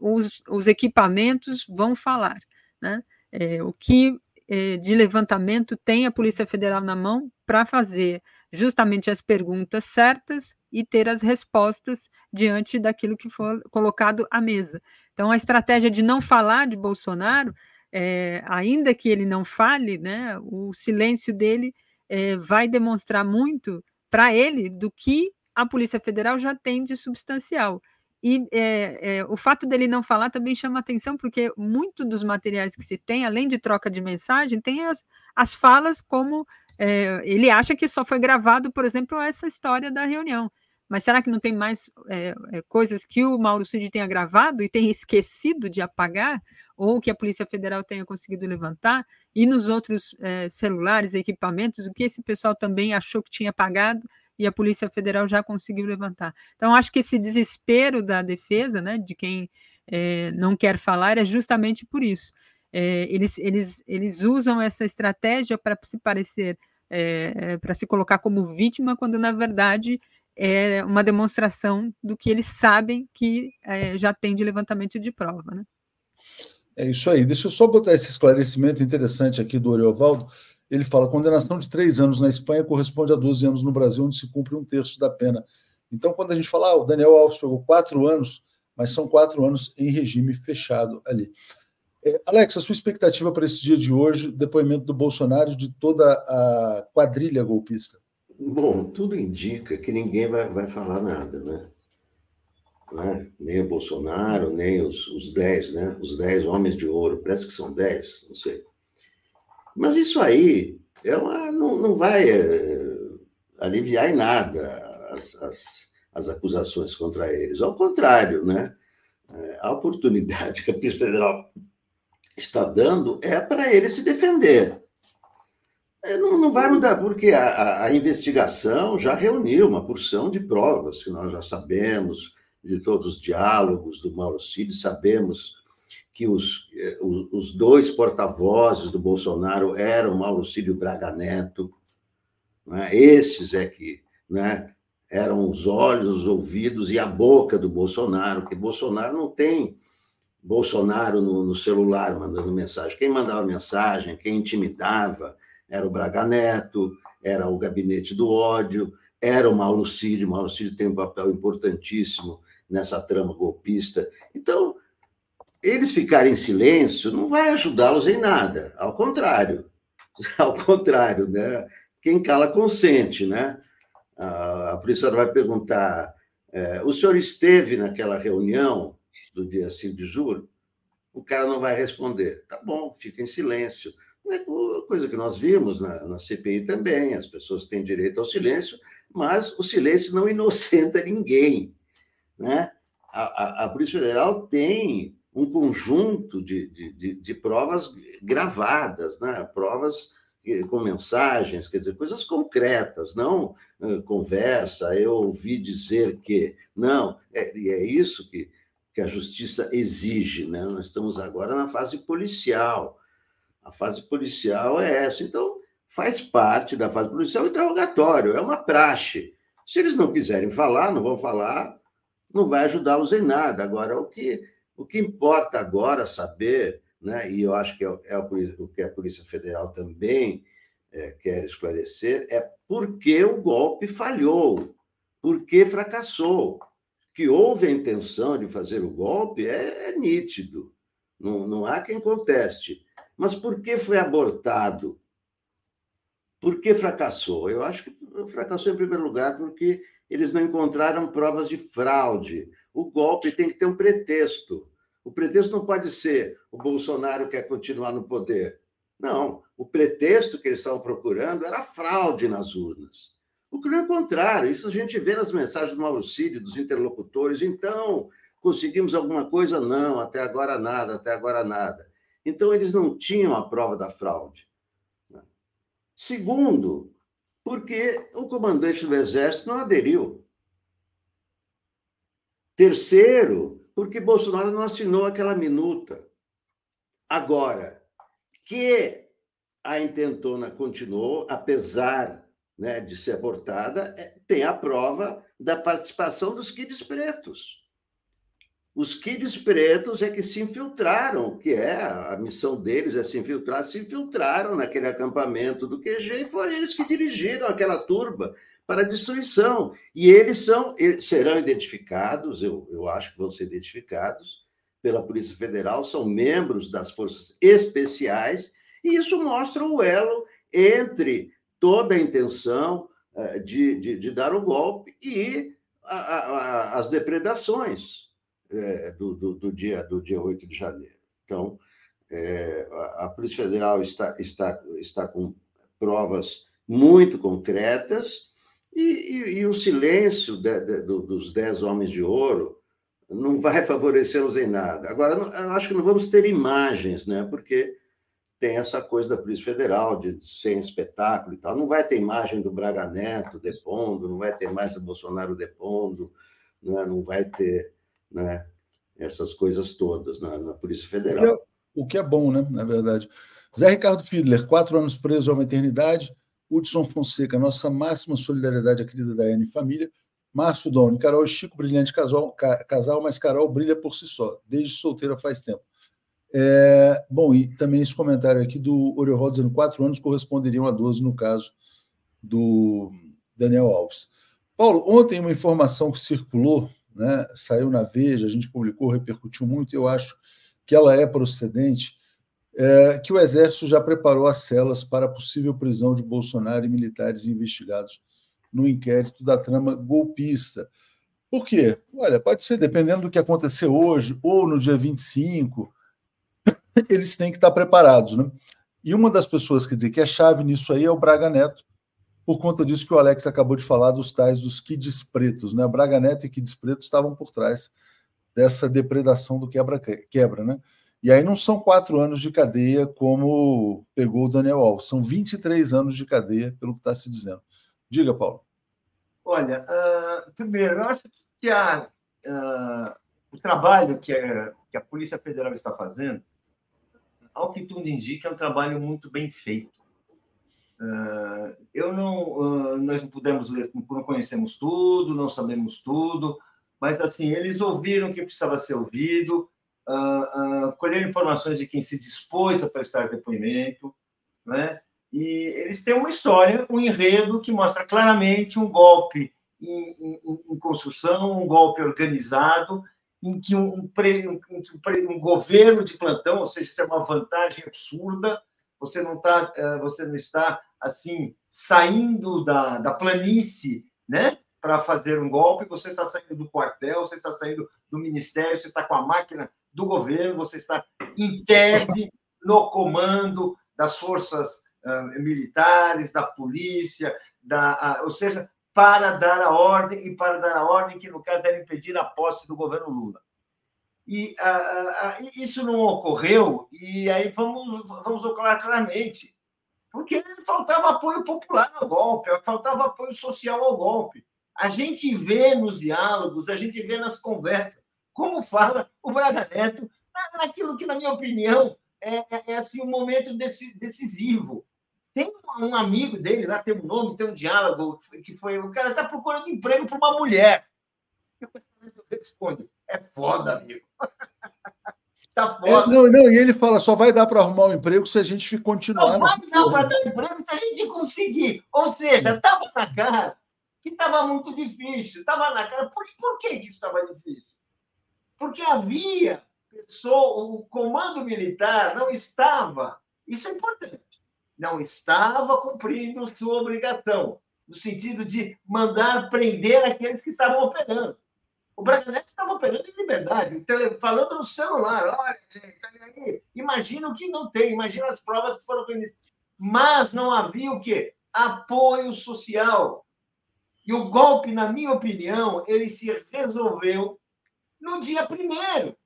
os, os equipamentos vão falar, né? É, o que é, de levantamento tem a Polícia Federal na mão para fazer justamente as perguntas certas e ter as respostas diante daquilo que for colocado à mesa. Então, a estratégia de não falar de Bolsonaro é, ainda que ele não fale, né, o silêncio dele é, vai demonstrar muito para ele do que a Polícia Federal já tem de substancial. E é, é, o fato dele não falar também chama atenção, porque muito dos materiais que se tem, além de troca de mensagem, tem as, as falas como é, ele acha que só foi gravado, por exemplo, essa história da reunião. Mas será que não tem mais é, é, coisas que o Mauro Cid tenha gravado e tenha esquecido de apagar, ou que a Polícia Federal tenha conseguido levantar, e nos outros é, celulares, equipamentos, o que esse pessoal também achou que tinha apagado e a Polícia Federal já conseguiu levantar. Então, acho que esse desespero da defesa, né, de quem é, não quer falar, é justamente por isso. É, eles, eles, eles usam essa estratégia para se parecer, para se colocar como vítima, quando na verdade é uma demonstração do que eles sabem que é, já tem de levantamento de prova. Né? É isso aí. Deixa eu só botar esse esclarecimento interessante aqui do Oriovaldo. Ele fala: condenação de três anos na Espanha corresponde a 12 anos no Brasil, onde se cumpre um terço da pena. Então, quando a gente fala, ah, o Daniel Alves pegou quatro anos, mas são quatro anos em regime fechado ali. É, Alex, a sua expectativa para esse dia de hoje, depoimento do Bolsonaro de toda a quadrilha golpista? Bom, tudo indica que ninguém vai, vai falar nada, né? né? Nem o Bolsonaro, nem os, os dez, né? Os dez homens de ouro, parece que são dez, não sei. Mas isso aí é não, não vai é, aliviar em nada as, as, as, acusações contra eles. Ao contrário, né? É, a oportunidade que a Polícia Federal está dando é para ele se defender. É, não, não vai mudar, porque a, a, investigação já reuniu uma porção de provas que nós já sabemos, de todos os diálogos do Mauro Cid, sabemos que os, eh, os dois porta-vozes do Bolsonaro eram Mauro Cid e Braga Neto. Né? Esses é que né, eram os olhos, os ouvidos e a boca do Bolsonaro, porque Bolsonaro não tem Bolsonaro no, no celular mandando mensagem. Quem mandava mensagem, quem intimidava, era o Braga Neto, era o Gabinete do Ódio, era o Mauro Cid. O Mauro Cid tem um papel importantíssimo nessa trama golpista. Então, eles ficarem em silêncio não vai ajudá-los em nada, ao contrário. Ao contrário, né? Quem cala consente, né? A polícia vai perguntar: é, o senhor esteve naquela reunião do dia 5 de julho? O cara não vai responder. Tá bom, fica em silêncio. É coisa que nós vimos na, na CPI também, as pessoas têm direito ao silêncio, mas o silêncio não inocenta ninguém. Né? A, a, a Polícia Federal tem um conjunto de, de, de, de provas gravadas, né? provas com mensagens, quer dizer, coisas concretas, não conversa, eu ouvi dizer que. Não, é, é isso que, que a justiça exige. Né? Nós estamos agora na fase policial. A fase policial é essa. Então, faz parte da fase policial interrogatório, é uma praxe. Se eles não quiserem falar, não vão falar, não vai ajudá-los em nada. Agora, o que, o que importa agora saber, né, e eu acho que é, é o que a Polícia Federal também é, quer esclarecer, é por que o golpe falhou, por que fracassou. Que houve a intenção de fazer o golpe é, é nítido, não, não há quem conteste. Mas por que foi abortado? Por que fracassou? Eu acho que fracassou em primeiro lugar porque eles não encontraram provas de fraude. O golpe tem que ter um pretexto. O pretexto não pode ser o Bolsonaro quer continuar no poder. Não, o pretexto que eles estavam procurando era fraude nas urnas. O que não é contrário, isso a gente vê nas mensagens do Cid, dos interlocutores. Então, conseguimos alguma coisa? Não, até agora nada, até agora nada. Então, eles não tinham a prova da fraude. Segundo, porque o comandante do Exército não aderiu. Terceiro, porque Bolsonaro não assinou aquela minuta. Agora, que a intentona continuou, apesar né, de ser abortada, é, tem a prova da participação dos kids pretos. Os kids pretos é que se infiltraram, que é a missão deles é se infiltrar, se infiltraram naquele acampamento do QG e foram eles que dirigiram aquela turba para a destruição. E eles são, serão identificados, eu, eu acho que vão ser identificados pela Polícia Federal, são membros das forças especiais, e isso mostra o elo entre toda a intenção uh, de, de, de, dar o golpe e a, a, as depredações é, do, do, do, dia, do dia 8 de janeiro. Então, é, a, a Polícia Federal está, está, está com provas muito concretas e, e, e o silêncio de, de, dos dez homens de ouro não vai favorecê-los em nada. Agora, eu acho que não vamos ter imagens, né? Porque tem essa coisa da Polícia Federal de sem espetáculo e tal. Não vai ter imagem do Braga Neto depondo, não vai ter imagem do Bolsonaro depondo, né? não vai ter né? essas coisas todas na, na Polícia Federal. O que, é, o que, é, bom, né? Na verdade. Zé Ricardo Fiedler, quatro anos preso à maternidade. Hudson Fonseca, nossa máxima solidariedade à querida Daiane e família. Márcio Doni, Carol e Chico, brilhante casal, casal, mas Carol brilha por si só, desde solteira faz tempo. É, bom, e também esse comentário aqui do Orioval dizendo quatro anos corresponderiam a 12 no caso do Daniel Alves. Paulo, ontem uma informação que circulou, né, saiu na Veja, a gente publicou, repercutiu muito, eu acho que ela é procedente, é, que o Exército já preparou as celas para a possível prisão de Bolsonaro e militares investigados no inquérito da trama golpista. Por quê? Olha, pode ser, dependendo do que acontecer hoje, ou no dia 25, eles têm que estar preparados. Né? E uma das pessoas quer dizer, que é chave nisso aí é o Braga Neto, por conta disso que o Alex acabou de falar dos tais dos kids pretos. Né? Braga Neto e kids pretos estavam por trás dessa depredação do quebra-quebra. Né? E aí não são quatro anos de cadeia como pegou o Daniel Alves, são 23 anos de cadeia, pelo que está se dizendo. Diga, Paulo. Olha, uh, primeiro, eu acho que a, uh, o trabalho que a, que a Polícia Federal está fazendo ao que tudo indica, é um trabalho muito bem feito. Uh, eu não, uh, nós não pudemos ler, não conhecemos tudo, não sabemos tudo, mas assim eles ouviram o que precisava ser ouvido, uh, colheram informações de quem se dispôs a prestar depoimento, né? E eles têm uma história, um enredo que mostra claramente um golpe em, em, em construção, um golpe organizado em que um, um, um, governo de plantão, ou seja, isso é uma vantagem absurda, você não, tá, eh, você não está assim saindo da, da planície né, para fazer um golpe, você está saindo do quartel, você está saindo do ministério, você está com a máquina do governo, você está em tese no comando das forças uh, militares, da polícia, da, uh, ou seja, para dar a ordem, e para dar a ordem, que no caso era impedir a posse do governo Lula. E ah, isso não ocorreu, e aí vamos, vamos ocorrer claramente, porque faltava apoio popular ao golpe, faltava apoio social ao golpe. A gente vê nos diálogos, a gente vê nas conversas, como fala o Braga Neto, naquilo que, na minha opinião, é, é, é assim, um momento decisivo. Tem um amigo dele lá, tem um nome, tem um diálogo, que foi: o cara está procurando emprego para uma mulher. Eu respondo: é foda, amigo. tá foda. É, não, não, e ele fala: só vai dar para arrumar um emprego se a gente continuar. Não vai dar para dar emprego se a gente conseguir. Ou seja, estava na cara que estava muito difícil. Estava na cara. Por, por que, que isso estava difícil? Porque havia pessoa, o comando militar não estava. Isso é importante não estava cumprindo sua obrigação, no sentido de mandar prender aqueles que estavam operando. O Neto estava operando em liberdade, falando no celular. Olha, aí. Imagina o que não tem, imagina as provas que foram reunidas. Mas não havia o quê? Apoio social. E o golpe, na minha opinião, ele se resolveu no dia primeiro.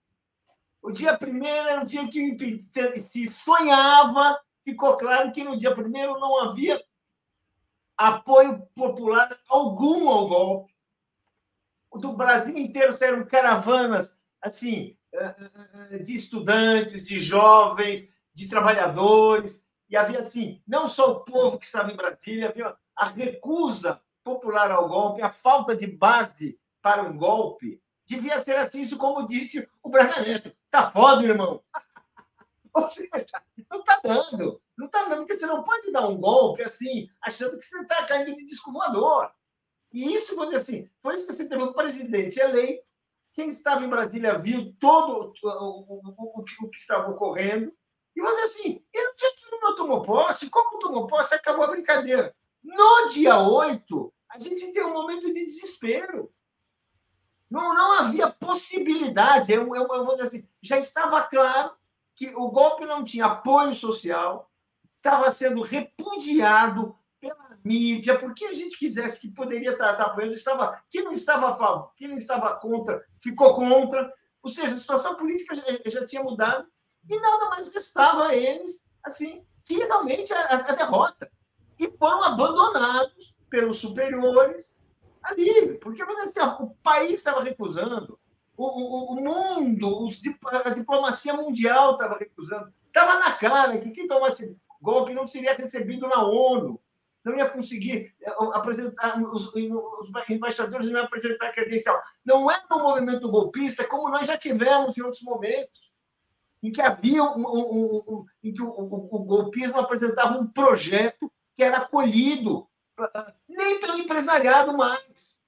O dia primeiro era o dia que se sonhava ficou claro que no dia primeiro não havia apoio popular algum ao golpe. Do Brasil inteiro saíram caravanas assim eh, eh, de estudantes, de jovens, de trabalhadores, e havia assim, não só o povo que estava em Brasília, havia a recusa popular ao golpe, a falta de base para um golpe. Devia ser assim, isso como disse o Braga Neto. Tá foda, irmão. Ou seja, não está dando. Não está dando, porque você não pode dar um golpe assim, achando que você está caindo de disco voador. E isso, quando assim, foi isso que teve um presidente eleito, Quem estava em Brasília viu todo o, o, o, o que estava ocorrendo. E você assim, ele no dia que não tomou posse, como tomou posse, acabou a brincadeira. No dia 8, a gente tem um momento de desespero. Não, não havia possibilidade. Eu, eu, eu vou dizer assim, já estava claro que o golpe não tinha apoio social, estava sendo repudiado pela mídia, porque a gente quisesse que poderia estar, estar apoiando, estava, quem não estava a favor, quem não estava contra, ficou contra. Ou seja, a situação política já, já tinha mudado e nada mais restava a eles, assim, que realmente a, a derrota. E foram abandonados pelos superiores ali, porque assim, o país estava recusando, o, o, o mundo, os, a diplomacia mundial estava recusando, estava na cara que quem tomasse golpe não seria recebido na ONU, não ia conseguir eh, apresentar, os, os embaixadores não iam apresentar credencial. Não é um movimento golpista como nós já tivemos em outros momentos, em que havia um, um, um, em que o, o, o golpismo apresentava um projeto que era acolhido nem pelo empresariado mais.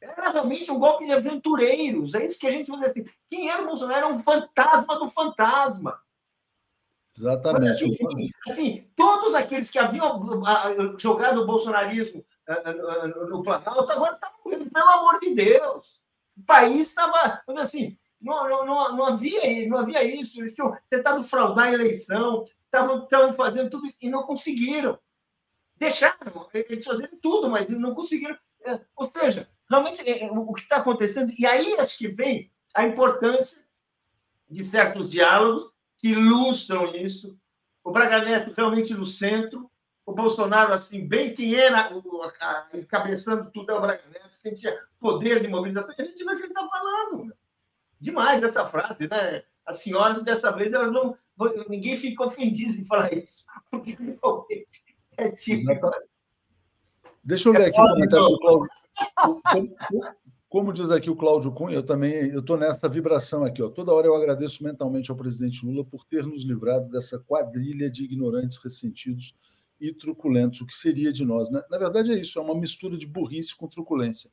Era realmente um golpe de aventureiros. É isso que a gente dizer assim. Quem era o Bolsonaro? Era um fantasma do fantasma. Exatamente. Assim, assim, todos aqueles que haviam jogado o bolsonarismo no Planalto agora estavam morrendo, pelo amor de Deus. O país estava. Assim, não, não, não, havia, não havia isso. Eles tinham tentado fraudar a eleição, estavam fazendo tudo isso e não conseguiram deixaram eles fazerem tudo, mas não conseguiram. É, ou seja, realmente é, é, o que está acontecendo, e aí acho que vem a importância de certos diálogos que ilustram isso. O Braga Neto realmente no centro, o Bolsonaro, assim, bem quem era, encabeçando tudo é o Braga Neto, quem tinha poder de mobilização, a gente vê o que ele está falando. Demais essa frase, né? As senhoras, dessa vez, elas não. Ninguém fica ofendido em falar isso, porque realmente é típico. Deixa eu ler aqui o comentário do Cláudio. Como, diz aqui o Cláudio Cunha, eu também eu estou nessa vibração aqui. Ó. Toda hora eu agradeço mentalmente ao presidente Lula por ter nos livrado dessa quadrilha de ignorantes ressentidos e truculentos. O que seria de nós? Né? Na verdade, é isso, é uma mistura de burrice com truculência.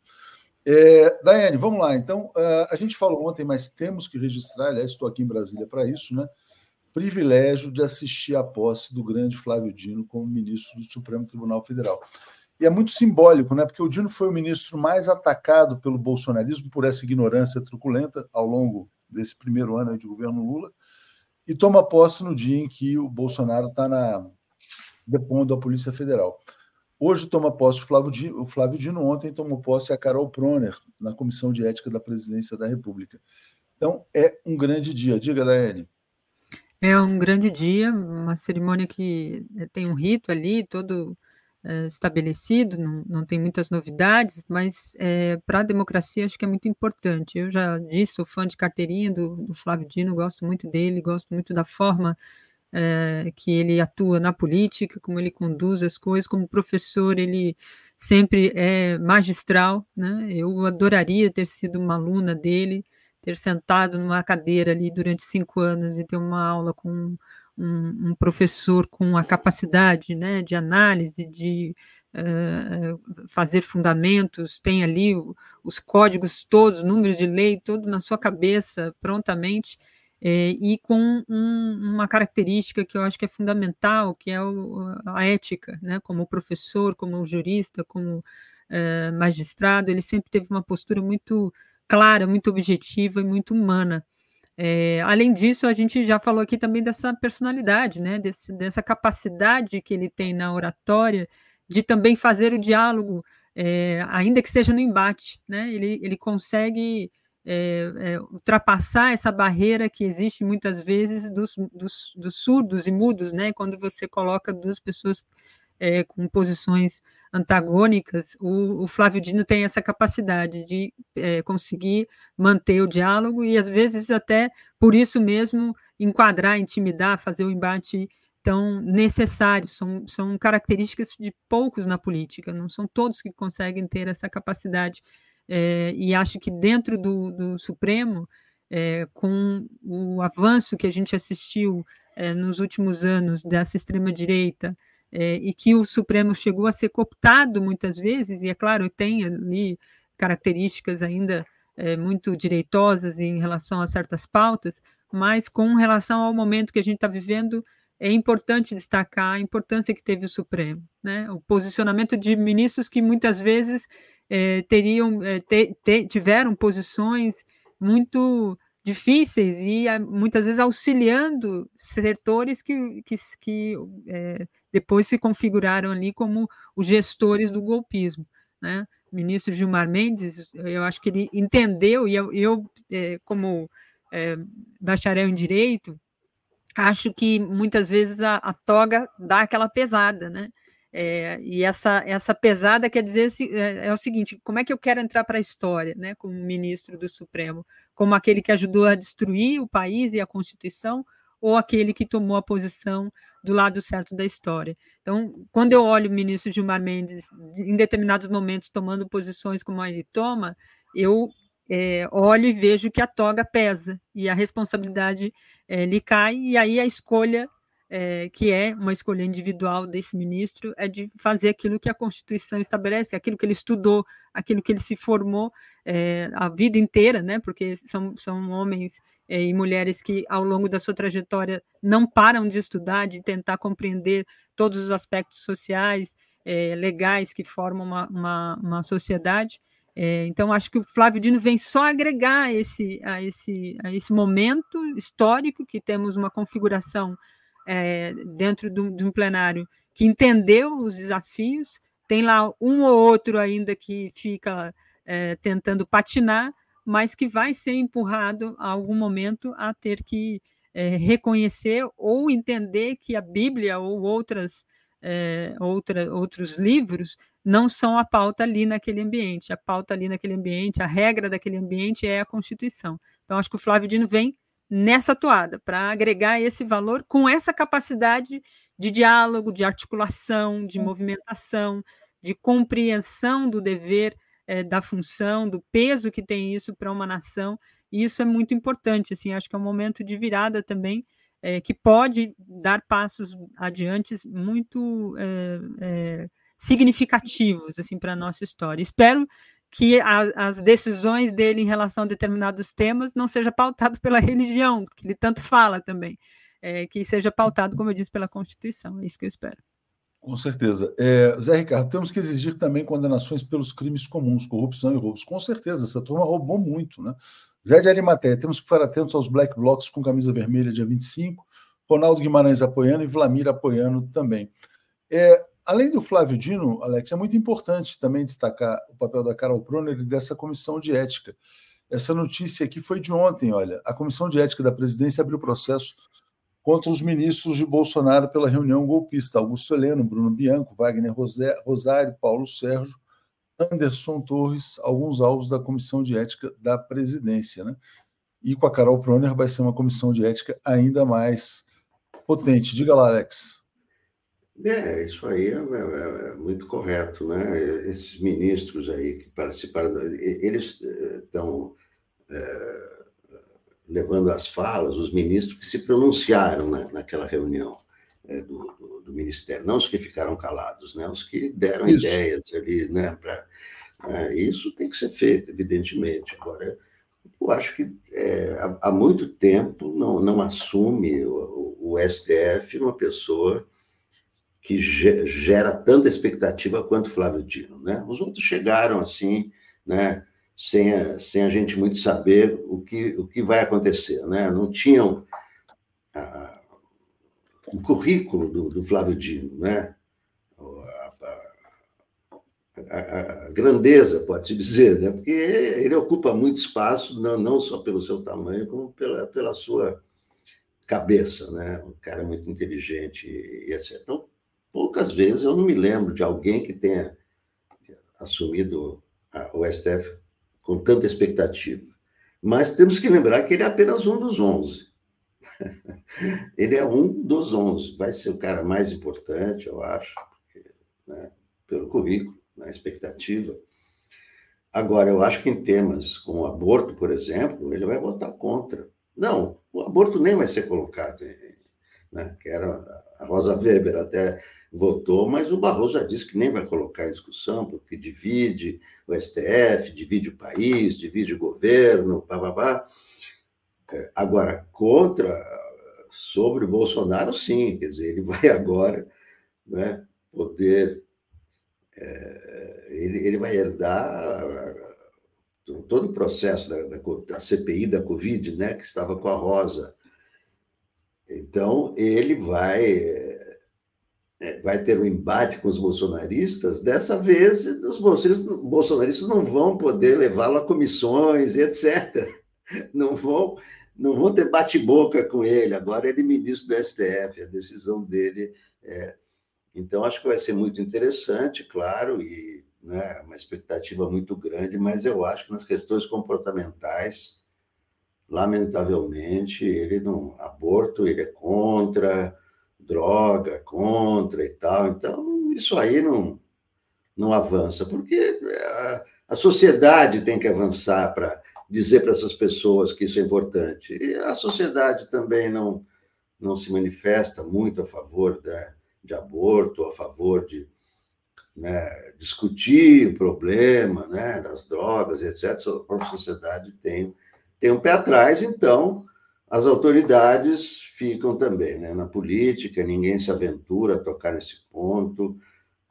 É, Daiane, vamos lá. Então, uh, a gente falou ontem, mas temos que registrar, aliás, estou aqui em Brasília para isso, né? privilégio de assistir à posse do grande Flávio Dino como ministro do Supremo Tribunal Federal. E é muito simbólico, né? Porque o Dino foi o ministro mais atacado pelo bolsonarismo por essa ignorância truculenta ao longo desse primeiro ano de governo Lula e toma posse no dia em que o Bolsonaro está na depondo a Polícia Federal. Hoje toma posse o Flávio, Dino, o Flávio Dino, ontem tomou posse a Carol Proner na Comissão de Ética da Presidência da República. Então é um grande dia. Diga, Daiane. É um grande dia, uma cerimônia que tem um rito ali, todo é, estabelecido, não, não, tem muitas novidades, mas é, para a democracia acho que é muito importante. Eu já disse, sou fã de carteirinha do, do Flávio Dino, gosto muito dele, gosto muito da forma é, que ele atua na política, como ele conduz as coisas, como professor, ele sempre é magistral, né? Eu adoraria ter sido uma aluna dele, ter sentado numa cadeira ali durante cinco anos e ter uma aula com um, um professor com a capacidade né, de análise, de uh, fazer fundamentos, tem ali os códigos todos, números de lei, todo na sua cabeça, prontamente, é, e com um, uma característica que eu acho que é fundamental, que é o, a ética, né, como professor, como jurista, como magistrado, ele sempre teve uma postura muito clara, muito objetiva e muito humana. É, além disso, a gente já falou aqui também dessa personalidade, né, Desse, dessa capacidade que ele tem na oratória de também fazer o diálogo, é, ainda que seja no embate. Né, ele, ele consegue é, ultrapassar essa barreira que existe muitas vezes dos, dos, dos surdos e mudos, né, quando você coloca duas pessoas é, com posições antagônicas, o, o, Flávio Dino tem essa capacidade de é, conseguir manter o diálogo e, às vezes, até por isso mesmo, enquadrar, intimidar, fazer o embate tão necessário. São, são características de poucos na política, não são todos que conseguem ter essa capacidade. É, e acho que dentro do, do Supremo, é, com o avanço que a gente assistiu é, nos últimos anos dessa extrema-direita, é, e que o Supremo chegou a ser cooptado muitas vezes, e é claro, tem ali características ainda é, muito direitosas em relação a certas pautas, mas com relação ao momento que a gente está vivendo, é importante destacar a importância que teve o Supremo, né? O posicionamento de ministros que muitas vezes é, teriam é, te, te, tiveram posições muito difíceis e muitas vezes auxiliando setores que, que, que é, depois se configuraram ali como os gestores do golpismo, né? O ministro Gilmar Mendes, eu acho que ele entendeu e eu, eu como bacharel em direito acho que muitas vezes a, a toga dá aquela pesada, né? É, e essa, essa pesada quer dizer é, é, o seguinte: como é que eu quero entrar para a história, né, como ministro do Supremo? Como aquele que ajudou a destruir o país e a Constituição, ou aquele que tomou a posição do lado certo da história? Então, quando eu olho o ministro Gilmar Mendes, em determinados momentos, tomando posições como ele toma, eu é, olho e vejo que a toga pesa e a responsabilidade lhe cai, e aí a escolha, é, que é uma escolha individual desse ministro, é de fazer aquilo que a Constituição estabelece, aquilo que ele estudou, aquilo que ele se formou a vida inteira, né, porque são, são homens e mulheres que, ao longo da sua trajetória, não param de estudar, de tentar compreender todos os aspectos sociais, legais que formam uma, uma, uma sociedade. É, então, acho que o Flávio Dino vem só agregar esse, a, esse, a esse momento histórico, que temos uma configuração é, dentro de um, de um, plenário que entendeu os desafios, tem lá um ou outro ainda que fica é, tentando patinar, mas que vai ser empurrado a algum momento a ter que é, reconhecer ou entender que a Bíblia ou outras, é, outra, outros livros não são a pauta ali naquele ambiente. A pauta ali naquele ambiente, a regra daquele ambiente é a Constituição. Então, acho que o Flávio Dino vem nessa toada, para agregar esse valor com essa capacidade de diálogo, de articulação, de movimentação, de compreensão do dever, é, da função, do peso que tem isso para uma nação. E isso é muito importante. Assim, acho que é um momento de virada também. É, que pode dar passos adiante muito é, significativos assim para a nossa história. Espero que a, as decisões dele em relação a determinados temas não seja pautado pela religião, que ele tanto fala também, é, que seja pautado, como eu disse, pela Constituição. É isso que eu espero. Com certeza. É, Zé Ricardo, temos que exigir também condenações pelos crimes comuns, corrupção e roubos. Com certeza, essa turma roubou muito, né? Zé de Arimateia, temos que ficar atentos aos black blocs com camisa vermelha dia 25, Ronaldo Guimarães apoiando e Vlamir apoiando também. É, Além do Flávio Dino, Alex, é muito importante também destacar o papel da Carol Proner e dessa comissão de ética. Essa notícia aqui foi de ontem, olha. A comissão de ética da presidência abriu processo contra os ministros de Bolsonaro pela reunião golpista. Augusto Heleno, Bruno Bianco, Wagner Rosário, Paulo Sérgio, Anderson Torres, alguns alvos da comissão de ética da presidência, né? E com a Carol Proner vai ser uma comissão de ética ainda mais potente. Diga lá, Alex. É, isso aí é, é, é, muito correto, né? Esses ministros aí que participaram, eles estão eh, é, levando as falas, os ministros que se pronunciaram na, naquela reunião é, do, do, do, Ministério, não os que ficaram calados, né? Os que deram isso. ideias ali, né? Pra, é, isso tem que ser feito, evidentemente. Agora, eu acho que há, há, muito tempo não, não assume o, o STF uma pessoa que gera tanta expectativa quanto Flávio Dino, né? Os outros chegaram assim, né? Sem a, sem a gente muito saber o que, o que vai acontecer, né? Não tinham a, o currículo do, do, Flávio Dino, né? A grandeza, pode-se dizer, né? Porque ele ocupa muito espaço, não, não só pelo seu tamanho, como pela, pela sua cabeça, né? Um cara muito inteligente e, e etc. Então, poucas vezes eu não me lembro de alguém que tenha assumido o STF com tanta expectativa. Mas temos que lembrar que ele é apenas um dos 11. ele é um dos 11. Vai ser o cara mais importante, eu acho, porque, né, pelo currículo, na expectativa. Agora, eu acho que em temas como o aborto, por exemplo, ele vai votar contra. Não, o aborto nem vai ser colocado, né, que era a Rosa Weber até votou, mas o Barroso já disse que nem vai colocar em discussão, porque divide o STF, divide o país, divide o governo, bababá. É, agora, contra, sobre o Bolsonaro, sim, quer dizer, ele vai agora né, poder. É, ele, ele vai herdar todo o processo da, da, da, CPI da Covid, né, que estava com a Rosa. Então, ele vai é, vai ter um embate com os bolsonaristas, dessa vez os bolsonaristas, bolsonaristas não vão poder levá-lo a comissões, etc. Não vão, não vão ter bate-boca com ele. Agora ele é ministro do STF, a decisão dele é. Então, acho que vai ser muito interessante, claro, e né, uma expectativa muito grande, mas eu acho que nas questões comportamentais, lamentavelmente, ele não. Aborto, ele é contra droga, contra e tal. Então, isso aí não, não avança, porque a, a sociedade tem que avançar para dizer para essas pessoas que isso é importante. E a sociedade também não, não se manifesta muito a favor de, de aborto, a favor de né, discutir o problema né, das drogas, etc. A sociedade tem, tem um pé atrás, então as autoridades ficam também né? na política, ninguém se aventura a tocar nesse ponto,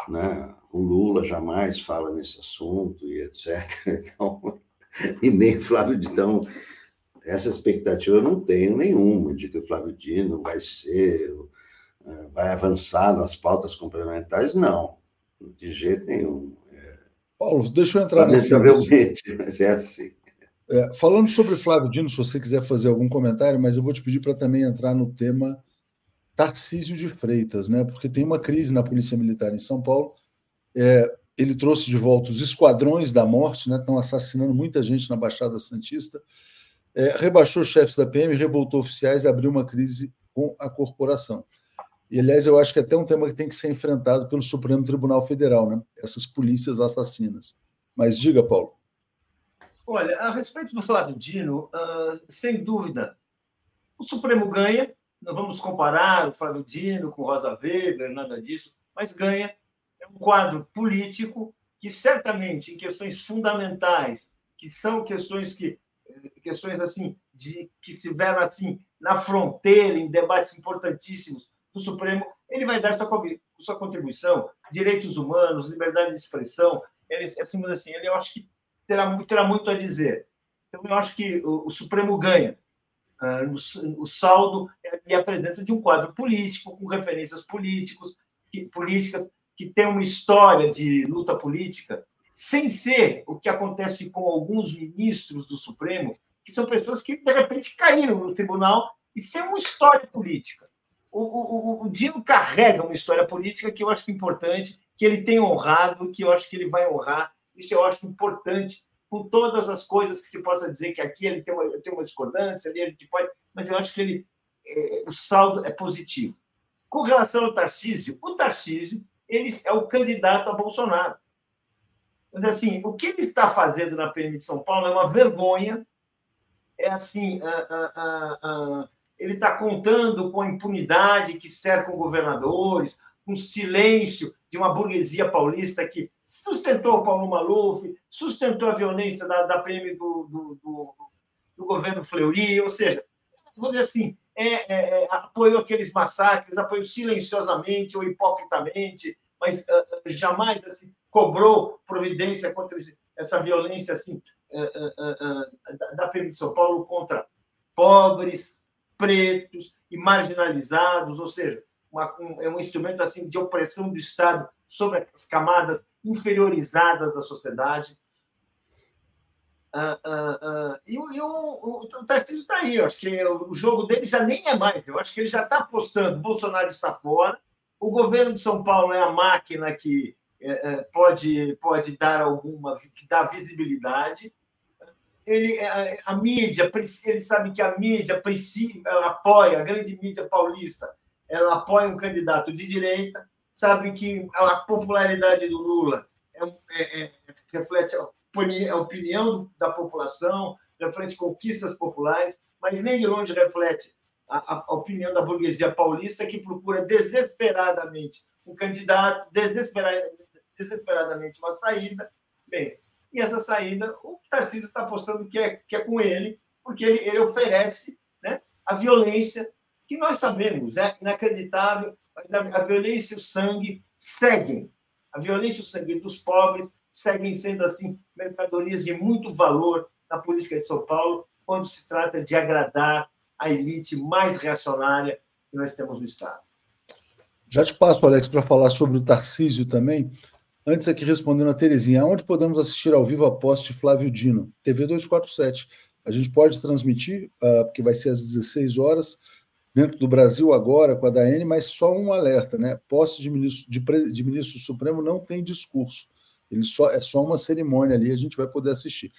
né? o Lula jamais fala nesse assunto e etc. Então, e nem Flávio Dino. Então, essa expectativa eu não tenho nenhuma de que o Flávio Dino vai ser, eh, vai avançar nas pautas complementares, não, de jeito nenhum. É... Paulo, deixa eu entrar nesse. Mas é assim. É, falando sobre Flávio Dino, se você quiser fazer algum comentário, mas eu vou te pedir para também entrar no tema Tarcísio de Freitas, né? Porque tem uma crise na Polícia Militar em São Paulo. É, ele trouxe de volta os esquadrões da morte, né? Estão assassinando muita gente na Baixada Santista. É, rebaixou chefes da PM, revoltou oficiais e abriu uma crise com a corporação. E, aliás, eu acho que é até um tema que tem que ser enfrentado pelo Supremo Tribunal Federal, né? Essas polícias assassinas. Mas diga, Paulo. Olha, a respeito do Flávio Dino, uh, sem dúvida, o Supremo ganha. Não vamos comparar o Flávio Dino com Rosa Weber, nada disso, mas ganha. É um quadro político que certamente em questões fundamentais, que são questões que questões assim de que estiveram assim na fronteira em debates importantíssimos do Supremo, ele vai dar sua, sua contribuição, direitos humanos, liberdade de expressão, ele assim, assim, ele eu acho que terá, terá muito a dizer. Então, eu acho que o, o Supremo ganha. Uh, o, o, saldo e a presença de um quadro político, com referências políticos, que, políticas, que tem uma história de luta política, sem ser o que acontece com alguns ministros do Supremo, que são pessoas que, de repente, caíram no tribunal e sem uma história política. O, o, o, Dino carrega uma história política que eu acho é importante, que ele tem honrado, que eu acho que ele vai honrar isso eu acho importante, com todas as coisas que se possa dizer que aqui ele tem uma, tem uma discordância, ali a gente pode, mas eu acho que ele, é, o saldo é positivo. Com relação ao Tarcísio, o Tarcísio ele é o candidato a Bolsonaro. Mas, assim, o que ele está fazendo na PM de São Paulo é uma vergonha. É assim, ele está contando com a impunidade que cerca os governadores, com silêncio de uma burguesia paulista que sustentou o Paulo Maluf, sustentou a violência da, da PM do, do, do, do governo Fleury, ou seja, vou dizer assim, é, é, é, apoiou aqueles massacres, apoiou silenciosamente ou hipocritamente, mas uh, jamais assim, cobrou providência contra esse, essa violência assim, uh, uh, da, da PM de São Paulo contra pobres, pretos e marginalizados, ou seja, uma, um, é um instrumento assim de opressão do Estado sobre as camadas inferiorizadas da sociedade. Uh, uh, uh, e, o, o, o Tarcísio está aí. Eu acho que o jogo dele já nem é mais. Eu acho que ele já está apostando. Bolsonaro está fora. O governo de São Paulo é a máquina que é, é, pode, pode dar alguma, que dá visibilidade. Ele, a, a mídia, ele sabe que a mídia precisa, apoia, a grande mídia paulista ela apoia um candidato de direita, sabe que a popularidade do Lula é, é, é, reflete a opinião da população, reflete conquistas populares, mas nem de longe reflete a, a, opinião da burguesia paulista que procura desesperadamente um candidato desesperadamente uma saída. Bem, e essa saída, o Tarcísio está apostando que é, que é com ele, porque ele, ele oferece né, a violência, que nós sabemos, é inacreditável, mas a, violência e o sangue seguem. A violência e o sangue dos pobres seguem sendo, assim, mercadorias de muito valor na política de São Paulo, quando se trata de agradar a elite mais reacionária que nós temos no Estado. Já te passo, Alex, para falar sobre o Tarcísio também. Antes aqui respondendo a Terezinha, aonde podemos assistir ao vivo a poste Flávio Dino? TV 247. A gente pode transmitir, uh, porque vai ser às 16 horas, dentro do Brasil agora, com a DAN, mas só um alerta, né? Poste de ministro, de, de ministro Supremo não tem discurso. Ele só, é só uma cerimônia ali, a gente vai poder assistir.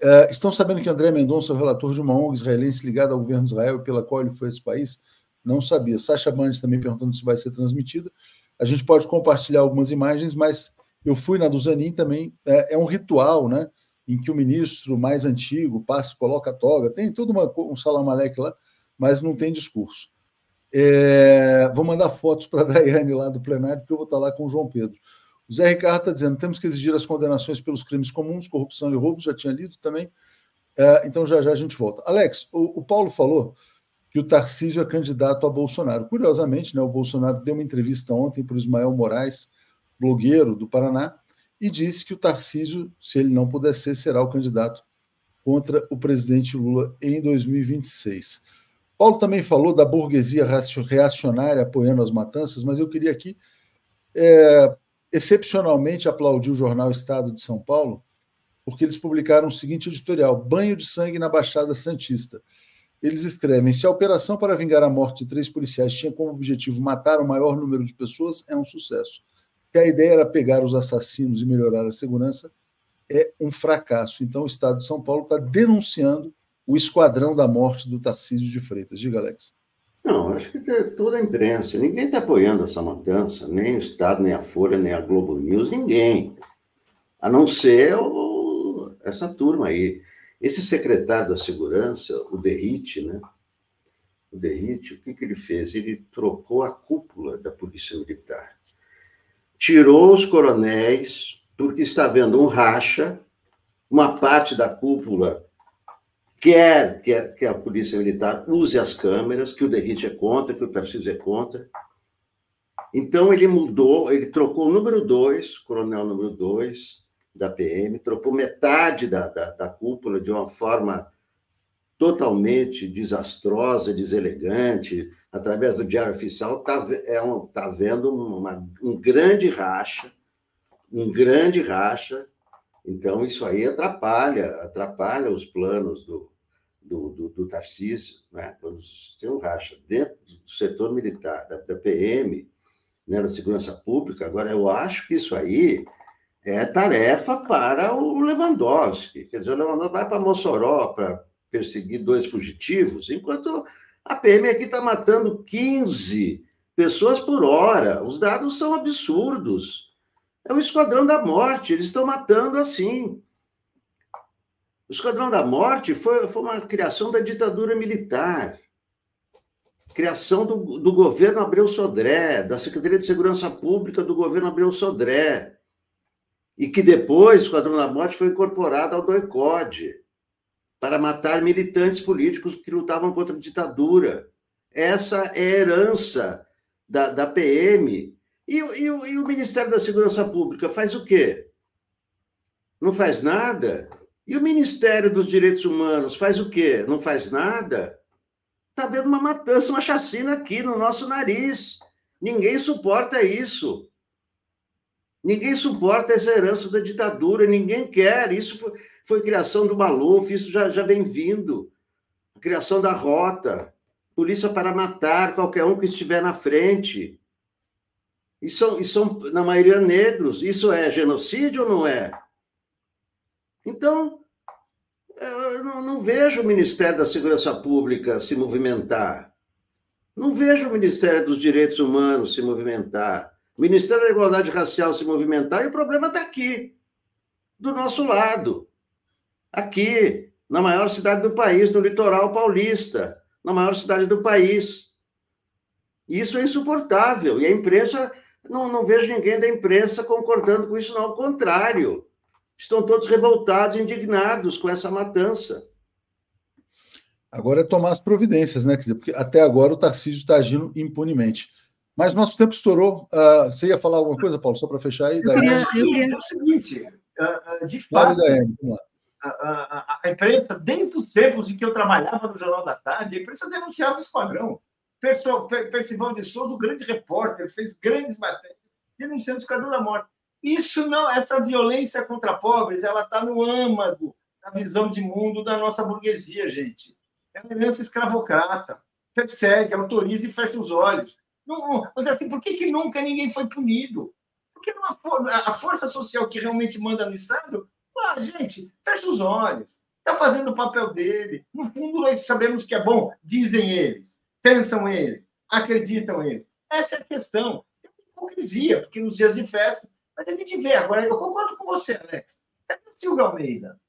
Uh, estão sabendo que André Mendonça é relator de uma ONG israelense ligada ao governo de Israel pela qual ele foi esse país? Não sabia. Sasha Bandes também perguntando se vai ser transmitida. A gente pode compartilhar algumas imagens, mas eu fui na do Zanin também. É, é, um ritual, né? Em que o ministro mais antigo passa, coloca a toga, tem todo uma, um salamaleque lá, mas não tem discurso. É, vou mandar fotos para a Daiane lá do plenário, porque eu vou estar lá com o João Pedro. O Zé Ricardo está dizendo: temos que exigir as condenações pelos crimes comuns, corrupção e roubo, já tinha lido também. É, então já já a gente volta. Alex, o, o Paulo falou que o Tarcísio é candidato a Bolsonaro. Curiosamente, né, o Bolsonaro deu uma entrevista ontem para o Ismael Moraes, blogueiro do Paraná, e disse que o Tarcísio, se ele não puder ser, será o candidato contra o presidente Lula em 2026. Paulo também falou da burguesia reacionária apoiando as matanças, mas eu queria aqui, é, excepcionalmente, aplaudir o jornal Estado de São Paulo, porque eles publicaram o seguinte editorial: Banho de sangue na Baixada Santista. Eles escrevem: se a operação para vingar a morte de três policiais tinha como objetivo matar o maior número de pessoas, é um sucesso que a ideia era pegar os assassinos e melhorar a segurança, é um fracasso. Então, o Estado de São Paulo está denunciando o esquadrão da morte do Tarcísio de Freitas. Diga, Alex. Não, acho que toda a imprensa, ninguém está apoiando essa matança, nem o Estado, nem a Folha, nem a Globo News, ninguém. A não ser o, essa turma aí. Esse secretário da Segurança, o Derrite, né? O Derrite, o que, que ele fez? Ele trocou a cúpula da Polícia Militar tirou os coronéis, porque está havendo um racha, uma parte da cúpula quer que a, que a Polícia Militar use as câmeras, que o Derrite é contra, que o Tarcísio é contra. Então, ele mudou, ele trocou o número 2, coronel número 2 da PM, trocou metade da, da, da cúpula de uma forma totalmente desastrosa, deselegante, através do Diário Oficial, está é um, tá vendo uma, um grande racha, um grande racha. Então, isso aí atrapalha, atrapalha os planos do, do, do, do Tarcísio, né? quando tem um racha dentro do setor militar, da, da PM, né, da segurança pública. Agora, eu acho que isso aí é tarefa para o Lewandowski. Quer dizer, o Lewandowski vai para Mossoró para perseguir dois fugitivos, enquanto a PM aqui está matando 15 pessoas por hora. Os dados são absurdos. É o Esquadrão da Morte, eles estão matando assim. O Esquadrão da Morte foi, foi uma criação da ditadura militar, criação do, do governo Abreu Sodré, da Secretaria de Segurança Pública do governo Abreu Sodré, e que depois o Esquadrão da Morte foi incorporado ao DOICOD para matar militantes políticos que lutavam contra a ditadura. Essa é a herança da, da PM. E, e, e o Ministério da Segurança Pública faz o quê? Não faz nada? E o Ministério dos Direitos Humanos faz o quê? Não faz nada? Está havendo uma matança, uma chacina aqui no nosso nariz. Ninguém suporta isso. Ninguém suporta essa herança da ditadura, ninguém quer. Isso foi, foi criação do Maluf, isso já, já vem vindo. Criação da rota, polícia para matar qualquer um que estiver na frente. E são, e são, na maioria, negros. Isso é genocídio ou não é? Então, eu não, não vejo o Ministério da Segurança Pública se movimentar. Não vejo o Ministério dos Direitos Humanos se movimentar. O Ministério da Igualdade Racial se movimentar e o problema está aqui, do nosso lado aqui, na maior cidade do país, no litoral paulista, na maior cidade do país. Isso é insuportável. E a imprensa Não, não vejo ninguém da imprensa concordando com isso, não. Ao contrário, estão todos revoltados, indignados com essa matança. Agora é tomar as providências, né? Quer dizer, porque até agora o Tarcísio está agindo impunemente. Mas nosso tempo estourou. Uh, você ia falar alguma coisa, Paulo, só para fechar aí? Eu queria, eu queria... É o seguinte, uh, de fato, a, a, a, imprensa, desde os tempos em que eu trabalhava no Jornal da Tarde, a imprensa denunciava o esquadrão. Percival de Souza, o grande repórter, fez grandes matérias denunciando o esquadrão da morte. Isso não, essa violência contra pobres, ela está no âmago da visão de mundo da nossa burguesia, gente. É uma herança escravocrata. Persegue, autoriza e fecha os olhos. Não, mas assim, por que, que nunca ninguém foi punido? Porque a, a força social que realmente manda no Estado, ah, gente, fecha os olhos. Está fazendo o papel dele. No fundo, nós sabemos que é bom, dizem eles, pensam eles, acreditam eles. Essa é a questão. Tem hipocrisia, porque nos dias de festa mas a gente vê agora, eu concordo com você, Alex. É o Silvio Almeida.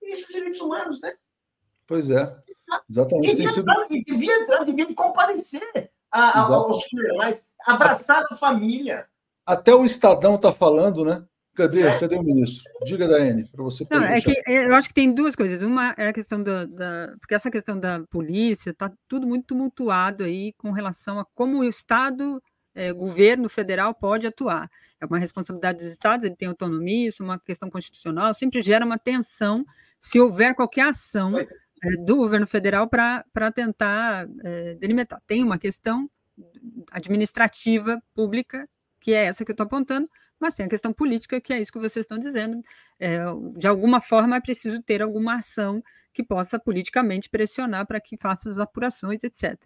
Isso, direitos humanos, né? Pois é. Exatamente. Devia, sido... entrar, devia entrar, devia comparecer a, aos funerais, abraçar a família. Até o Estadão está falando, né? Cadê, é. cadê o ministro? Diga, Daiane, para você. Não, é que eu acho que tem duas coisas. Uma é a questão da, da. Porque essa questão da polícia está tudo muito tumultuado aí com relação a como o Estado é, governo federal pode atuar. É uma responsabilidade dos estados, ele tem autonomia, isso é uma questão constitucional, sempre gera uma tensão se houver qualquer ação é, do governo federal para tentar é, delimitar. Tem uma questão administrativa pública, que é essa que eu estou apontando, mas tem a questão política, que é isso que vocês estão dizendo. É, de alguma forma, é preciso ter alguma ação que possa politicamente pressionar para que faça as apurações, etc.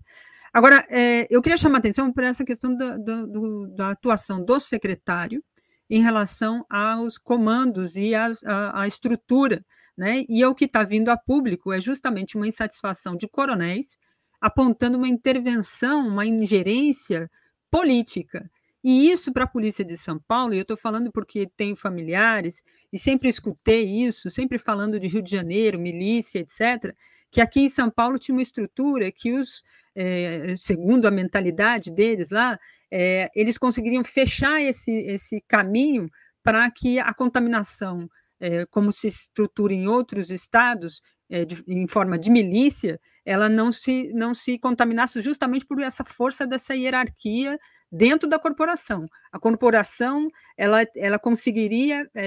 Agora, é, eu queria chamar a atenção para essa questão da, da, do, da, atuação do secretário em relação aos comandos e as, a, a estrutura, né? E o que está vindo a público é justamente uma insatisfação de coronéis apontando uma intervenção, uma ingerência política. E isso para a polícia de São Paulo, e eu estou falando porque tenho familiares e sempre escutei isso, sempre falando de Rio de Janeiro, milícia, etc., que aqui em São Paulo tinha uma estrutura que os é, segundo a mentalidade deles lá, é, eles conseguiriam fechar esse, esse caminho para que a contaminação, é, como se estrutura em outros estados, de, em forma de milícia, ela não se, não se contaminasse justamente por essa força dessa hierarquia dentro da corporação. A corporação ela, ela conseguiria é,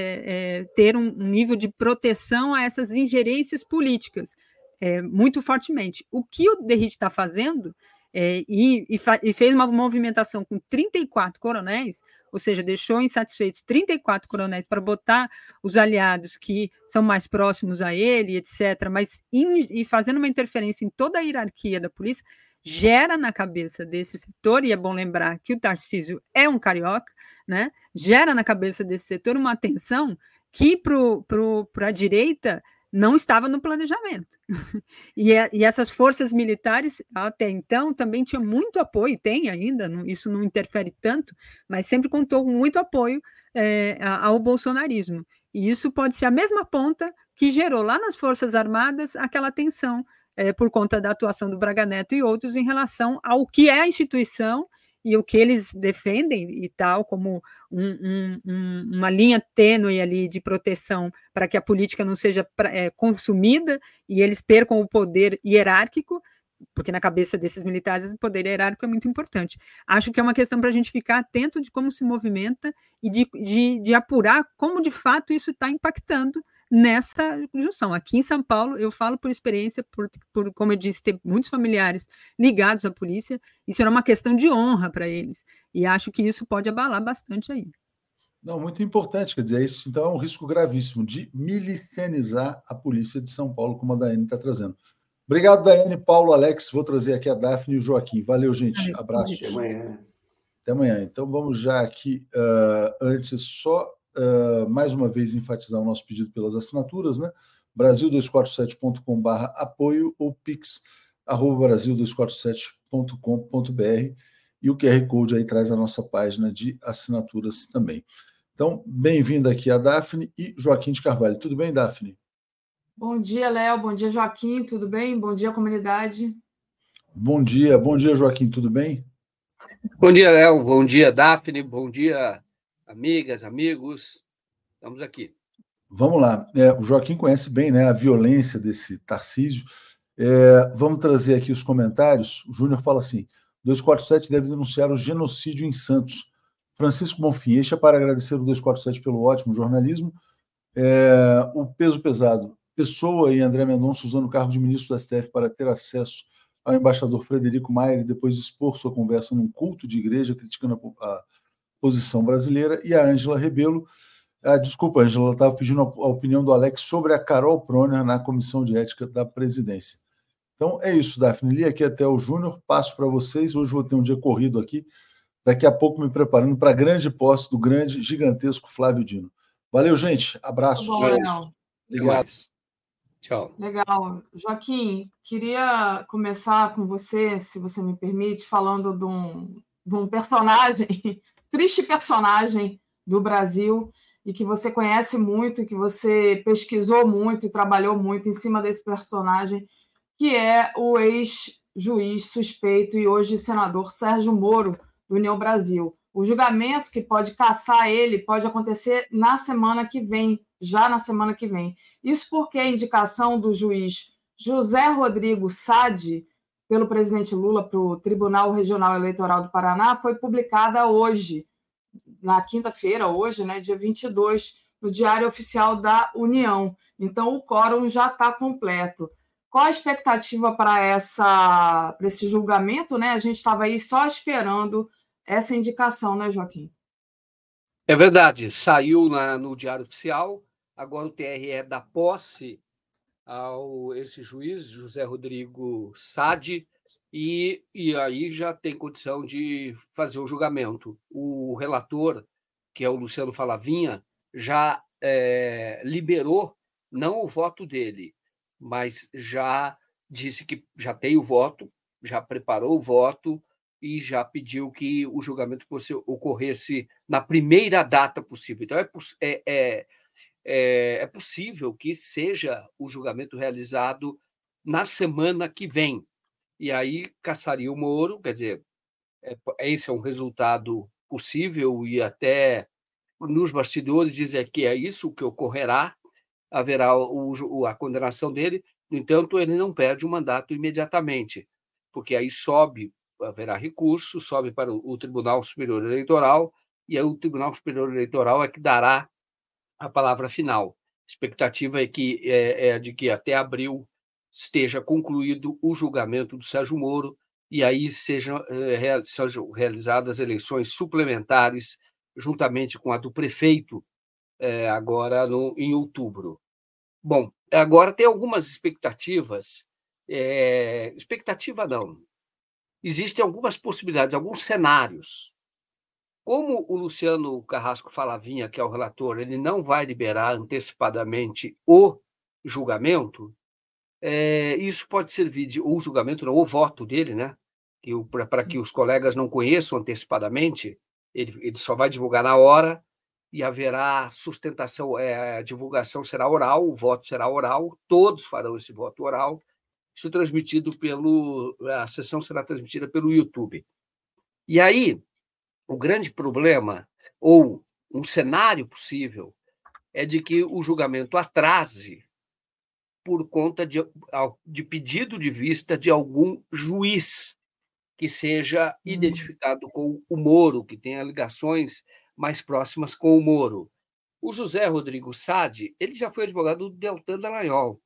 é, ter um, nível de proteção a essas ingerências políticas é, muito fortemente. O que o Derrite está fazendo, e, e, e, fez uma movimentação com 34 coronéis, ou seja, deixou insatisfeitos 34 coronéis para botar os aliados que são mais próximos a ele, etc., mas in, e fazendo uma interferência em toda a hierarquia da polícia, gera na cabeça desse setor, e é bom lembrar que o Tarcísio é um carioca, né? gera na cabeça desse setor uma atenção que para a direita não estava no planejamento. e, é, e, essas forças militares, até então, também tinham muito apoio, tem ainda, não, isso não interfere tanto, mas sempre contou com muito apoio é, ao bolsonarismo. E isso pode ser a mesma ponta que gerou lá nas Forças Armadas aquela tensão é, por conta da atuação do Braga Neto e outros em relação ao que é a instituição e o que eles defendem e tal, como um, um, uma linha tênue ali de proteção para que a política não seja é, consumida e eles percam o poder hierárquico, porque na cabeça desses militares o poder hierárquico é muito importante. Acho que é uma questão para a gente ficar atento de como se movimenta e de, de, de apurar como de fato isso está impactando nessa junção. Aqui em São Paulo, eu falo por experiência, por, por como eu disse, ter muitos familiares ligados à polícia, isso era uma questão de honra para eles. E acho que isso pode abalar bastante aí. Não, muito importante, quer dizer, isso então é um risco gravíssimo de milicianizar a polícia de São Paulo, como a Daiane está trazendo. Obrigado, Daiane, Paulo, Alex. Vou trazer aqui a Daphne e o Joaquim. Valeu, gente. Abraços. Até amanhã. Até amanhã. Então vamos já aqui, uh, antes, só uh, mais uma vez enfatizar o nosso pedido pelas assinaturas, né? Brasil247.com.br apoio ou pix arroba brasil247.com.br e o QR Code aí traz a nossa página de assinaturas também. Então, bem-vindo aqui a Daphne e Joaquim de Carvalho. Tudo bem, Daphne? Bom dia, Léo. Bom dia, Joaquim. Tudo bem? Bom dia, comunidade. Bom dia, bom dia, Joaquim. Tudo bem? Bom dia, Léo. Bom dia, Daphne. Bom dia, amigas, amigos. Estamos aqui. Vamos lá. É, o Joaquim conhece bem né, a violência desse Tarcísio. É, vamos trazer aqui os comentários. O Júnior fala assim: 247 deve denunciar o genocídio em Santos. Francisco Bonfim, este é para agradecer o 247 pelo ótimo jornalismo. É, o peso pesado. Pessoa e André Mendonça usando o cargo de ministro da STF para ter acesso ao embaixador Frederico Maier e depois expor sua conversa num culto de igreja criticando a, a posição brasileira. E a Ângela Rebelo. Ah, desculpa, Ângela, ela estava pedindo a, a opinião do Alex sobre a Carol Proner na comissão de ética da presidência. Então é isso, Daphne. Li aqui até o Júnior, passo para vocês. Hoje vou ter um dia corrido aqui. Daqui a pouco me preparando para a grande posse do grande, gigantesco Flávio Dino. Valeu, gente. Abraços. Tá bom, Obrigado. Tchau. Legal. Joaquim, queria começar com você, se você me permite, falando de um, de um personagem, triste personagem do Brasil, e que você conhece muito, que você pesquisou muito e trabalhou muito em cima desse personagem, que é o ex-juiz suspeito e hoje senador Sérgio Moro, do União Brasil. O julgamento que pode caçar ele pode acontecer na semana que vem, já na semana que vem. Isso porque a indicação do juiz José Rodrigo Sade pelo presidente Lula para o Tribunal Regional Eleitoral do Paraná foi publicada hoje, na quinta-feira, hoje, né, dia 22, no Diário Oficial da União. Então, o quórum já está completo. Qual a expectativa para essa para esse julgamento, né? A gente estava aí só esperando essa indicação, né, Joaquim? É verdade, saiu na, no Diário Oficial, agora o TRE dá posse ao esse juiz, José Rodrigo Sade, e, e aí já tem condição de fazer o julgamento. O relator, que é o Luciano Falavinha, já é, liberou não o voto dele, mas já disse que já tem o voto, já preparou o voto e já pediu que o julgamento ocorresse na primeira data possível. Então, é, é, é, é, é possível que seja o julgamento realizado na semana que vem. E aí caçaria o Moro, quer dizer, é, esse é um resultado possível e até nos bastidores dizer que é isso que ocorrerá, haverá o, a condenação dele, no entanto, ele não perde o mandato imediatamente, porque aí sobe, haverá recurso, sobe para o Tribunal Superior Eleitoral, e aí o Tribunal Superior Eleitoral é que dará a palavra final. A expectativa é, que, é, é de que até abril esteja concluído o julgamento do Sérgio Moro, e aí sejam, é, sejam realizadas eleições suplementares, juntamente com a do prefeito é, agora no, em outubro. Bom, agora tem algumas expectativas. É, expectativa não. Existem algumas possibilidades, alguns cenários. Como o Luciano Carrasco Falavinha, que é o relator, ele não vai liberar antecipadamente o julgamento, é, isso pode servir de o julgamento, não, o voto dele, né? Para que os colegas não conheçam antecipadamente, ele, ele só vai divulgar na hora e haverá sustentação, é, a divulgação será oral, o voto será oral, todos farão esse voto oral. Isso transmitido pelo. A sessão será transmitida pelo YouTube. E aí, o grande problema, ou um cenário possível, é de que o julgamento atrase por conta de, de pedido de vista de algum juiz que seja hum. identificado com o Moro, que tenha ligações mais próximas com o Moro. O José Rodrigo Sade, ele já foi advogado do Deltan Dallagnol,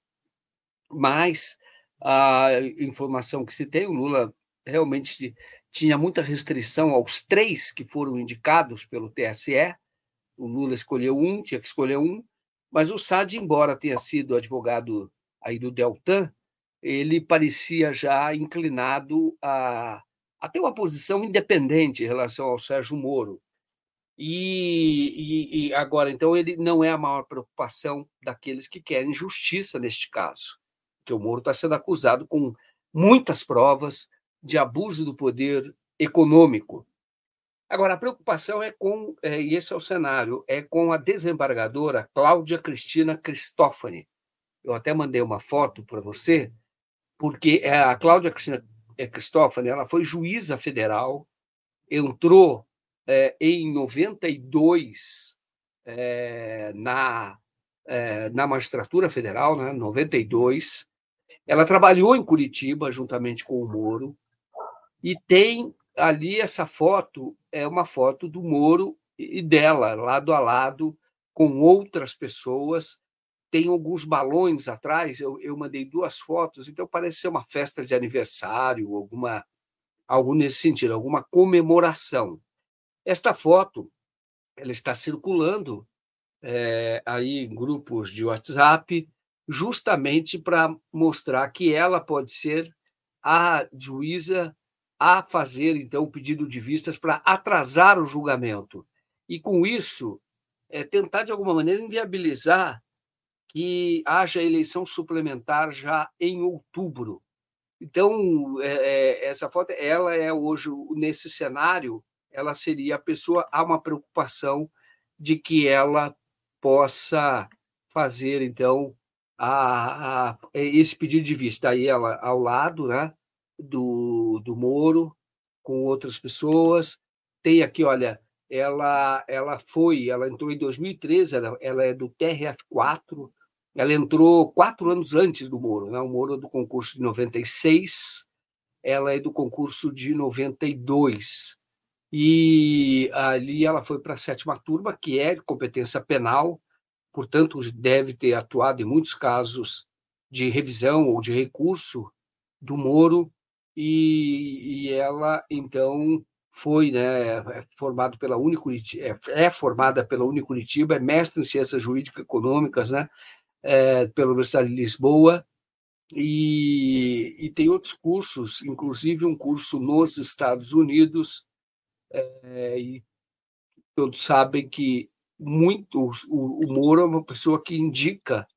mas a informação que se tem, o Lula realmente tinha muita restrição aos três que foram indicados pelo TSE. O Lula escolheu um, tinha que escolher um, mas o Sade, embora tenha sido advogado aí do Deltan, ele parecia já inclinado a, a ter uma posição independente em relação ao Sérgio Moro. E, e, e, agora, então, ele não é a maior preocupação daqueles que querem justiça neste caso, porque o Moro está sendo acusado com muitas provas de abuso do poder econômico. Agora, a preocupação é com, é, e esse é o cenário, é com a desembargadora Cláudia Cristina Cristófani. Eu até mandei uma foto para você, porque a Cláudia Cristina Cristófani ela foi juíza federal entrou é, em 92 é, na, é, na magistratura federal, né, 92. Ela trabalhou em Curitiba juntamente com o Moro e tem ali essa foto é uma foto do Moro e dela lado a lado com outras pessoas. Tem alguns balões atrás. Eu, eu mandei duas fotos, então parece ser uma festa de aniversário, alguma algo nesse sentido, alguma comemoração. Esta foto ela está circulando é, aí em grupos de WhatsApp, justamente para mostrar que ela pode ser a juíza a fazer então o pedido de vistas para atrasar o julgamento e com isso é, tentar de alguma maneira inviabilizar que haja eleição suplementar já em outubro. Então é, é, essa foto ela é hoje nesse cenário ela seria a pessoa há uma preocupação de que ela possa fazer então a, a, esse pedido de vista aí ela ao lado né do, do Moro com outras pessoas. Tem aqui olha ela ela foi ela entrou em 2013 ela, ela é do TRF4 ela entrou quatro anos antes do Moro né? O Moro é do concurso de 96 ela é do concurso de 92 e ali ela foi para a sétima turma, que é de competência penal, portanto, deve ter atuado em muitos casos de revisão ou de recurso do Moro, e, e ela, então, foi né, é formado pela Unicuritiba, é, é formada pela Unicuritiba, é mestre em Ciências Jurídicas e Econômicas, né, é, pela Universidade de Lisboa, e, e tem outros cursos, inclusive um curso nos Estados Unidos, é, e todos sabem que muito o, o Moro é uma pessoa que indica,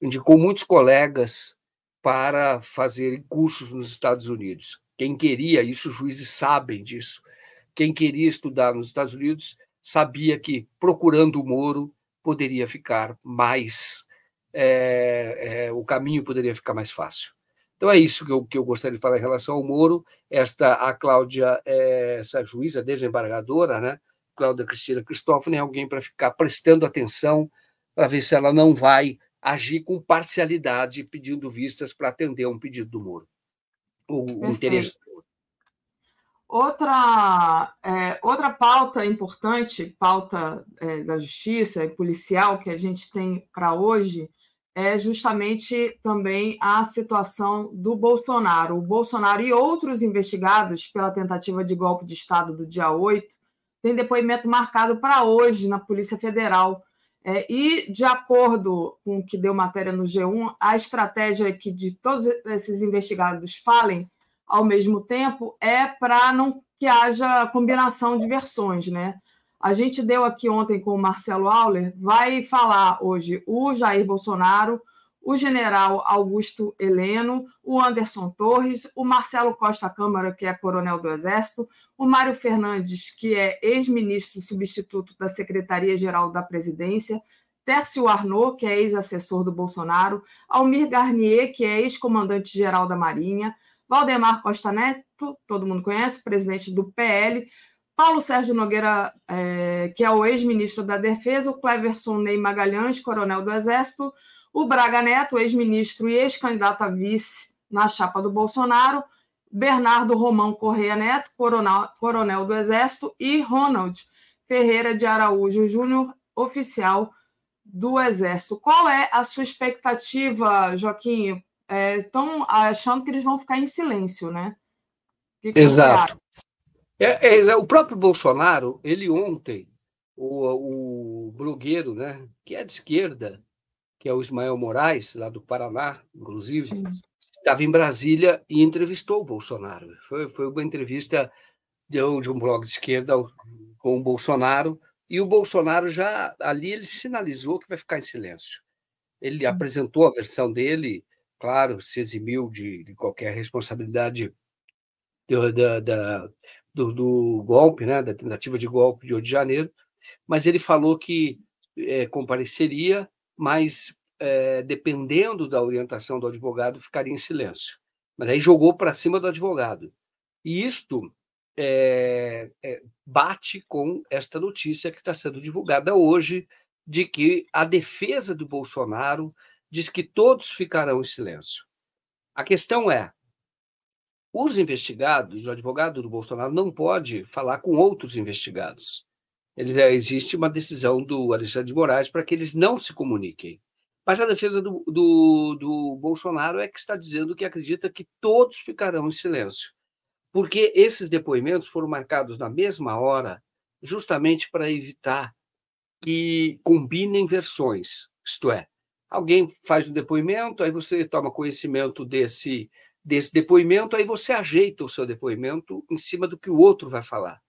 indicou muitos colegas para fazer cursos nos Estados Unidos. Quem queria, isso os juízes sabem disso. Quem queria estudar nos Estados Unidos sabia que procurando o Moro poderia ficar mais, é, é, o caminho poderia ficar mais fácil. Então é isso que eu, que eu gostaria de falar em relação ao Moro. Esta, a Cláudia, é, essa juíza desembargadora, né? Cláudia Cristina Cristófani, é alguém para ficar prestando atenção para ver se ela não vai agir com parcialidade, pedindo vistas para atender um pedido do Moro, o, o interesse do Moro. Outra, é, outra pauta importante, pauta é, da justiça e policial que a gente tem para hoje, é justamente também a situação do Bolsonaro. O Bolsonaro e outros investigados pela tentativa de golpe de Estado do dia 8 têm depoimento marcado para hoje na Polícia Federal. É, e, de acordo com o que deu matéria no G1, a estratégia que de todos esses investigados falem ao mesmo tempo é para não que haja combinação de versões, né? A gente deu aqui ontem com o Marcelo Auler, vai falar hoje o Jair Bolsonaro, o general Augusto Heleno, o Anderson Torres, o Marcelo Costa Câmara, que é coronel do Exército, o Mário Fernandes, que é ex-ministro substituto da Secretaria-Geral da Presidência, Tércio Arnaud, que é ex-assessor do Bolsonaro, Almir Garnier, que é ex-comandante-geral da Marinha, Valdemar Costa Neto, todo mundo conhece, presidente do PL, Paulo Sérgio Nogueira, é, que é o ex-ministro da Defesa, o Cleverson Ney Magalhães, coronel do Exército, o Braga Neto, ex-ministro e ex-candidato a vice na chapa do Bolsonaro, Bernardo Romão Correia Neto, coronel, coronel do Exército, e Ronald Ferreira de Araújo Júnior, oficial do Exército. Qual é a sua expectativa, Joaquim? Estão é, achando que eles vão ficar em silêncio, né? Que que Exato. É, é, o próprio Bolsonaro, ele ontem, o, o blogueiro, né, que é de esquerda, que é o Ismael Moraes, lá do Paraná, inclusive, Sim. estava em Brasília e entrevistou o Bolsonaro. Foi, foi uma entrevista de, de um blog de esquerda com o Bolsonaro, e o Bolsonaro já, ali, ele sinalizou que vai ficar em silêncio. Ele hum. apresentou a versão dele, claro, se eximiu de, de qualquer responsabilidade da, da, do, do, golpe, né, da tentativa de golpe de 8 de janeiro, mas ele falou que é, compareceria, mas é, dependendo da orientação do advogado, ficaria em silêncio. Mas aí jogou para cima do advogado. E isto é, é, bate com esta notícia que está sendo divulgada hoje de que a defesa do Bolsonaro diz que todos ficarão em silêncio. A questão é: os investigados, o advogado do Bolsonaro não pode falar com outros investigados. Eles, é, existe uma decisão do Alexandre de Moraes para que eles não se comuniquem. Mas a defesa do, do, do Bolsonaro é que está dizendo que acredita que todos ficarão em silêncio, porque esses depoimentos foram marcados na mesma hora, justamente para evitar que combinem versões. Isto é, alguém faz um depoimento, aí você toma conhecimento desse, desse depoimento, aí você ajeita o seu depoimento em cima do que o outro vai falar.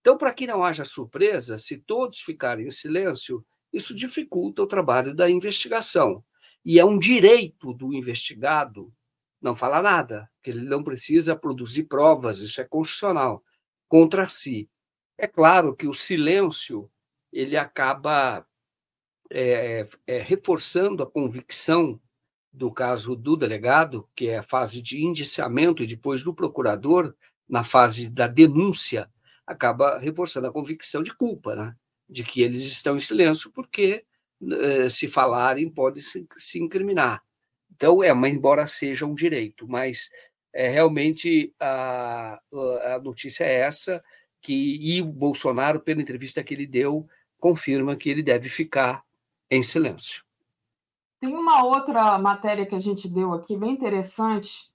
Então, para que não haja surpresa, se todos ficarem em silêncio, isso dificulta o trabalho da investigação. E é um direito do investigado não falar nada, que ele não precisa produzir provas, isso é constitucional, contra si. É claro que o silêncio ele acaba é, é, reforçando a convicção do caso do delegado, que é a fase de indiciamento, e depois do procurador, na fase da denúncia, acaba reforçando a convicção de culpa, né? de que eles estão em silêncio porque, eh, se falarem, pode se, se incriminar. Então, é, mas embora seja um direito, mas é, realmente a, a notícia é essa, que, e o Bolsonaro, pela entrevista que ele deu, confirma que ele deve ficar em silêncio. Tem uma outra matéria que a gente deu aqui, bem interessante,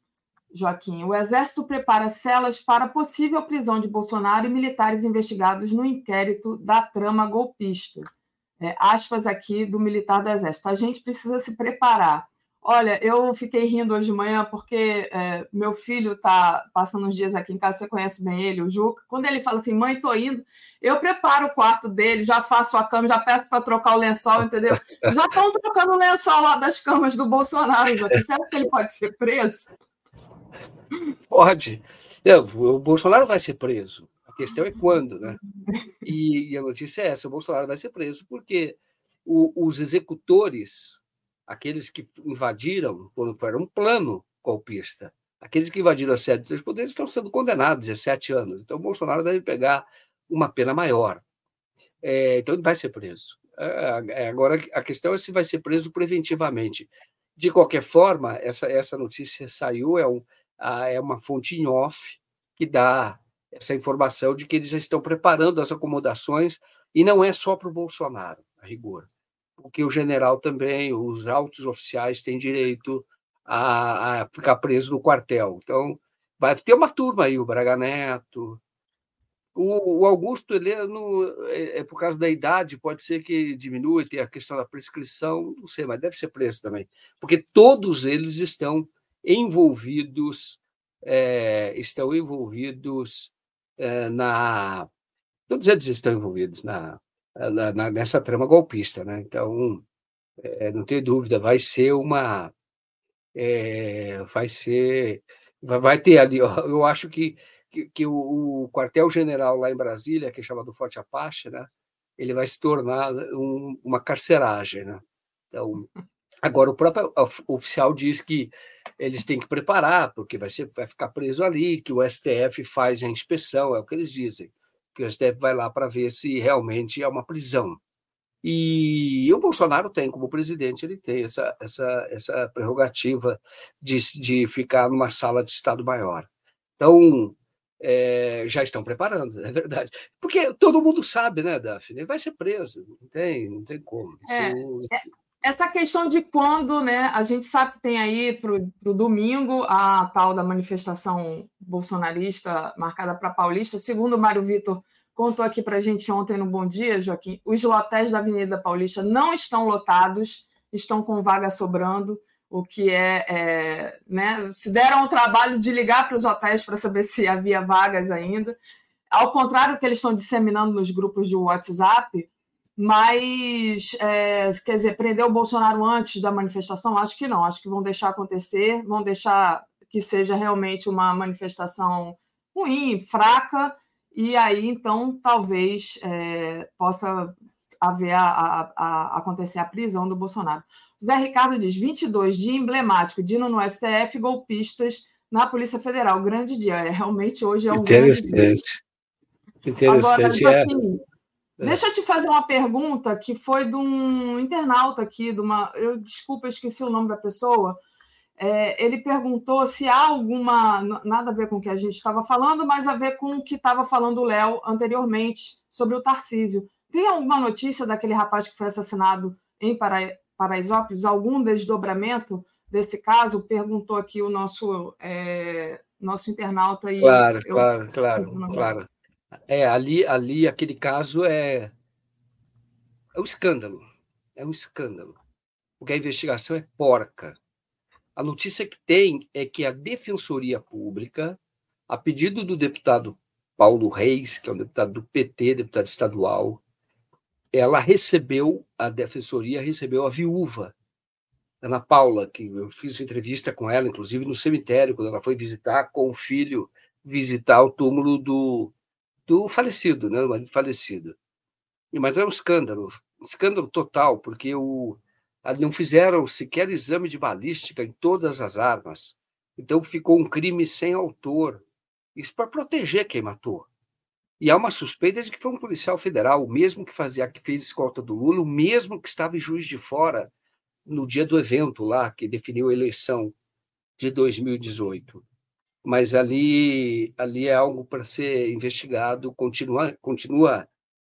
Joaquim. O Exército prepara celas para possível prisão de Bolsonaro e militares investigados no inquérito da trama golpista. É, aspas aqui do militar do Exército. A gente precisa se preparar. Olha, eu fiquei rindo hoje de manhã porque é, meu filho está passando uns dias aqui em casa, você conhece bem ele, o Juca. Quando ele fala assim, mãe, estou indo, eu preparo o quarto dele, já faço a cama, já peço para trocar o lençol, entendeu? Já estão trocando o lençol lá das camas do Bolsonaro, Joaquim. Será que ele pode ser preso? Pode. o Bolsonaro vai ser preso. A questão é quando, né? E, e a notícia é essa: o Bolsonaro vai ser preso porque o, os executores aqueles que invadiram, quando era um plano golpista, aqueles que invadiram a sede dos poderes estão sendo condenados a 17 anos. Então, o Bolsonaro deve pegar uma pena maior. É, então, ele vai ser preso. É, é, agora, a questão é se vai ser preso preventivamente. De qualquer forma, essa, essa notícia saiu, é, um, a, é uma fonte em off que dá essa informação de que eles estão preparando as acomodações, e não é só para o Bolsonaro, a rigor porque o general também, os altos oficiais têm direito a, a ficar preso no quartel. Então, vai ter uma turma aí, o Braga Neto. O, o Augusto Heleno, é, é, por causa da idade, pode ser que diminua, tem a questão da prescrição, não sei, mas deve ser preso também, porque todos eles estão envolvidos, é, estão envolvidos é, na. Todos eles estão envolvidos na, na, nessa trama golpista. Né? Então, é, não tem dúvida, vai ser uma. Vai ser. Vai, vai ter ali, eu acho que, que, que o, o quartel-general lá em Brasília, que é chamado Forte Apache, né? ele vai se tornar um, uma carceragem. Né? Então, agora, o próprio oficial diz que eles têm que preparar, porque vai, ser, vai ficar preso ali, que o STF faz a inspeção, é o que eles dizem que o STF vai lá para ver se realmente é uma prisão. E o Bolsonaro tem, como presidente, ele tem essa, essa, essa prerrogativa de, de ficar numa sala de Estado maior. Então, é, já estão preparando, é verdade. Porque todo mundo sabe, né, Daphne? Ele vai ser preso, não tem, não tem como. É, Isso... Essa questão de quando, né? A gente sabe que tem aí para o domingo a tal da manifestação bolsonarista marcada para Paulista. Segundo o Mário Vitor contou aqui para a gente ontem no Bom Dia, Joaquim, os lotéis da Avenida Paulista não estão lotados, estão com vaga sobrando, o que é, é né? Se deram o trabalho de ligar para os hotéis para saber se havia vagas ainda. Ao contrário do que eles estão disseminando nos grupos de WhatsApp, mas, é, quer dizer, prender o Bolsonaro antes da manifestação? Acho que não. Acho que vão deixar acontecer, vão deixar que seja realmente uma manifestação ruim, fraca, e aí, então, talvez é, possa haver a, a, a, acontecer a prisão do Bolsonaro. José Ricardo diz: 22, dia emblemático, Dino no STF, golpistas na Polícia Federal. Grande dia. É, realmente hoje é um Interessante. grande dia. Interessante. Agora, é. assim, é. Deixa eu te fazer uma pergunta que foi de um internauta aqui, de uma. Eu desculpa, eu esqueci o nome da pessoa. É, ele perguntou se há alguma. Nada a ver com o que a gente estava falando, mas a ver com o que estava falando o Léo anteriormente sobre o Tarcísio. Tem alguma notícia daquele rapaz que foi assassinado em Para... Paraisópolis? Algum desdobramento desse caso? Perguntou aqui o nosso, é... nosso internauta. E claro, eu... claro, claro, claro. É, ali, ali aquele caso é, é um escândalo. É um escândalo. Porque a investigação é porca. A notícia que tem é que a Defensoria Pública, a pedido do deputado Paulo Reis, que é um deputado do PT, deputado estadual, ela recebeu, a Defensoria recebeu a viúva, Ana Paula, que eu fiz entrevista com ela, inclusive no cemitério, quando ela foi visitar com o filho, visitar o túmulo do, do falecido, né, do marido falecido. Mas é um escândalo, um escândalo total, porque o, não fizeram sequer exame de balística em todas as armas. Então ficou um crime sem autor. Isso para proteger quem matou. E há uma suspeita de que foi um policial federal, o mesmo que fazia, que fez escolta do Lula, o mesmo que estava em Juiz de Fora no dia do evento lá que definiu a eleição de 2018 mas ali, ali é algo para ser investigado, continua, continua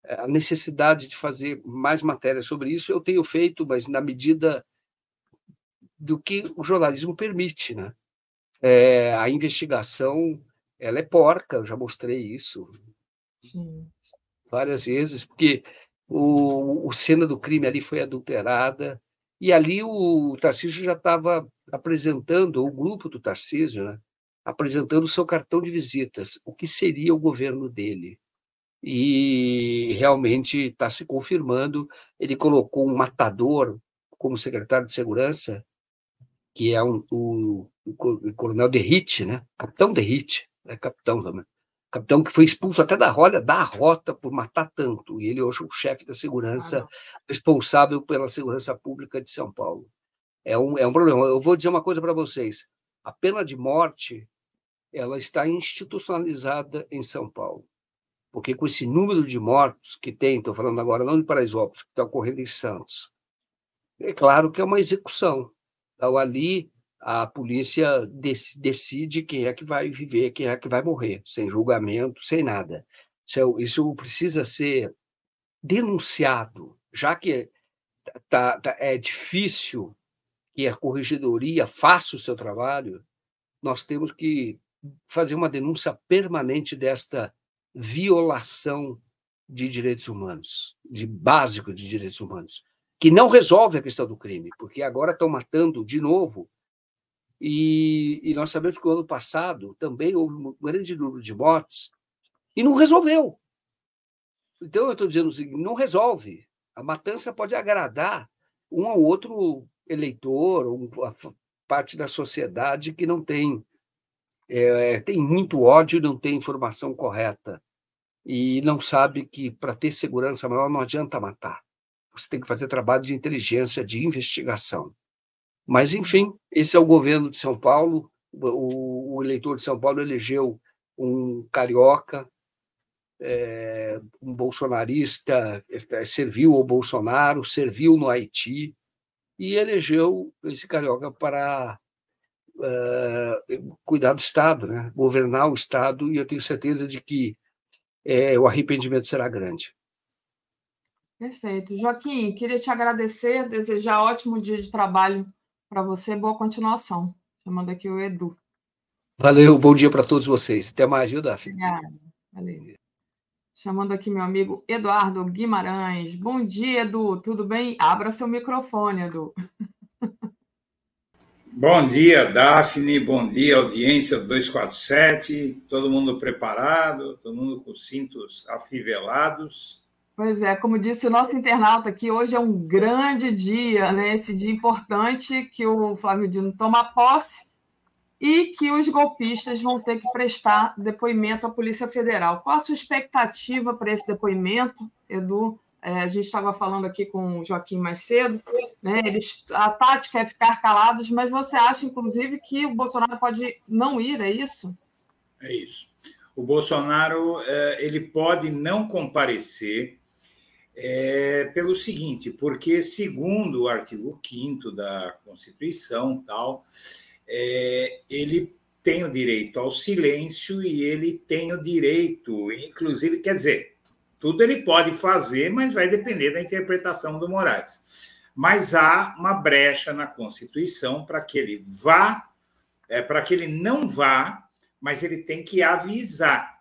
eh, a necessidade de fazer mais matérias sobre isso. Eu tenho feito, mas na medida do que o jornalismo permite, né? É, a investigação, ela é porca, eu já mostrei isso Sim. várias vezes, porque o, o cena do crime ali foi adulterada, e ali o Tarcísio já estava apresentando, o grupo do Tarcísio, né? Apresentando o seu cartão de visitas, o que seria o governo dele. E realmente está se confirmando. Ele colocou um matador como secretário de segurança, que é um, o, o coronel Derrite, né? capitão Derrite, é capitão também. Capitão que foi expulso até da roda, da rota por matar tanto. E ele hoje é o chefe da segurança, ah, responsável pela segurança pública de São Paulo. É um, é um problema. Eu vou dizer uma coisa para vocês. A pena de morte ela está institucionalizada em São Paulo. Porque com esse número de mortos que tem, estou falando agora não de Paraisópolis, que está ocorrendo em Santos, é claro que é uma execução. Então, ali, a polícia decide quem é que vai viver, quem é que vai morrer, sem julgamento, sem nada. Isso, isso precisa ser denunciado, já que tá, tá, é difícil que a corregedoria faça o seu trabalho, nós temos que fazer uma denúncia permanente desta violação de direitos humanos, de básico de direitos humanos, que não resolve a questão do crime, porque agora estão matando de novo. E, e nós sabemos que o ano passado também houve um grande número de mortes e não resolveu. Então, eu estou dizendo o seguinte: não resolve. A matança pode agradar um ou outro eleitor, ou parte da sociedade que não tem é, tem muito ódio não tem informação correta. E não sabe que para ter segurança maior não adianta matar. Você tem que fazer trabalho de inteligência, de investigação. Mas, enfim, esse é o governo de São Paulo. O, o eleitor de São Paulo elegeu um carioca, é, um bolsonarista, é, serviu ao Bolsonaro, serviu no Haiti e elegeu esse carioca para uh, cuidar do Estado, né? governar o Estado, e eu tenho certeza de que é, o arrependimento será grande. Perfeito. Joaquim, queria te agradecer, desejar ótimo dia de trabalho para você, boa continuação. Chamando aqui o Edu. Valeu, bom dia para todos vocês. Até mais, viu, Daphne? Obrigada. Valeu. Chamando aqui meu amigo Eduardo Guimarães. Bom dia, Edu. Tudo bem? Abra seu microfone, Edu. Bom dia, Daphne. Bom dia, audiência do 247. Todo mundo preparado, todo mundo com cintos afivelados. Pois é, como disse o nosso internauta aqui, hoje é um grande dia, né? Esse dia importante que o Flávio Dino toma posse e que os golpistas vão ter que prestar depoimento à Polícia Federal. Qual a sua expectativa para esse depoimento, Edu? é, a gente estava falando aqui com o Joaquim mais cedo, né? Eles, a tática é ficar calados, mas você acha, inclusive, que o Bolsonaro pode não ir, é isso? É isso. O Bolsonaro é, ele pode não comparecer é, pelo seguinte, porque segundo o artigo 5 da Constituição, tal, é, ele tem o direito ao silêncio e ele tem o direito, inclusive, quer dizer, tudo ele pode fazer, mas vai depender da interpretação do Moraes. Mas há uma brecha na Constituição para que ele vá, é, para que ele não vá, mas ele tem que avisar.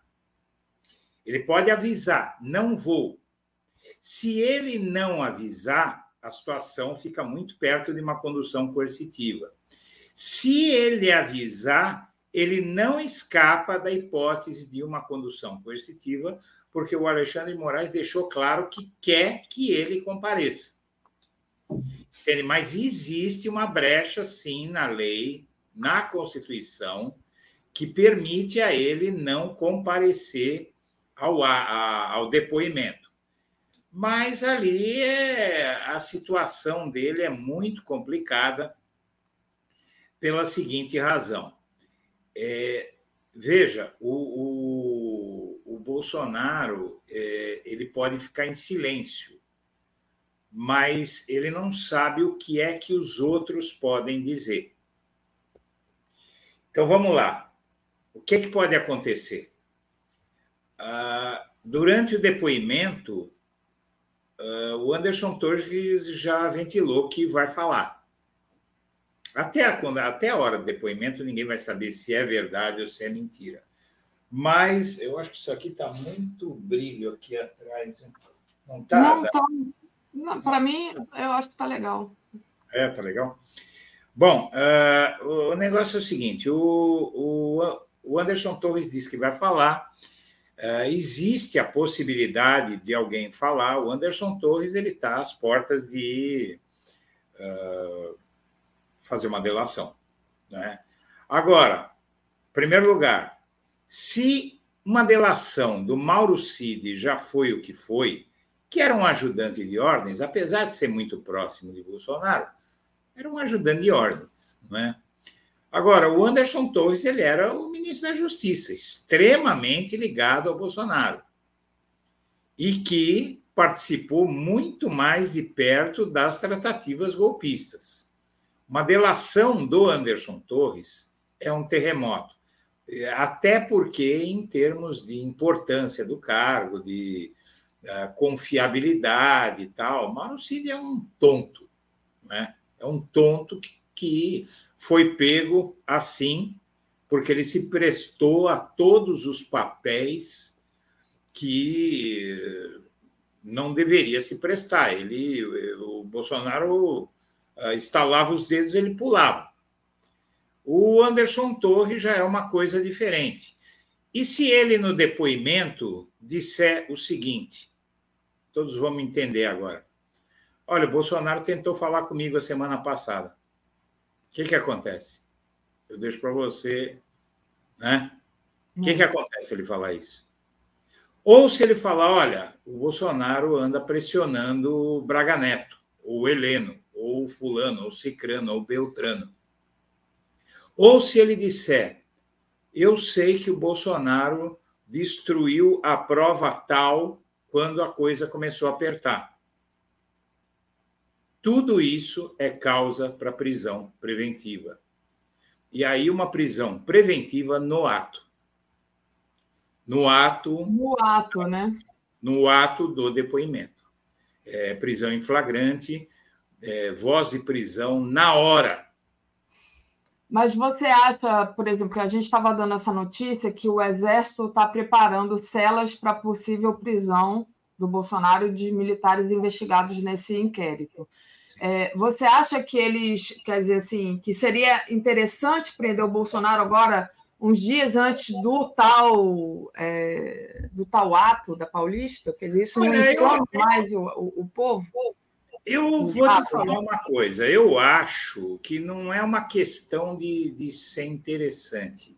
Ele pode avisar, não vou, se ele não avisar, a situação fica muito perto de uma condução coercitiva. Se ele avisar, ele não escapa da hipótese de uma condução coercitiva, porque o Alexandre Moraes deixou claro que quer que ele compareça. Entende? Mas existe uma brecha, sim, na lei, na Constituição, que permite a ele não comparecer ao, a, ao depoimento mas ali é, a situação dele é muito complicada pela seguinte razão. É, veja, o, o, o Bolsonaro é, ele pode ficar em silêncio, mas ele não sabe o que é que os outros podem dizer. Então vamos lá. O que, é que pode acontecer? Ah, durante o depoimento, Uh, o Anderson Torres já ventilou que vai falar. Até a, quando, até a hora do depoimento, ninguém vai saber se é verdade ou se é mentira. Mas eu acho que isso aqui está muito brilho aqui atrás. Não está? Não, tá, Para mim, eu acho que está legal. É, está legal? Bom, uh, o negócio é o seguinte: o, o, o Anderson Torres disse que vai falar Uh, existe a possibilidade de alguém falar. O Anderson Torres ele está às portas de uh, fazer uma delação. Né? Agora, em primeiro lugar, se uma delação do Mauro Cid já foi o que foi, que era um ajudante de ordens, apesar de ser muito próximo de Bolsonaro, era um ajudante de ordens, não é? Agora, o Anderson Torres ele era o ministro da Justiça, extremamente ligado ao Bolsonaro, e que participou muito mais de perto das tratativas golpistas. Uma delação do Anderson Torres é um terremoto, até porque, em termos de importância do cargo, de uh, confiabilidade e tal, Mauro Cid é um tonto, né? é um tonto que que foi pego assim, porque ele se prestou a todos os papéis que não deveria se prestar. Ele, o Bolsonaro estalava os dedos, ele pulava. O Anderson Torres já é uma coisa diferente. E se ele, no depoimento, disser o seguinte: todos vão me entender agora. Olha, o Bolsonaro tentou falar comigo a semana passada. O que, que acontece? Eu deixo para você. Né? O que, que acontece se ele falar isso? Ou se ele falar, olha, o Bolsonaro anda pressionando o Braga Neto, ou o Heleno, ou Fulano, ou Cicrano, ou Beltrano. Ou se ele disser, eu sei que o Bolsonaro destruiu a prova tal quando a coisa começou a apertar. Tudo isso é causa para prisão preventiva. E aí, uma prisão preventiva no ato. No ato. No ato, né? No ato do depoimento. É, prisão em flagrante, é, voz de prisão na hora. Mas você acha, por exemplo, que a gente estava dando essa notícia que o Exército está preparando celas para possível prisão do Bolsonaro e de militares investigados nesse inquérito. É, você acha que eles, quer dizer assim, que seria interessante prender o Bolsonaro agora, uns dias antes do tal é, do tal ato da Paulista? Quer dizer, isso não informa mais o, o, o povo? Eu vou te falar uma coisa. Eu acho que não é uma questão de, de ser interessante.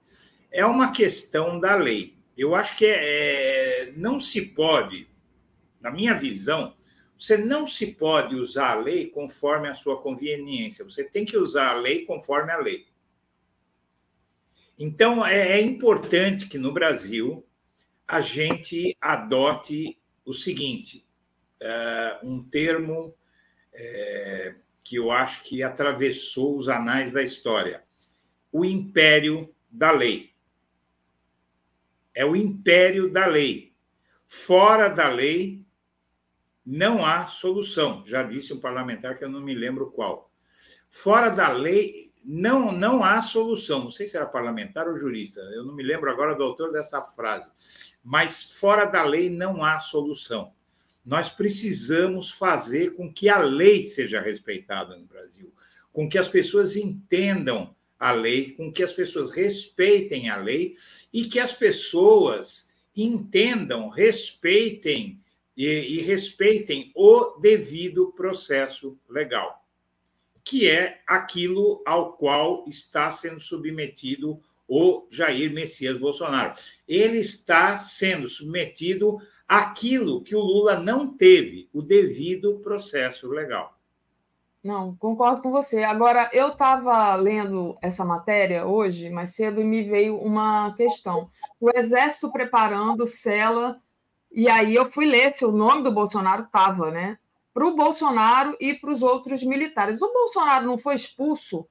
É uma questão da lei. Eu acho que é, é não se pode, na minha visão, Você não se pode usar a lei conforme a sua conveniência, você tem que usar a lei conforme a lei. Então, é, é importante que no Brasil a gente adote o seguinte: uh, um termo é, que eu acho que atravessou os anais da história: o império da lei. É o império da lei. Fora da lei, não há solução. Já disse um parlamentar que eu não me lembro qual. Fora da lei, não, não há solução. Não sei se era parlamentar ou jurista, eu não me lembro agora do autor dessa frase. Mas fora da lei não há solução. Nós precisamos fazer com que a lei seja respeitada no Brasil, com que as pessoas entendam a lei, com que as pessoas respeitem a lei e que as pessoas entendam, respeitem e, e respeitem o devido processo legal, que é aquilo ao qual está sendo submetido o Jair Messias Bolsonaro. Ele está sendo submetido àquilo que o Lula não teve, o devido processo legal. Não, concordo com você. Agora, eu estava lendo essa matéria hoje, mais cedo, e me veio uma questão. O Exército preparando cela e aí eu fui ler se o nome do Bolsonaro estava, né? Para o Bolsonaro e para os outros militares. O Bolsonaro não foi expulso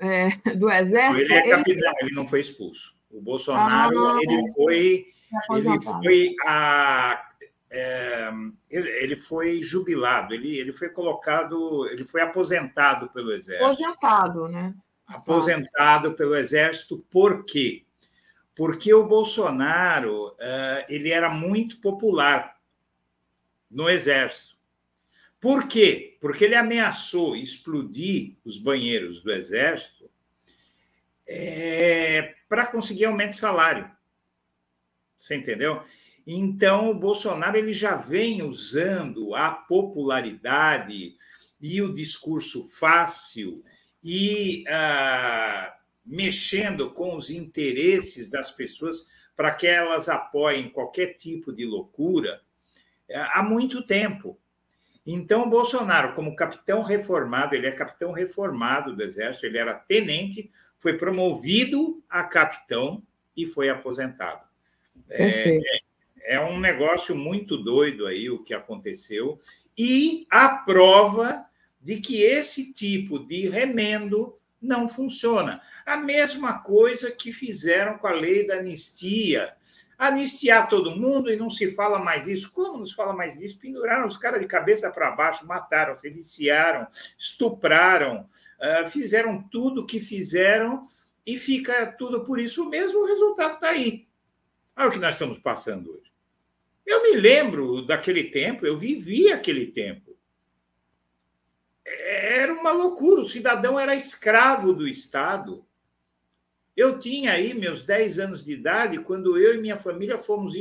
é, do Exército? Ele é capitão, ele... ele não foi expulso. O Bolsonaro ah, ele foi, ele foi a, é, ele foi jubilado, ele, ele foi colocado, ele foi aposentado pelo Exército. Aposentado, né? Aposentado pelo Exército, por quê? porque o Bolsonaro uh, ele era muito popular no exército. Por quê? Porque ele ameaçou explodir os banheiros do exército é, para conseguir aumento de salário. Você entendeu? Então, o Bolsonaro ele já vem usando a popularidade e o discurso fácil e uh, mexendo com os interesses das pessoas para que elas apoiem qualquer tipo de loucura é, há muito tempo. Então, o Bolsonaro, como capitão reformado, ele é capitão reformado do Exército, ele era tenente, foi promovido a capitão e foi aposentado. É, é, um negócio muito doido aí o que aconteceu, e a prova de que esse tipo de remendo não funciona. A mesma coisa que fizeram com a lei da anistia. Anistiar todo mundo e não se fala mais isso. Como não se fala mais disso? Penduraram os caras de cabeça para baixo, mataram, se viciaram, estupraram, ah, fizeram tudo o que fizeram e fica tudo por isso mesmo. O resultado está aí. Olha o que nós estamos passando hoje. Eu me lembro daquele tempo, eu vivi aquele tempo. Era uma loucura, o cidadão era escravo do Estado. Eu tinha aí meus 10 anos de idade quando eu e minha família fomos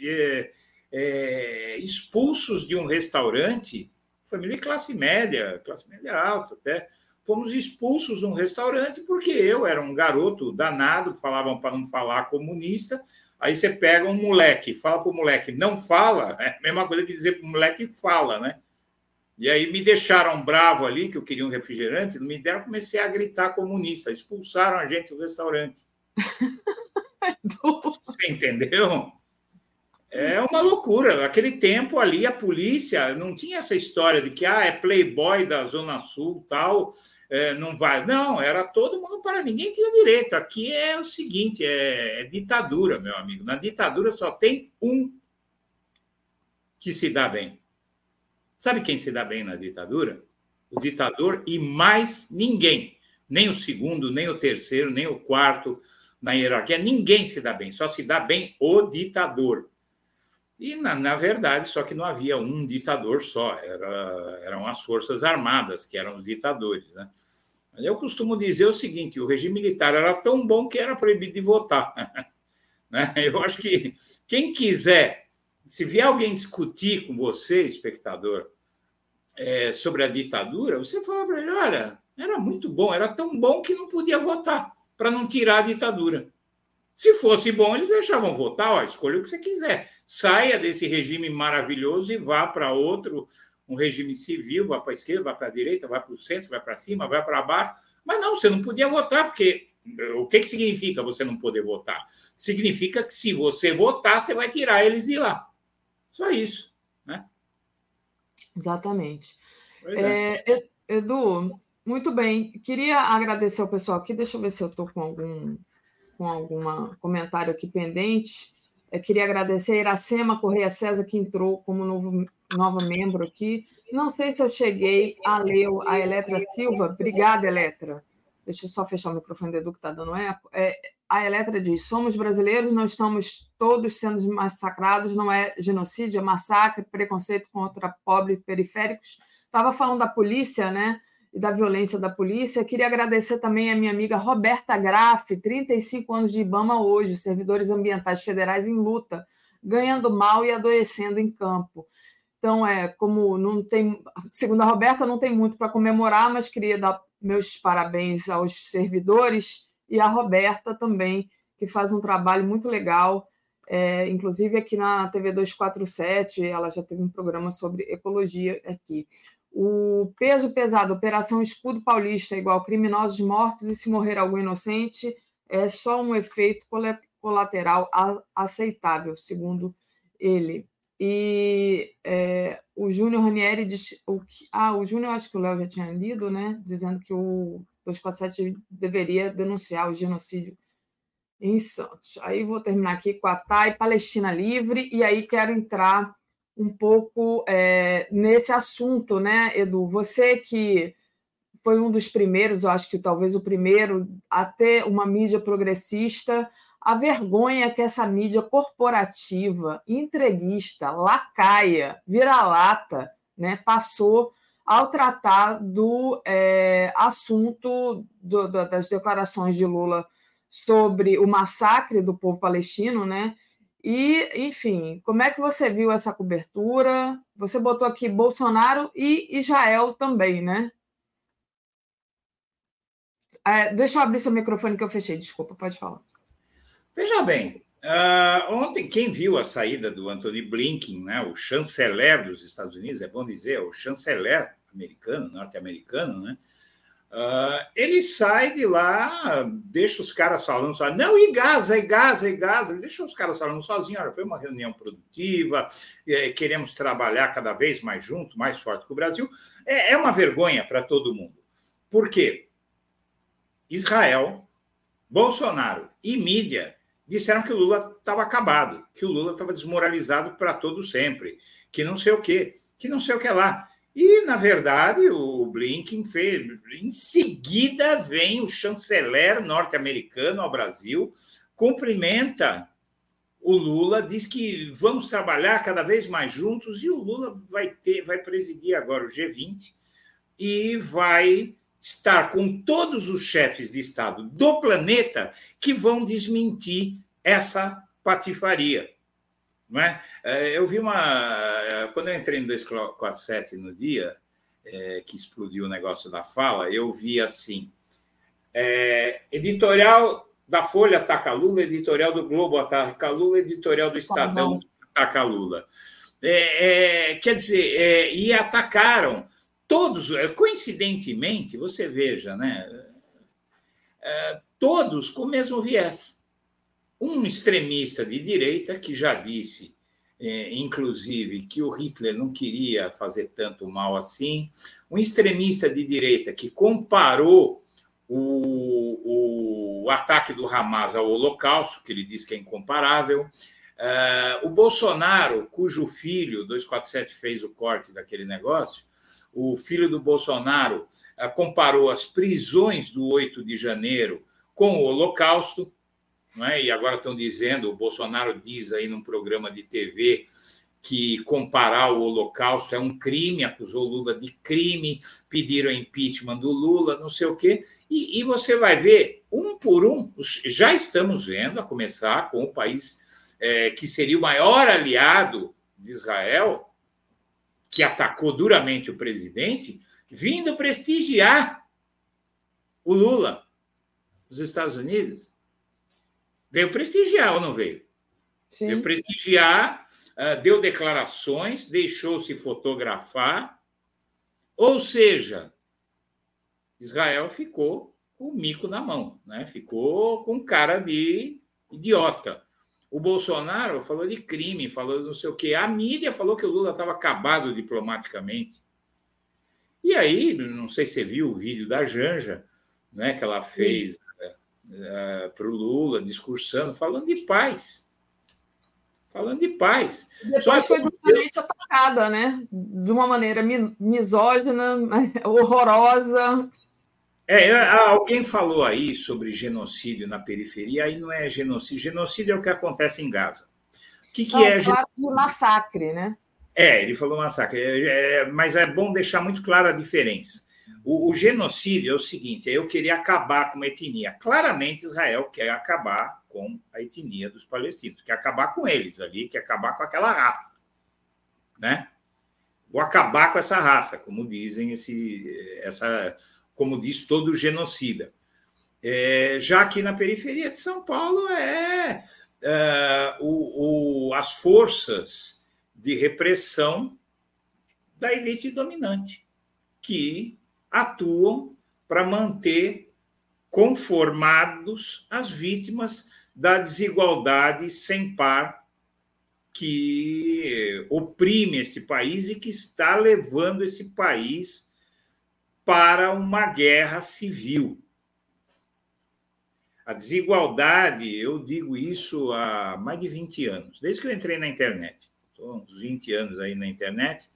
é, é, expulsos de um restaurante, família classe média, classe média alta até. Fomos expulsos de um restaurante porque eu era um garoto danado, falavam para não falar comunista. Aí você pega um moleque, fala para o moleque, não fala, é a mesma coisa que dizer para o moleque fala, né? E aí me deixaram bravo ali, que eu queria um refrigerante, não me deram, comecei a gritar comunista, expulsaram a gente do restaurante. Você entendeu? É uma loucura. Aquele tempo ali, a polícia não tinha essa história de que ah, é playboy da Zona Sul tal, é, não vai. Não, era todo mundo para ninguém tinha direito. Aqui é o seguinte: é, é ditadura, meu amigo. Na ditadura só tem um que se dá bem. Sabe quem se dá bem na ditadura? O ditador e mais ninguém. Nem o segundo, nem o terceiro, nem o quarto na hierarquia. Ninguém se dá bem, só se dá bem o ditador. E, na, na verdade, só que não havia um ditador só, era, eram as Forças Armadas que eram os ditadores. Né? Eu costumo dizer o seguinte: o regime militar era tão bom que era proibido de votar. né? Eu acho que quem quiser se vier alguém discutir com você, espectador, é, sobre a ditadura, você fala para ele: olha, era muito bom, era tão bom que não podia votar para não tirar a ditadura. Se fosse bom, eles deixavam votar, ó, escolha o que você quiser. Saia desse regime maravilhoso e vá para outro, um regime civil, vai para a esquerda, vai para a direita, vai para o centro, vai para cima, vai para baixo. Mas não, você não podia votar, porque o que, que significa você não poder votar? Significa que se você votar, você vai tirar eles de lá. Só isso. Né? Exatamente. É. É, Edu, muito bem. Queria agradecer ao pessoal aqui. Deixa eu ver se eu estou com algum com algum comentário aqui pendente. Eu queria agradecer a Iracema Correia César, que entrou como novo, nova membro aqui. Não sei se eu cheguei a ler a Eletra Silva. Obrigada, Eletra. Deixa eu só fechar o microfone do Edu, que está dando eco. É, a Eletra diz: somos brasileiros, não estamos todos sendo massacrados, não é genocídio, é massacre, preconceito contra pobres periféricos. Estava falando da polícia, né? E da violência da polícia. Queria agradecer também a minha amiga Roberta Graff, 35 anos de Ibama hoje, servidores ambientais federais em luta, ganhando mal e adoecendo em campo. Então, é como não tem, segundo a Roberta, não tem muito para comemorar, mas queria dar meus parabéns aos servidores e à Roberta também, que faz um trabalho muito legal. É, inclusive aqui na TV 247, ela já teve um programa sobre ecologia aqui. O peso pesado, Operação Escudo Paulista, igual criminosos mortos e se morrer algum inocente, é só um efeito colateral aceitável, segundo ele. E é, o Júnior Ranieri diz. O que, ah, o Júnior, acho que o Léo já tinha lido, né? Dizendo que o 247 deveria denunciar o genocídio em Santos. Aí vou terminar aqui com a TAI, Palestina Livre, e aí quero entrar um pouco é, nesse assunto, né, Edu? Você que foi um dos primeiros, eu acho que talvez o primeiro, a ter uma mídia progressista, a vergonha que essa mídia corporativa, entreguista, lacaia, vira-lata, né, passou ao tratar do é, assunto do, das declarações de Lula sobre o massacre do povo palestino, né? E, enfim, como é que você viu essa cobertura? Você botou aqui Bolsonaro e Israel também, né? É, deixa eu abrir seu microfone que eu fechei, desculpa, pode falar. Veja bem, uh, ontem quem viu a saída do Anthony Blinken, né, o chanceler dos Estados Unidos, é bom dizer, o chanceler americano, norte-americano, né? Uh, ele sai de lá, deixa os caras falando só, não, e Gaza, e Gaza, e Gaza, deixa os caras falando sozinho. Olha, foi uma reunião produtiva, é, queremos trabalhar cada vez mais junto, mais forte que o Brasil. É, é uma vergonha para todo mundo. Por quê? Israel, Bolsonaro e mídia disseram que o Lula estava acabado, que o Lula estava desmoralizado para todo sempre, que não sei o quê, que não sei o que lá. E, na verdade, o Blinken fez. Em seguida, vem o chanceler norte-americano ao Brasil, cumprimenta o Lula, diz que vamos trabalhar cada vez mais juntos, e o Lula vai ter, vai presidir agora o G20 e vai estar com todos os chefes de Estado do planeta que vão desmentir essa patifaria. Não é? é? Eu vi uma. É, quando eu entrei no 247 no dia é, que explodiu o negócio da fala, eu vi assim: é, editorial da Folha ataca Lula, editorial do Globo ataca Lula, editorial do Estadão ataca Lula. É, quer dizer, e atacaram todos, coincidentemente, você veja, né? todos com o mesmo viés um extremista de direita que já disse, é, inclusive, que o Hitler não queria fazer tanto mal assim, um extremista de direita que comparou o, o ataque do Hamas ao Holocausto, que ele diz que é incomparável. Uh, o Bolsonaro, cujo filho, 247 fez o corte daquele negócio, o filho do Bolsonaro uh, comparou as prisões do 8 de janeiro com o Holocausto, não é? e agora estão dizendo, o Bolsonaro diz aí num programa de TV que comparar o Holocausto é um crime, acusou Lula de crime, pediram impeachment do Lula, não sei o quê, e, e você vai ver, um por um, já estamos vendo, a começar com o país é, que seria o maior aliado de Israel, que atacou duramente o presidente, vindo prestigiar o Lula, os Estados Unidos veio prestigiar ou não veio? Sim. Veio prestigiar, ah, deu declarações, deixou-se fotografar, Ou seja, Israel ficou com o mico na mão, né? ficou com cara de idiota. O Bolsonaro falou de crime, falou de não sei o quê. A mídia falou que o Lula estava acabado diplomaticamente. E aí, não sei se você viu o vídeo da Janja, né, que ela fez uh, uh, para o Lula, discursando, falando de paz. Falando de paz. Depois Só foi justamente atacada, né? De uma maneira misógina, horrorosa. É, é, alguém falou aí sobre genocídio na periferia, aí não é genocídio. Genocídio é o que acontece em Gaza. O que, que não, é genocídio? massacre, né? É, ele falou massacre, é, é, mas é bom deixar muito clara a diferença. O, o, genocídio é o seguinte: é eu queria acabar com uma etnia. Claramente, Israel quer acabar com a etnia dos palestinos, quer acabar com eles ali, quer acabar com aquela raça. Né? Vou acabar com essa raça, como dizem esse, essa, como diz todo genocida. É, já aqui na periferia de São Paulo é, é o, o, as forças de repressão da elite dominante, que atuam para manter conformados as vítimas da desigualdade sem par que oprime esse país e que está levando esse país para uma guerra civil. A desigualdade, eu digo isso há mais de 20 anos, desde que eu entrei na internet. Estou uns 20 anos aí na internet,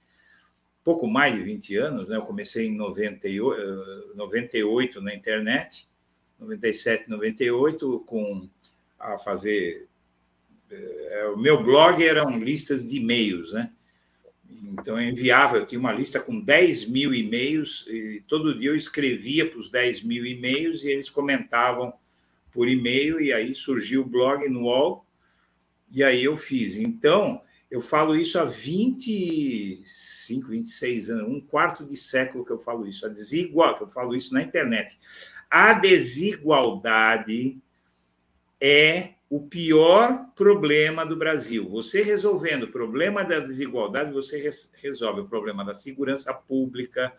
pouco mais de 20 anos, né? eu comecei em 98, 98 na internet, 97, 98, com, a fazer. É, o meu blog eram listas de e-mails, né? Então eu enviava, eu tinha uma lista com 10 mil e-mails, e todo dia eu escrevia para os 10 mil e-mails e eles comentavam por e-mail, e aí surgiu o blog no UOL, e aí eu fiz. Então, eu falo isso há 25, 26 anos, um quarto de século que eu falo isso, a desigual, eu falo isso na internet. A desigualdade é o pior problema do Brasil. Você resolvendo o problema da desigualdade, você resolve o problema da segurança pública,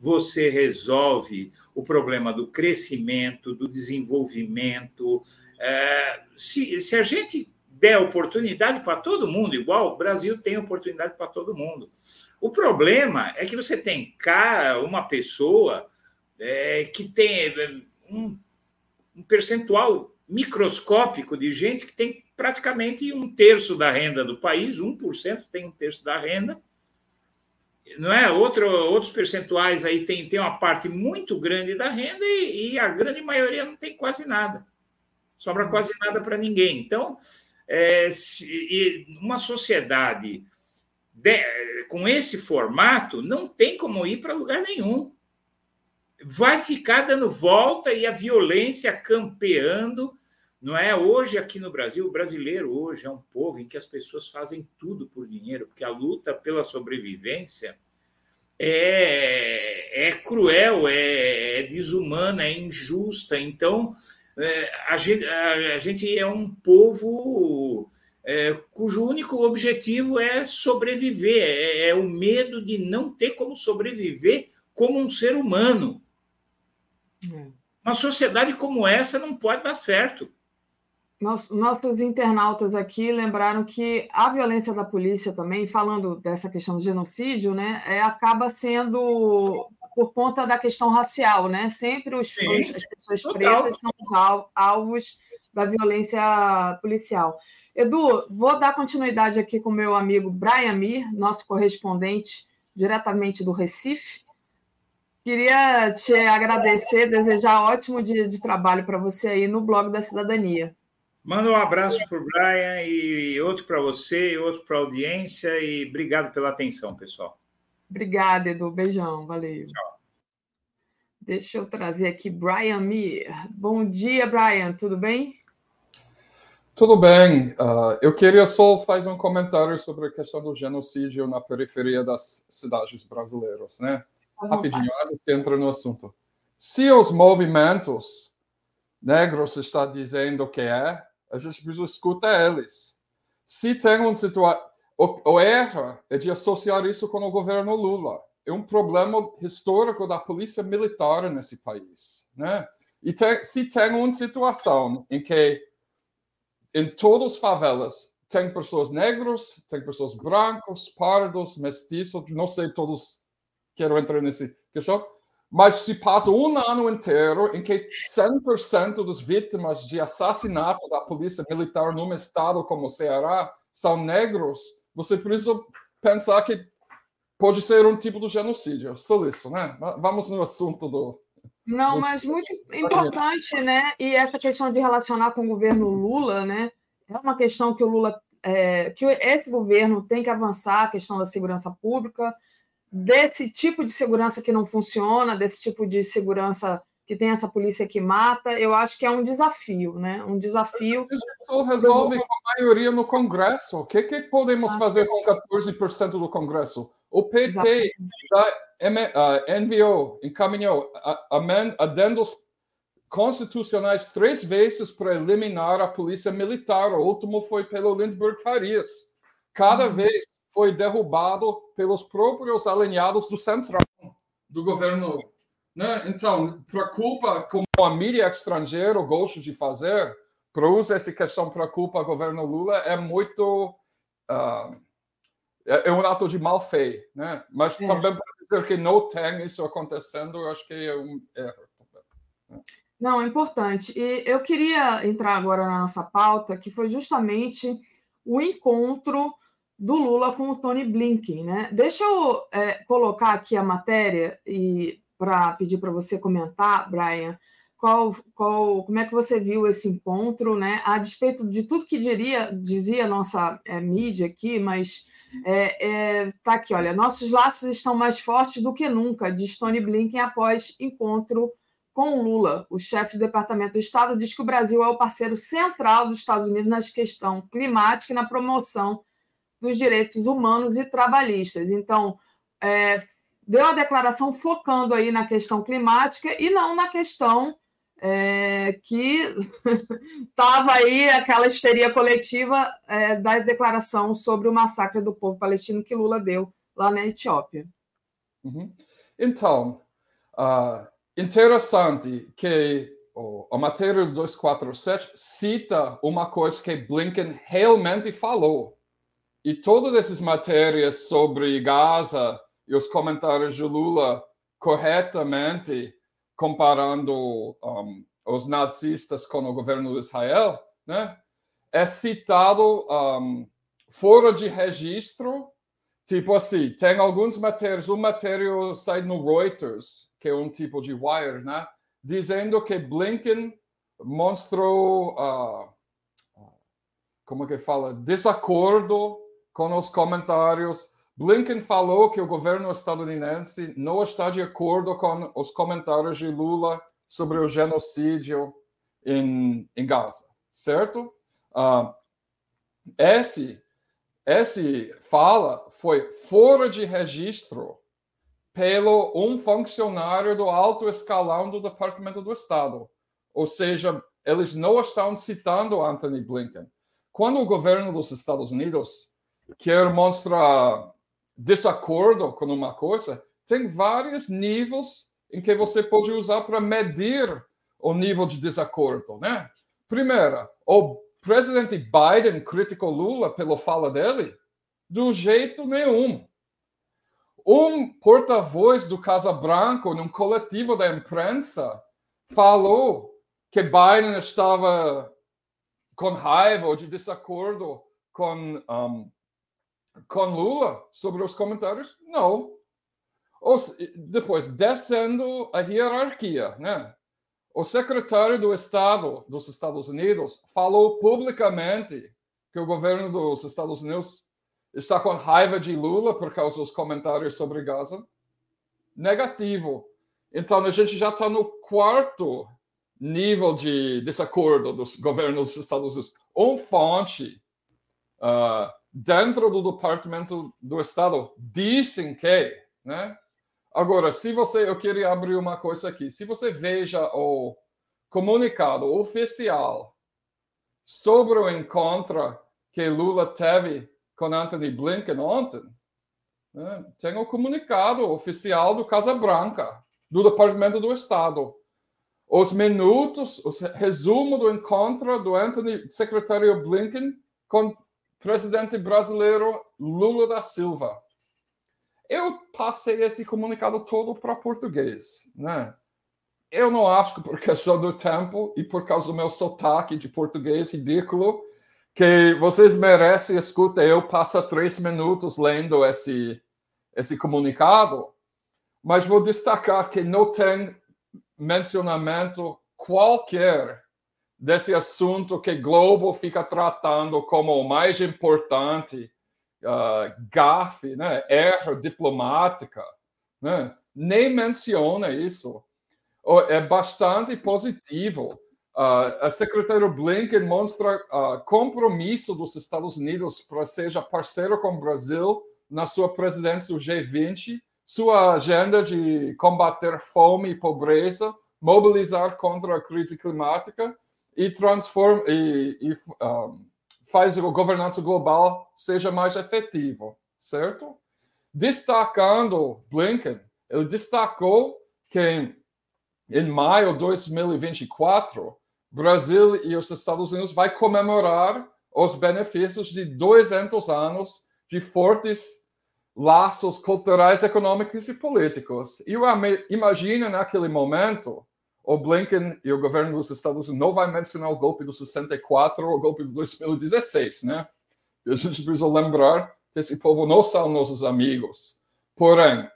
você resolve o problema do crescimento, do desenvolvimento. É, se, se a gente der oportunidade para todo mundo, igual o Brasil tem oportunidade para todo mundo. O problema é que você tem cara, uma pessoa é, que tem é, um, um percentual microscópico de gente que tem praticamente um terço da renda do país, 1% tem um terço da renda. Não é? Outro, outros percentuais aí tem, tem uma parte muito grande da renda e, e a grande maioria não tem quase nada. Sobra quase nada para ninguém. Então, é, se, uma sociedade de, com esse formato não tem como ir para lugar nenhum. Vai ficar dando volta e a violência campeando não é hoje aqui no Brasil, o brasileiro hoje é um povo em que as pessoas fazem tudo por dinheiro, porque a luta pela sobrevivência é, é cruel, é, é desumana, é injusta. Então, a, gente, a, gente, é um povo é, cujo único objetivo é sobreviver, é, é o medo de não ter como sobreviver como um ser humano. É. Uma sociedade como essa não pode dar certo nossos internautas aqui lembraram que a violência da polícia também, falando dessa questão do genocídio, né, é, acaba sendo por conta da questão racial, né? Sempre os, as pessoas pretas são os alvos da violência policial. Edu, vou dar continuidade aqui com o meu amigo Brian Mir, nosso correspondente diretamente do Recife. Queria te agradecer, desejar ótimo dia de trabalho para você aí no blog da Cidadania. Manda um abraço para o Brian e outro para você, e outro para a audiência, e obrigado pela atenção, pessoal. Obrigada, Edu. Beijão, valeu. Tchau. Deixa eu trazer aqui Brian Mir. Bom dia, Brian, tudo bem? Tudo bem. Uh, eu queria só fazer um comentário sobre a questão do genocídio na periferia das cidades brasileiras, né? Rapidinho, antes que entre no assunto. Se os movimentos negros estão dizendo que é, a gente precisa escutar eles. Se tem uma situação. O, erro é de associar isso com o governo Lula. é um problema histórico da polícia militar nesse país, né? E se tem uma situação em que em todas as favelas tem pessoas negras, tem pessoas brancas, pardos, mestiços, não sei todos, quero entrar nesse questão, mas se passa um ano inteiro em que 100% das vítimas de assassinato da polícia militar num estado como o Ceará são negros, você precisa pensar que pode ser um tipo de genocídio. Só isso, né? Vamos no assunto do. Não, mas muito importante, né? E essa questão de relacionar com o governo Lula, né? É uma questão que o Lula, é, que esse governo tem que avançar, a questão da segurança pública, desse tipo de segurança que não funciona, desse tipo de segurança que tem essa polícia que mata, eu acho que é um desafio, né? Um desafio. Isso resolve com a maioria no Congresso. O que, que podemos ah, fazer com 14% do Congresso? O PT uh, enviou, encaminhou adendos constitucionais três vezes para eliminar a polícia militar. O último foi pelo Lindbergh Farias. Cada uhum. vez foi derrubado pelos próprios alinhados do central do governo. Né? Então, preocupa como a mídia estrangeira gosta de fazer, para usar essa questão preocupa o governo Lula é muito uh, é, é, um ato de mal fé, né? Mas é. também para dizer que não tem isso acontecendo, eu acho que é um erro. Né? Não, é importante. E eu queria entrar agora na nossa pauta, que foi justamente o encontro do Lula com o Tony Blinken. Né? Deixa eu é, colocar aqui a matéria e para pedir para você comentar, Brian, qual, qual, como é que você viu esse encontro, né? A despeito de tudo que diria, dizia nossa é, mídia aqui, mas é, é, tá aqui, olha, nossos laços estão mais fortes do que nunca, diz Tony Blinken após encontro com Lula. O chefe do Departamento do Estado diz que o Brasil é o parceiro central dos Estados Unidos na questão climática e na promoção dos direitos humanos e trabalhistas. Então, é, deu a declaração focando aí na questão climática e não na questão é, que estava aí aquela histeria coletiva é, da declaração sobre o massacre do povo palestino que Lula deu lá na Etiópia. Uhum. Então, uh, interessante que oh, a matéria do 247 cita uma coisa que Blinken realmente falou e todas essas matérias sobre Gaza e os comentários de Lula corretamente comparando um, os nazistas com o governo de Israel, né, é citado um, fora de registro, tipo assim, tem algumas matérias, uma matéria sai no Reuters, que é um tipo de wire, né, dizendo que Blinken mostrou, uh, como que fala, desacordo com os comentários. Blinken falou que o governo estadunidense não está de acordo com os comentários de Lula sobre o genocídio em, em Gaza, certo? Uh, esse, esse fala foi fora de registro pelo um funcionário do alto escalão do Departamento do Estado. Ou seja, eles não estão citando Anthony Blinken. Quando o governo dos Estados Unidos quer mostrar desacordo com uma coisa, tem vários níveis em que você pode usar para medir o nível de desacordo, né? Primeiro, o presidente Biden criticou Lula pela fala dele? Do jeito nenhum. Um porta-voz do Casa Branco, num coletivo da imprensa, falou que Biden estava com raiva ou de desacordo com um, com Lula sobre os comentários? Não. depois, descendo a hierarquia, né? O secretário do Estado dos Estados Unidos falou publicamente que o governo dos Estados Unidos está com raiva de Lula por causa dos comentários sobre Gaza. Negativo. Então, a gente já está no quarto nível de desacordo dos governos dos Estados Unidos. Um fonte uh, dentro do Departamento do Estado dizem que, né? Agora, se você, eu queria abrir uma coisa aqui. Se você veja o comunicado oficial sobre o encontro que Lula teve com Anthony Blinken ontem, Né? Tem o comunicado oficial do Casa Branca, do Departamento do Estado. Os minutos, o resumo do encontro do Anthony, secretário Blinken, com presidente brasileiro Lula da Silva. Eu passei esse comunicado todo para português, né? Eu não acho que por questão do tempo e por causa do meu sotaque de português ridículo, que vocês merecem escutar eu passo três minutos lendo esse, esse comunicado, mas vou destacar que não tem mencionamento qualquer desse assunto que Globo fica tratando como o mais importante, uh, gafe, né, erro diplomática, né? nem menciona isso. É bastante positivo Uh, a secretária Blinken mostra uh, compromisso dos Estados Unidos para seja parceiro com o Brasil na sua presidência do G20, sua agenda de combater fome e pobreza, mobilizar contra a crise climática e transforma e, e um, faz a governança global seja mais efetivo, certo? Destacando Blinken, ele destacou que em maio de 2024 Brasil e os Estados Unidos vai comemorar os benefícios de 200 anos de fortes laços culturais, econômicos e políticos. E eu imagino naquele momento o Blinken e o governo dos Estados Unidos não vai mencionar o golpe do 64 ou o golpe de 2016, né? E a gente precisa lembrar que esse povo não são nossos amigos. Porém,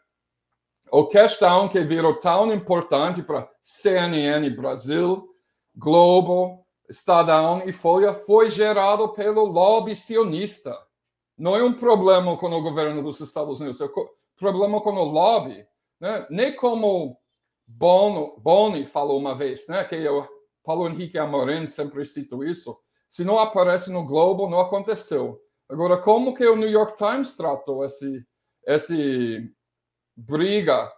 a questão que virou tão importante para CNN Brasil, Globo, Estadão e Folha foi gerado pelo lobby sionista. Não é um problema com o governo dos Estados Unidos, é um problema com o lobby. Né? Nem como Bono, Boni falou uma vez, né? que o Paulo Henrique Amorim sempre citou isso, se não aparece no Globo, não aconteceu. Agora, como que o New York Times tratou esse, esse briga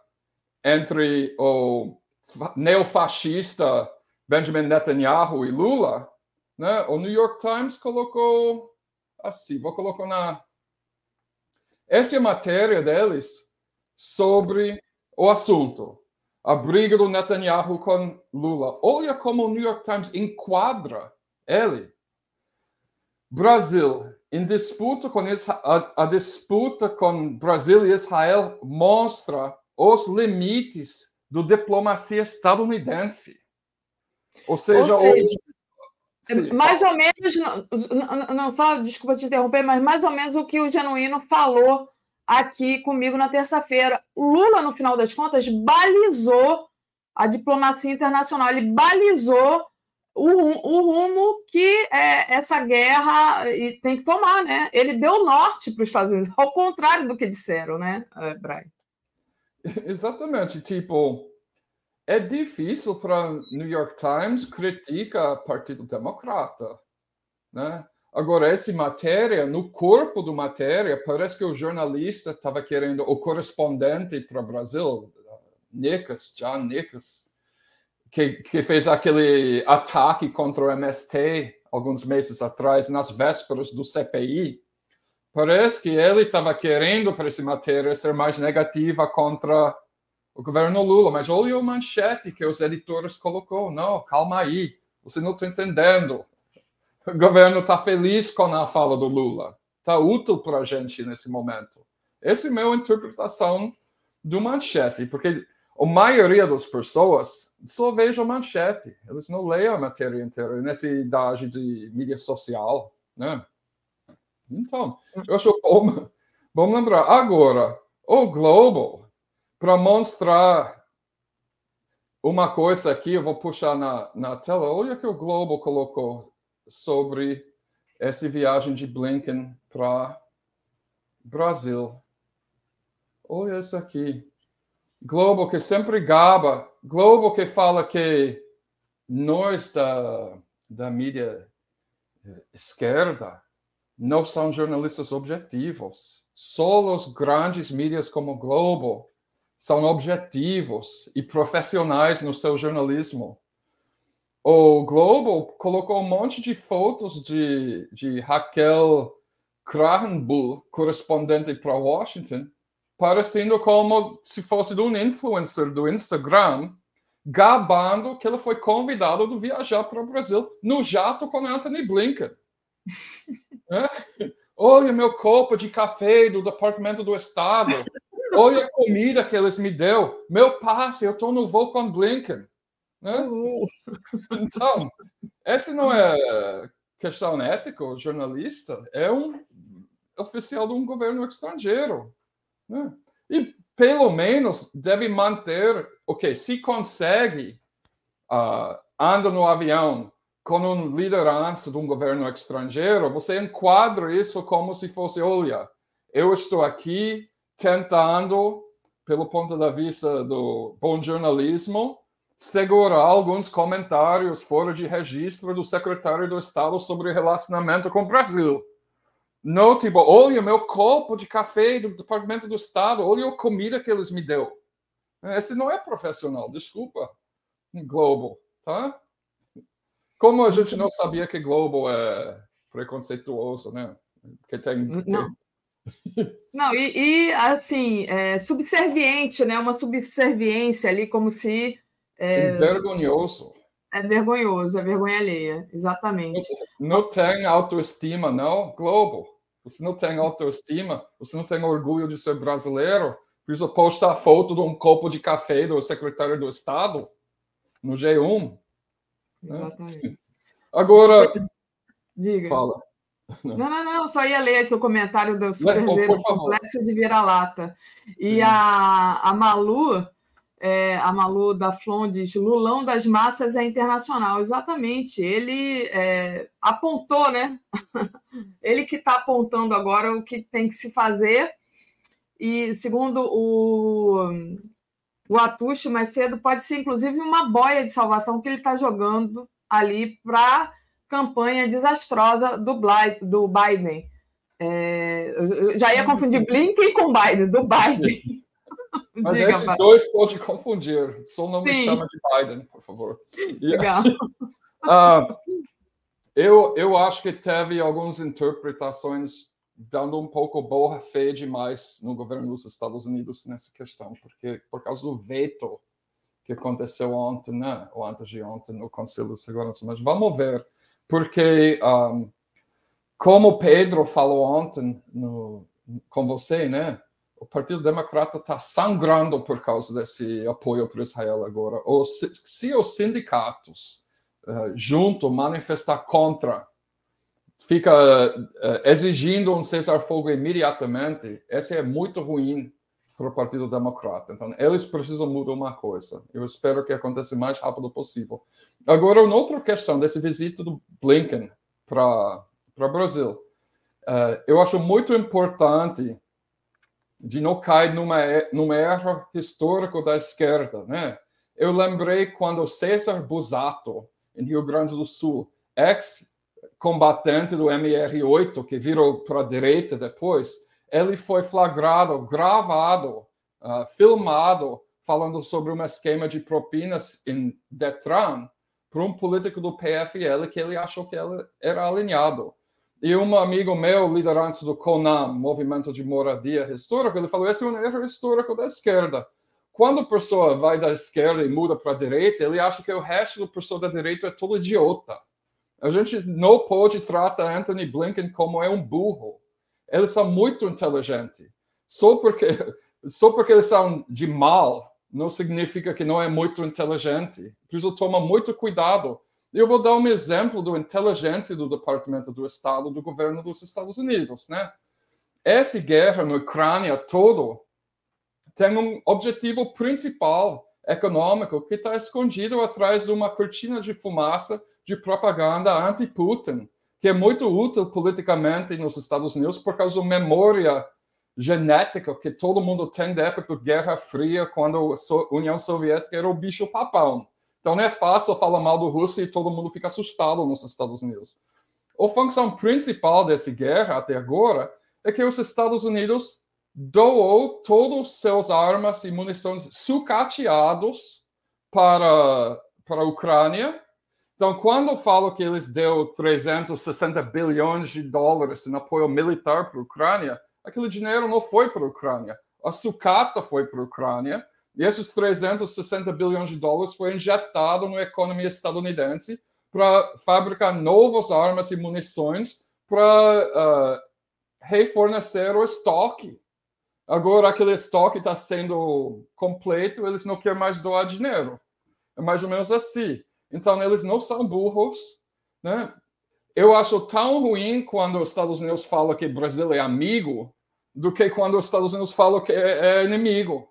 entre o neofascista Benjamin Netanyahu e Lula, né? O New York Times colocou assim, vou colocar na essa é a matéria deles sobre o assunto, a briga do Netanyahu com Lula. Olha como o New York Times enquadra ele. Brasil, em disputa com Israel, a, a disputa com Brasil e Israel mostra os limites da diplomacia estadunidense. Ou seja, ou seja mais ou menos, não, não, só, desculpa te interromper, mas mais ou menos o que o Genuíno falou aqui comigo na terça-feira. Lula, no final das contas, balizou a diplomacia internacional, ele balizou o, o rumo que é, essa guerra tem que tomar, né? Ele deu norte para os Estados Unidos, ao contrário do que disseram, né, eh, Brian? Exatamente, tipo, é difícil para New York Times criticar o Partido Democrata, né? Agora, essa matéria, no corpo da matéria, parece que o jornalista estava querendo, o correspondente para o Brasil, Nicas, John Nicas, que, que fez aquele ataque contra o MST alguns meses atrás, nas vésperas do CPI, parece que ele estava querendo para essa matéria ser mais negativa contra o governo Lula, mas olha o manchete que os editores colocou. Não, calma aí, você não está entendendo. O governo está feliz com a fala do Lula. Está útil para a gente nesse momento. Essa é a minha interpretação do manchete, porque a maioria das pessoas só veja o manchete. Eles não leem a matéria inteira nessa idade de mídia social, né? Então, eu acho bom, bom lembrar. Agora, o Globo para mostrar uma coisa aqui, eu vou puxar na, na tela. Olha que o Globo colocou sobre essa viagem de Blinken para Brasil. Olha isso aqui. Globo que sempre gaba, Globo que fala que nós da, da mídia esquerda não são jornalistas objetivos. Só os grandes mídias como Globo são objetivos e profissionais no seu jornalismo. O Globo colocou um monte de fotos de, de Raquel Krahenbull, correspondente para Washington, parecendo como se fosse de um influencer do Instagram, gabando que ele foi convidado a viajar para o Brasil no jato com Anthony Blinken. é? Olha meu copo de café do Departamento do Estado. Olha a comida que eles me deu. Meu passe, eu estou no voo com Blinken. Né? Então, esse não é questão ética, jornalista, é um oficial de um governo estrangeiro. Né? E pelo menos deve manter, ok, se consegue, uh, anda no avião com um liderança de um governo estrangeiro, você enquadra isso como se fosse, olha, eu estou aqui tentando, pelo ponto de vista do bom jornalismo, segurar alguns comentários fora de registro do secretário do Estado sobre o relacionamento com o Brasil. Não, tipo, olha meu copo de café do Departamento do Estado, olha a comida que eles me deu. Esse não é profissional, desculpa. Globo, tá? Como a gente não sabia que Globo é preconceituoso, né? Que tem. Não. Não, e, e assim, é, subserviente, né? Uma subserviência ali, como se é, vergonhoso. É vergonhoso, é vergonha alheia, exatamente. Não tem autoestima, não, Globo. Você não tem autoestima, você não tem orgulho de ser brasileiro, precisa postar foto de um copo de café do secretário do Estado no G1. Né? Exatamente. Né? Agora, Diga. Fala. Não, não, não, só ia ler aqui o comentário do Super Complexo de Vira-Lata. E a, a Malu é, a Malu da Flon diz: Lulão das massas é internacional. Exatamente. Ele é, apontou, né? Ele que está apontando agora o que tem que se fazer. E segundo o, o Atushi mais cedo, pode ser inclusive uma boia de salvação que ele está jogando ali para campanha desastrosa do, do Biden. É, eu já ia confundir Blinken com Biden, do Biden. Mas Diga, esses dois pode confundir. Só não me Sim. chama de Biden, por favor. Legal. uh, eu, eu acho que teve algumas interpretações dando um pouco boa fé demais no governo dos Estados Unidos nessa questão, porque por causa do veto que aconteceu ontem, né, ou antes de ontem, no Conselho de Segurança. Mas vamos ver, porque um, como Pedro falou ontem no, com você, né, o Partido Democrata está sangrando por causa desse apoio para Israel agora. Ou se, se os sindicatos uh, junto manifestar contra, fica uh, exigindo um cessar-fogo imediatamente, esse é muito ruim para o Partido Democrata. Então, eles precisam mudar uma coisa. Eu espero que aconteça o mais rápido possível. Agora, uma outra questão desse visita do Blinken para o Brasil. Uh, eu acho muito importante de não cair numa, numa erro histórico da esquerda, né? Eu lembrei quando César Busato, em Rio Grande do Sul, ex-combatente do MR8, que virou para a direita depois, ele foi flagrado, gravado, uh, filmado, falando sobre um esquema de propinas em Detran para um político do PFL que ele achou que ele era alinhado. E um amigo meu, liderança do CONAM, Movimento de Moradia Histórica, ele falou: esse é um erro histórico da esquerda. Quando a pessoa vai da esquerda e muda para a direita, ele acha que o resto da pessoa da direita é todo idiota. A gente não pode tratar Anthony Blinken como é um burro. Eles são muito inteligentes. Só porque, só porque eles são de mal, não significa que não é muito inteligente. Precisa tomar muito cuidado eu vou dar um exemplo da inteligência do Departamento do Estado do governo dos Estados Unidos, né? Essa guerra na Ucrânia todo tem um objetivo principal econômico que está escondido atrás de uma cortina de fumaça de propaganda anti-Putin, que é muito útil politicamente nos Estados Unidos por causa da memória genética que todo mundo tem da época da Guerra Fria, quando a União Soviética era o bicho papão. Então não é fácil falar mal do Rússia e todo mundo fica assustado nos Estados Unidos. A função principal dessa guerra até agora é que os Estados Unidos doou todos os seus armas e munições sucateados para, para a Ucrânia. Então, quando falo que eles deu 360 bilhões de dólares em apoio militar para a Ucrânia, aquele dinheiro não foi para a Ucrânia. A sucata foi para a Ucrânia, e esses 360 bilhões de dólares foi injetado na economia estadunidense para fabricar novas armas e munições para uh, refornecer o estoque. Agora, aquele estoque está sendo completo, eles não querem mais doar dinheiro. É mais ou menos assim. Então, eles não são burros. Né? Eu acho tão ruim quando os Estados Unidos falam que o Brasil é amigo do que quando os Estados Unidos falam que é, é inimigo.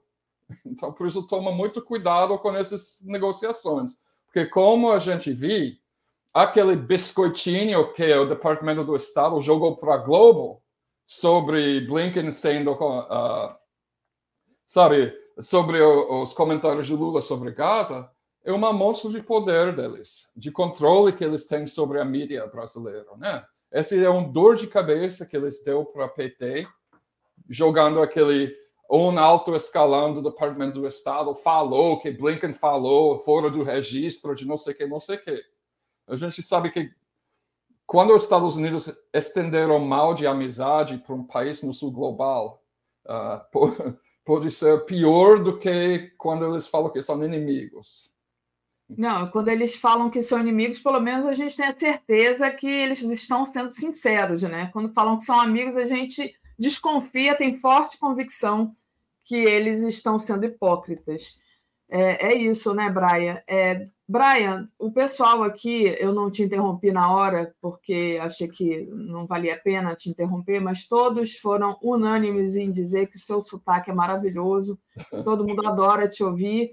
Então, por isso, toma muito cuidado com essas negociações. Porque, como a gente viu, aquele biscoitinho que o Departamento do Estado jogou para a Globo sobre Blinken sendo, uh, sabe, sobre os comentários de Lula sobre Gaza, é uma amostra de poder deles, de controle que eles têm sobre a mídia brasileira, né? Esse é um dor de cabeça que eles deu para PT, jogando aquele um alto escalão do Departamento do Estado falou que Blinken falou fora do registro de não sei que, não sei que. A gente sabe que quando os Estados Unidos estenderam mal de amizade para um país no sul global, uh, pode ser pior do que quando eles falam que são inimigos. Não, quando eles falam que são inimigos, pelo menos a gente tem a certeza que eles estão sendo sinceros, né? Quando falam que são amigos, a gente desconfia, tem forte convicção que eles estão sendo hipócritas. É, é isso, né, Brian? É, Brian, o pessoal aqui, eu não te interrompi na hora, porque achei que não valia a pena te interromper, mas todos foram unânimes em dizer que o seu sotaque é maravilhoso, todo mundo adora te ouvir.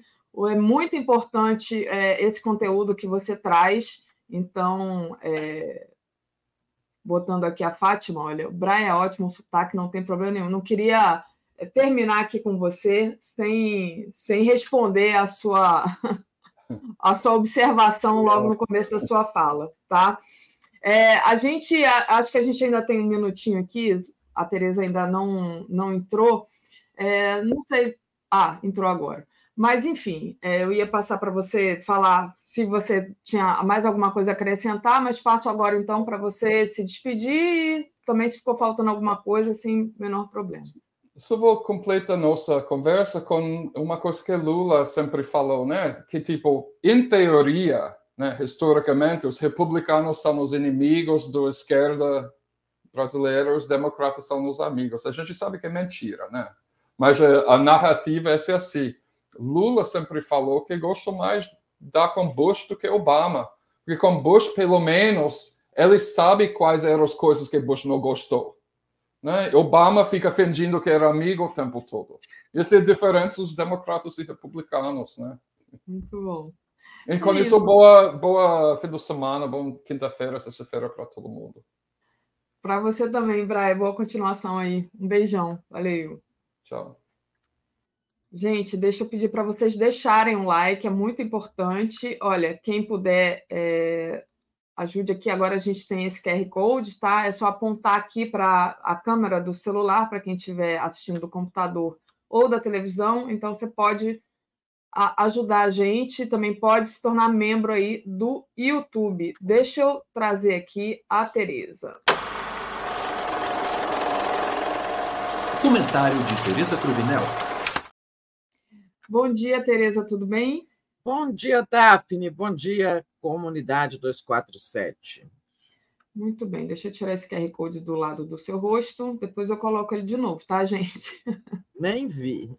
É muito importante é, esse conteúdo que você traz. Então, é, botando aqui a Fátima, olha, o Brian é ótimo, o sotaque não tem problema nenhum. Não queria terminar aqui com você sem, sem responder a sua, a sua observação logo no começo da sua fala, tá? É, a gente, acho que a gente ainda tem um minutinho aqui, a Tereza ainda não, não entrou, é, não sei, ah, entrou agora. Mas, enfim, é, eu ia passar para você falar se você tinha mais alguma coisa a acrescentar, mas passo agora, então, para você se despedir também, se ficou faltando alguma coisa, sem menor problema. Só vou completar nossa conversa com uma coisa que Lula sempre falou, né? Que, tipo, em teoria, né, historicamente, os republicanos são os inimigos da esquerda brasileira, os democratas são os amigos. A gente sabe que é mentira, né? Mas a, narrativa é assim Lula sempre falou que gosta mais da com Bush do que Obama, porque com Bush, pelo menos, ele sabe quais eram as coisas que Bush não gostou. Né? Obama fica fingindo que era amigo o tempo todo. Isso é a diferença dos democratas e republicanos. Né? Muito bom. E com isso, isso boa, boa fim de semana, boa quinta-feira, sexta-feira para todo mundo. Para você também, Brian. Boa continuação aí. Um beijão. Valeu. Tchau. Gente, deixa eu pedir para vocês deixarem um like, é muito importante. Olha, quem puder, é, ajude aqui. Agora a gente tem esse QR Code, tá? É só apontar aqui para a câmera do celular, para quem estiver assistindo do computador ou da televisão. Então, você pode ajudar a gente, também pode se tornar membro aí do YouTube. Deixa eu trazer aqui a Tereza. Comentário de Tereza Cruvinel. Bom dia, Tereza, tudo bem? Bom dia, Daphne. Bom dia, comunidade 247. Muito bem, deixa eu tirar esse QR Code do lado do seu rosto, depois eu coloco ele de novo, tá, gente? Nem vi.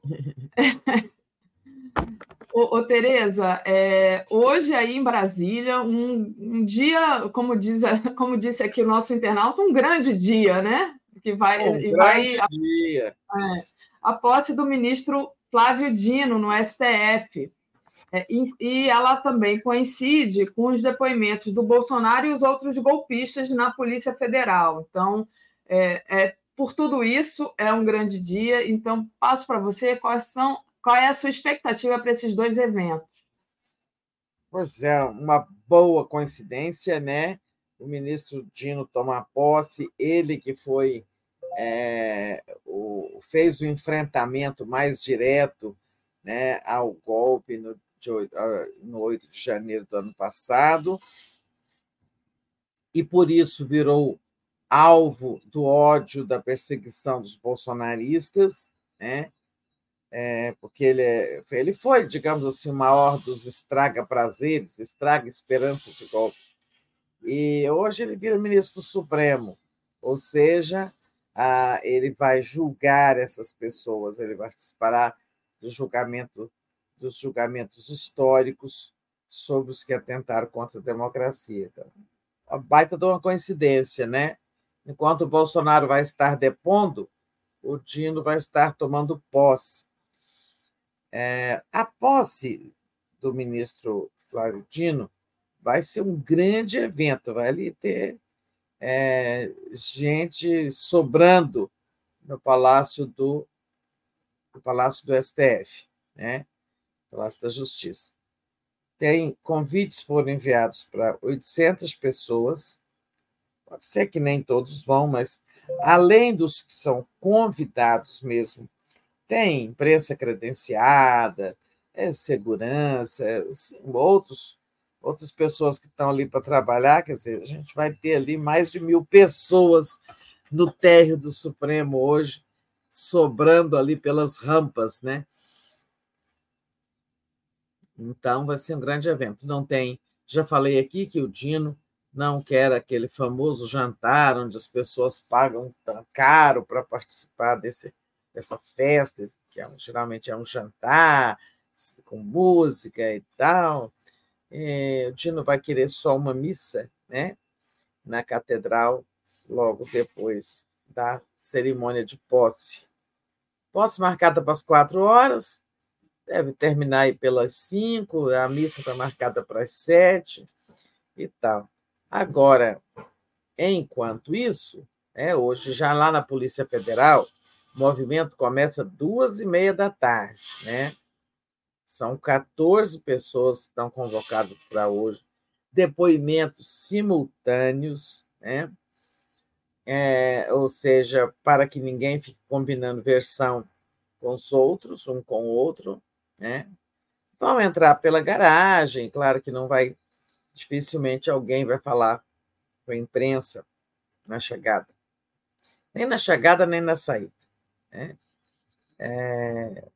ô, ô Tereza, é, hoje aí em Brasília, um, um, dia, como, diz, como disse aqui o nosso internauta, um grande dia, né? Que vai, um grande vai, dia. É, a posse do ministro Flávio Dino, no STF. É, e, e, ela também coincide com os depoimentos do Bolsonaro e os outros golpistas na Polícia Federal. Então, é, é por tudo isso, é um grande dia. Então, passo para você quais são, qual é a sua expectativa para esses dois eventos. Pois é, uma boa coincidência, né? O ministro Dino tomar posse, ele que foi é, o, fez o enfrentamento mais direto né, ao golpe no, de, no 8 de janeiro do ano passado, e por isso virou alvo do ódio, da perseguição dos bolsonaristas, né? é, porque ele, é, ele foi, digamos assim, o maior dos estraga-prazeres, estraga-esperança de golpe. E hoje ele vira ministro supremo, ou seja, ah, ele vai julgar essas pessoas, ele vai participar do julgamento, dos julgamentos históricos sobre os que atentaram contra a democracia. A baita de uma coincidência, né? Enquanto o Bolsonaro vai estar depondo, o Dino vai estar tomando posse. É, a posse do ministro Flávio Dino vai ser um grande evento, vai ali ter é, gente sobrando no Palácio do no Palácio do STF, né? Palácio da Justiça. Tem convites foram enviados para 800 pessoas. Pode ser que nem todos vão, mas além dos que são convidados mesmo, tem imprensa credenciada, é segurança, assim, outros outras pessoas que estão ali para trabalhar, quer dizer, a gente vai ter ali mais de mil pessoas no térreo do Supremo hoje, sobrando ali pelas rampas, né? Então, vai ser um grande evento. Não tem, já falei aqui que o Dino não quer aquele famoso jantar onde as pessoas pagam tão caro para participar desse, dessa festa, que é, geralmente é um jantar com música e tal. É, o Dino vai querer só uma missa, né? Na catedral, logo depois da cerimônia de posse. Posse marcada para as quatro horas, deve terminar aí pelas cinco, a missa está marcada para as sete e tal. Agora, enquanto isso, é, hoje, já lá na Polícia Federal, o movimento começa duas e meia da tarde, né? São 14 pessoas que estão convocadas para hoje, depoimentos simultâneos, né? É, ou seja, para que ninguém fique combinando versão com os outros, um com o outro, né? Vão entrar pela garagem, claro que não vai, dificilmente alguém vai falar com a imprensa na chegada, nem na chegada nem na saída, né? É,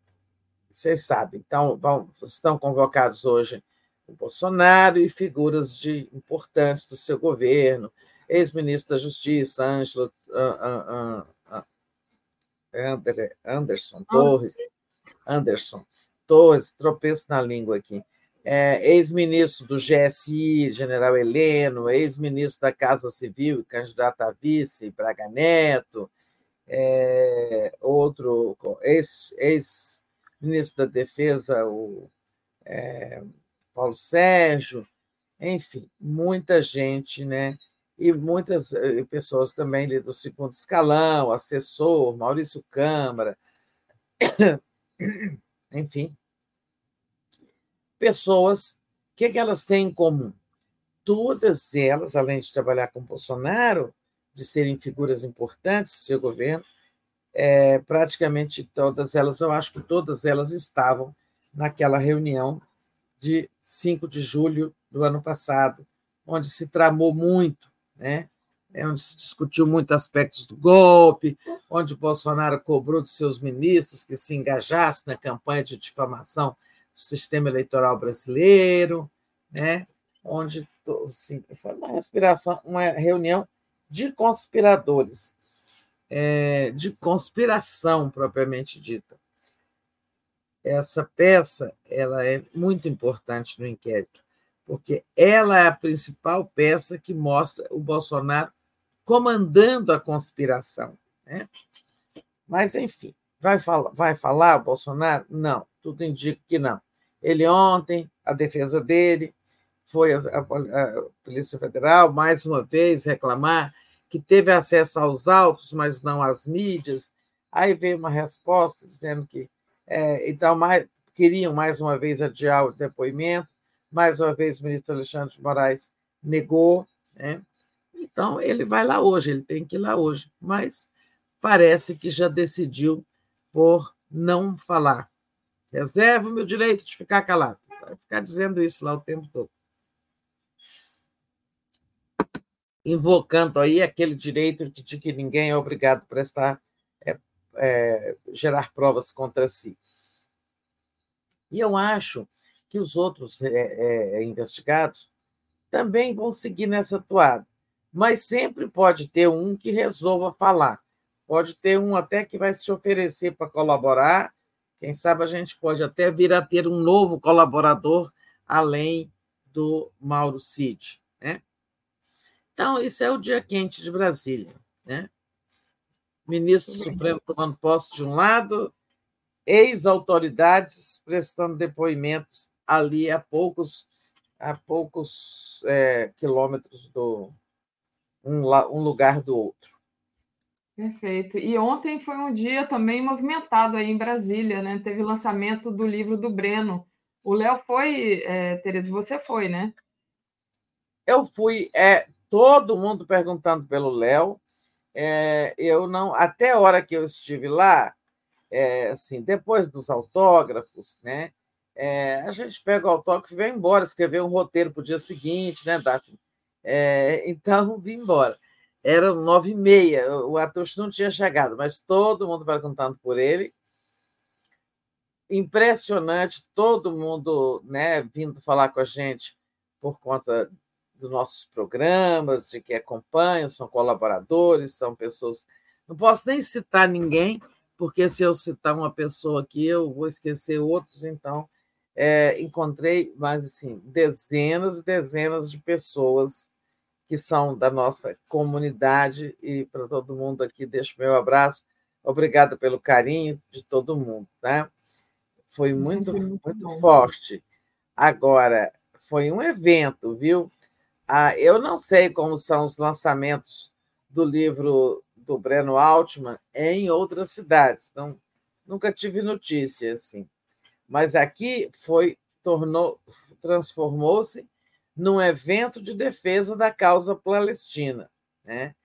vocês sabem. Então, vão, estão convocados hoje o Bolsonaro e figuras de importantes do seu governo, ex-ministro da Justiça, Ângelo uh, uh, uh, Anderson Torres, Anderson Torres, tropeço na língua aqui, é, ex-ministro do GSI, general Heleno, ex-ministro da Casa Civil, candidato a vice, Braga Neto, é, outro ex, ex ministro da Defesa, o é, Paulo Sérgio, enfim, muita gente, né? E muitas eh, pessoas também ali do segundo escalão, assessor, Maurício Câmara, enfim, pessoas, o que, é que elas têm em comum? Todas elas, além de trabalhar com Bolsonaro, de serem figuras importantes do seu governo, é, praticamente todas elas, eu acho que todas elas estavam naquela reunião de 5 de julho do ano passado, onde se tramou muito, né? É, onde se discutiu muitos aspectos do golpe, onde Bolsonaro cobrou dos seus ministros que se engajassem na campanha de difamação sistema eleitoral brasileiro, né? onde assim, foi uma, respiração, uma reunião de conspiradores é, de conspiração propriamente dita. Essa peça ela é muito importante no inquérito, porque ela é a principal peça que mostra o Bolsonaro comandando a conspiração. Né? Mas, enfim, vai falar, vai falar Bolsonaro? Não, tudo indica que não. Ele ontem, a defesa dele, foi a, a, a Polícia Federal mais uma vez reclamar que teve acesso aos autos, mas não às mídias. Aí veio uma resposta dizendo que é, então mais, queriam mais uma vez adiar o depoimento, mais uma vez o ministro Alexandre de Moraes negou. Né? Então, ele vai lá hoje, ele tem que ir lá hoje, mas parece que já decidiu por não falar. Reserva o meu direito de ficar calado. Vai ficar dizendo isso lá o tempo todo. invocando aí aquele direito de que ninguém é obrigado a prestar, é, é, gerar provas contra si. E eu acho que os outros é, é, investigados também vão seguir nessa toada. Mas sempre pode ter um que resolva falar. Pode ter um até que vai se oferecer para colaborar. Quem sabe a gente pode até vir a ter um novo colaborador além do Mauro Cid. Né? Então, isso é o dia quente de Brasília. Né? Ministro Supremo tomando posse de um lado, ex-autoridades prestando depoimentos ali a poucos, a poucos é, quilômetros do um, um lugar do outro. Perfeito. E ontem foi um dia também movimentado aí em Brasília, né? Teve lançamento do livro do Breno. O Léo foi, é, Tereza, você foi, né? Eu fui, é, todo mundo perguntando pelo Léo. É, eu não, até a hora que eu estive lá, é, assim, depois dos autógrafos, né? É, a gente pega o autógrafo e vem embora, escrever um roteiro para o dia seguinte, né, Daphne? É, então, vim embora. Eram nove e meia, o Atush não tinha chegado, mas todo mundo perguntando por ele. Impressionante, todo mundo né, vindo falar com a gente por conta dos nossos programas, de que acompanham, são colaboradores, são pessoas. Não posso nem citar ninguém, porque se eu citar uma pessoa aqui, eu vou esquecer outros, então é, encontrei mais assim, dezenas e dezenas de pessoas que são da nossa comunidade, e para todo mundo aqui deixo meu abraço. Obrigada pelo carinho de todo mundo. Né? Foi muito, muito, muito forte. Agora, foi um evento, viu? Ah, eu não sei como são os lançamentos do livro do Breno Altman em outras cidades. Não, nunca tive notícia assim. Mas aqui foi tornou transformou-se num evento de defesa da causa palestina, né?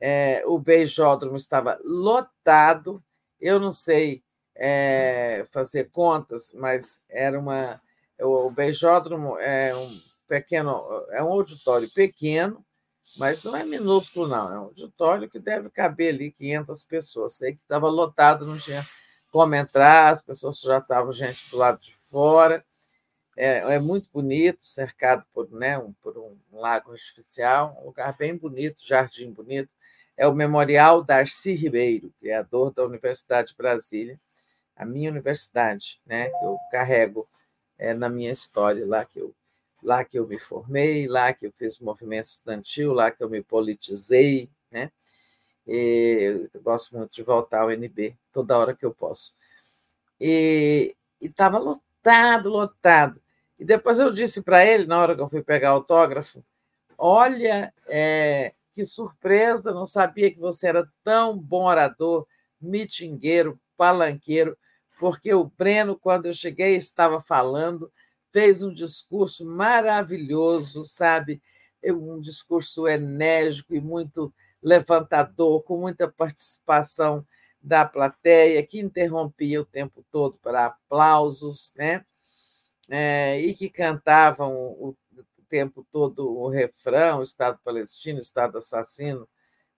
É, o beijódromo estava lotado. Eu não sei é, fazer contas, mas era uma o beijódromo é um pequeno, é um auditório pequeno, mas não é minúsculo, não. É um auditório que deve caber ali 500 pessoas. Sei que estava lotado, não tinha como entrar, as pessoas já estavam gente do lado de fora. É, é muito bonito, cercado por, né, um, por um lago artificial, um lugar bem bonito, jardim bonito. É o Memorial Darcy Ribeiro, criador da Universidade de Brasília, a minha universidade, né, que eu carrego é, na minha história lá que eu lá que eu me formei, lá que eu fiz movimento estudantil, lá que eu me politizei, né? E eu gosto muito de voltar ao NB toda hora que eu posso. E estava lotado, lotado. E depois eu disse para ele, na hora que eu fui pegar autógrafo, olha, é, que surpresa, não sabia que você era tão bom orador, mitingueiro, palanqueiro, porque o Breno, quando eu cheguei, estava falando fez um discurso maravilhoso, sabe? Um discurso enérgico e muito levantador, com muita participação da plateia, que interrompia o tempo todo para aplausos, né? É, e que cantavam o, tempo todo o refrão: Estado palestino, Estado assassino,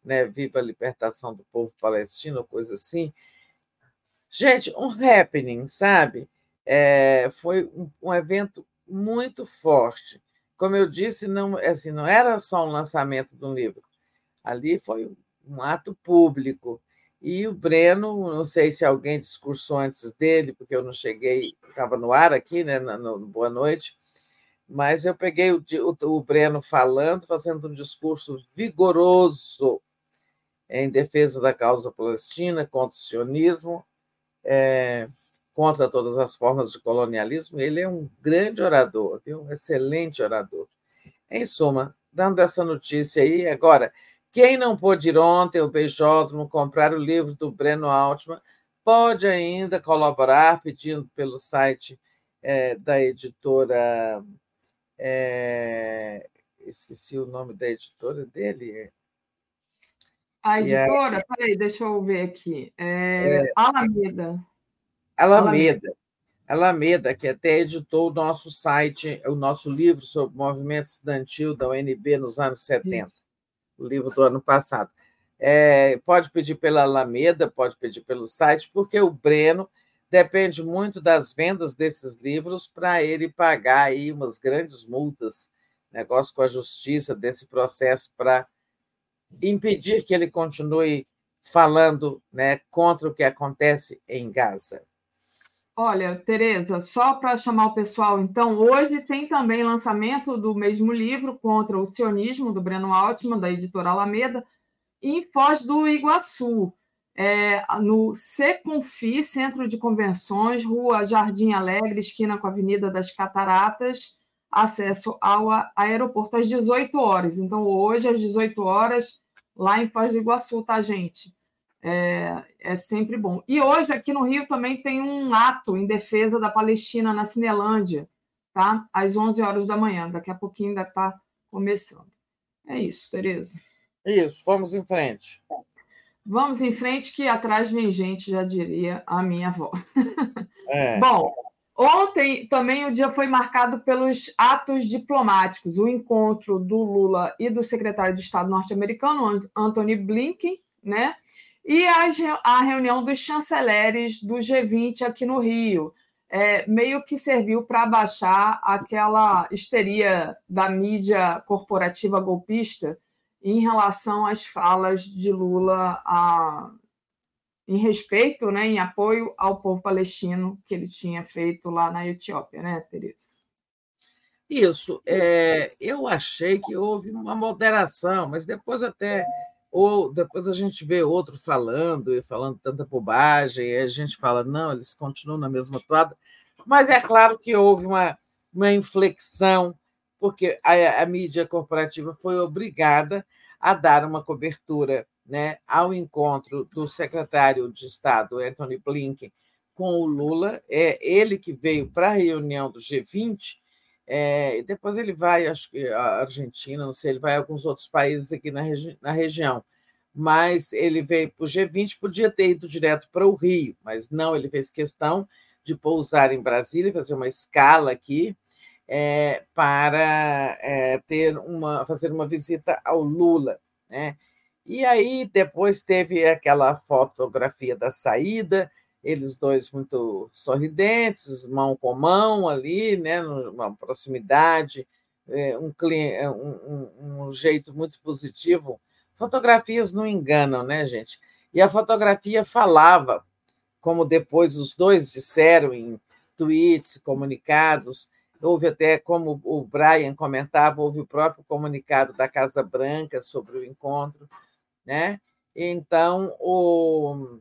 né? Viva a libertação do povo palestino, coisa assim. Gente, um happening, sabe? É, foi um, um, evento muito forte. Como eu disse, não, assim, não era só um lançamento de um livro, ali foi um ato público. E o Breno, não sei se alguém discursou antes dele, porque eu não cheguei, estava no ar aqui, né, no, no Boa Noite, mas eu peguei o, o, o Breno falando, fazendo um discurso vigoroso em defesa da causa palestina, contra o sionismo. É, contra todas as formas de colonialismo, ele é um grande orador, viu? um excelente orador. Em suma, dando essa notícia aí, agora, quem não pôde ir ontem ao Beijódromo comprar o livro do Breno Altman, pode ainda colaborar pedindo pelo site é, da editora. É, esqueci o nome da editora dele. A editora, é, peraí, deixa eu ver aqui. É, é Alameda. Alameda. Alameda, que até editou o nosso site, o nosso livro sobre o movimento estudantil da UNB nos anos 70, Isso. O livro do ano passado. É, pode pedir pela Alameda, pode pedir pelo site, porque o Breno, depende muito das vendas desses livros para ele pagar aí umas grandes multas, negócio com a justiça desse processo para impedir que ele continue falando né, contra o que acontece em Gaza. Olha, Tereza, só para chamar o pessoal, então, hoje tem também lançamento do mesmo livro contra o sionismo, do Breno Altman, da editora Alameda, em Foz do Iguaçu, é, no Seconfi, Centro de Convenções, Rua Jardim Alegre, esquina com a Avenida das Cataratas, acesso ao aeroporto às 18 horas. Então, hoje, às 18 horas, lá em Foz do Iguaçu, tá, gente? É, é, sempre bom. E hoje, aqui no Rio, também tem um ato em defesa da Palestina na Cinelândia, tá? Às 11 horas da manhã. Daqui a pouquinho ainda está começando. É isso, Tereza. Isso, vamos em frente. Vamos em frente, que atrás vem gente, já diria a minha avó. É. Bom, ontem também o dia foi marcado pelos atos diplomáticos, o encontro do Lula e do secretário de Estado norte-americano, Anthony Blinken, né? E a, a reunião dos chanceleres do G20 aqui no Rio. É, meio que serviu para baixar aquela histeria da mídia corporativa golpista em relação às falas de Lula a, em respeito, né, em apoio ao povo palestino que ele tinha feito lá na Etiópia, né, Tereza? Isso. É, eu achei que houve uma moderação, mas depois até ou depois a gente vê outro falando e falando tanta bobagem, e a gente fala, não, eles continuam na mesma toada. Mas é claro que houve uma, uma inflexão, porque a, a mídia corporativa foi obrigada a dar uma cobertura né, ao encontro do secretário de Estado, Anthony Blinken, com o Lula. É ele que veio para a reunião do G20, é, depois ele vai, acho que a Argentina, não sei, ele vai a alguns outros países aqui na, regi na região, mas ele veio para o G20, podia ter ido direto para o Rio, mas não, ele fez questão de pousar em Brasília, fazer uma escala aqui, é, para é, ter uma, fazer uma visita ao Lula. Né? E aí depois teve aquela fotografia da saída, eles dois muito sorridentes, mão com mão ali, né, numa proximidade, é, um, é, um, um, um jeito muito positivo. Fotografias não enganam, né, gente? E a fotografia falava, como depois os dois disseram em tweets, comunicados, houve até, como o Brian comentava, houve o próprio comunicado da Casa Branca sobre o encontro, né? Então, o,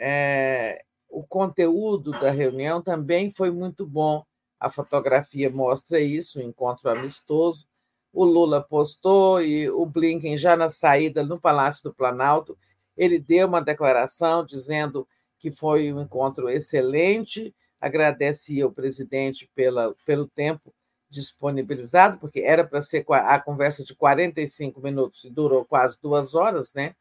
é, o conteúdo da reunião também foi muito bom. A fotografia mostra isso, um encontro amistoso. O Lula postou e o Blinken, já na saída no Palácio do Planalto, ele deu uma declaração dizendo que foi um encontro excelente, agradecia o presidente pela, pelo tempo disponibilizado, porque era para ser a conversa de 45 minutos e durou quase duas horas, né?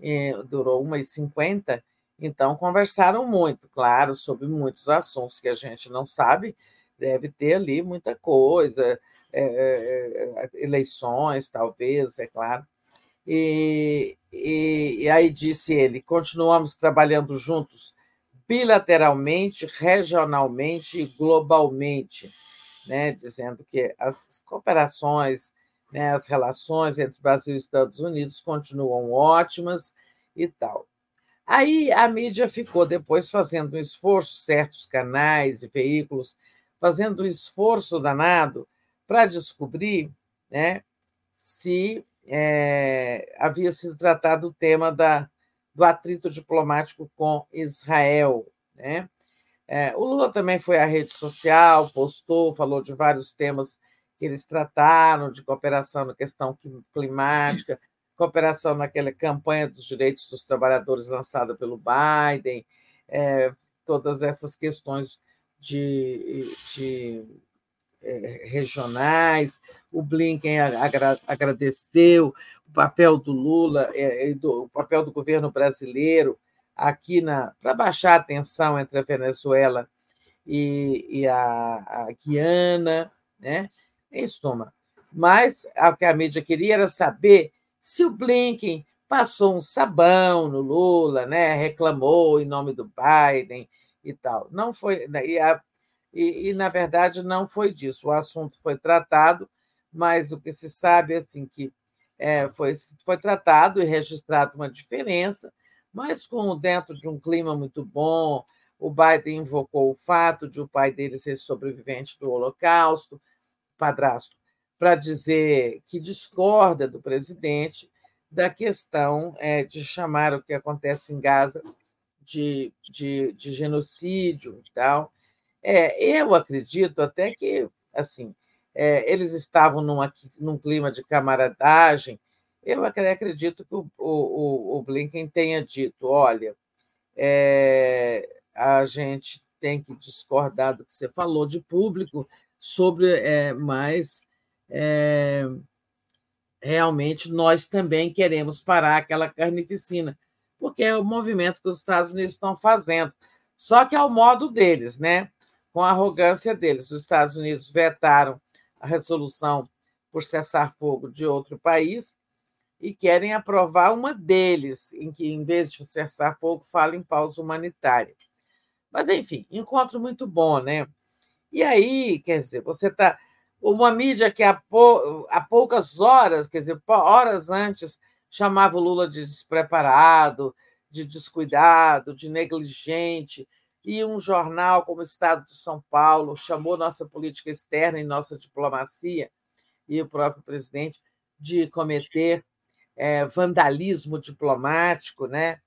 E durou uma e cinquenta então, conversaram muito, claro, sobre muitos assuntos que a gente não sabe, deve ter ali muita coisa, é, eleições, talvez, é claro. E, e, e aí disse ele: continuamos trabalhando juntos bilateralmente, regionalmente e globalmente, né, dizendo que as cooperações, né, as relações entre Brasil e Estados Unidos continuam ótimas e tal. Aí a mídia ficou depois fazendo um esforço, certos canais e veículos, fazendo um esforço danado para descobrir né, se é, havia sido tratado o tema da, do atrito diplomático com Israel. Né? É, o Lula também foi à rede social, postou, falou de vários temas que eles trataram, de cooperação na questão climática, cooperação naquela campanha dos direitos dos trabalhadores lançada pelo Biden, é, todas essas questões de, de é, regionais. O Blinken agra, agradeceu o papel do Lula, é, do, o papel do governo brasileiro aqui para baixar a tensão entre a Venezuela e, e a, a Guiana, né? É isso, toma. Mas o que a mídia queria era saber se o Blinken passou um sabão no Lula, né, reclamou em nome do Biden e tal. Não foi. Né, e, a, e, e, na verdade, não foi disso. O assunto foi tratado, mas o que se sabe é assim, que é, foi, foi tratado e registrado uma diferença, mas com dentro de um clima muito bom. O Biden invocou o fato de o pai dele ser sobrevivente do Holocausto, padrasto, para dizer que discorda do presidente da questão é, de chamar o que acontece em Gaza de, de, de genocídio e tal. É, eu acredito até que assim é, eles estavam numa, num clima de camaradagem. Eu acredito que o, o, o Blinken tenha dito: olha, é, a gente tem que discordar do que você falou de público sobre, é, mas é, realmente nós também queremos parar aquela carnificina, porque é o movimento que os Estados Unidos estão fazendo. Só que ao modo deles, né? com a arrogância deles. Os Estados Unidos vetaram a resolução por cessar fogo de outro país e querem aprovar uma deles, em que, em vez de cessar fogo, fala em pausa humanitária. Mas, enfim, encontro muito bom, né? E aí, quer dizer, você está uma mídia que há, pou, há poucas horas, quer dizer, horas antes, chamava o Lula de despreparado, de descuidado, de negligente, e um jornal como o Estado de São Paulo chamou nossa política externa e nossa diplomacia, e o próprio presidente, de cometer é, vandalismo diplomático, né?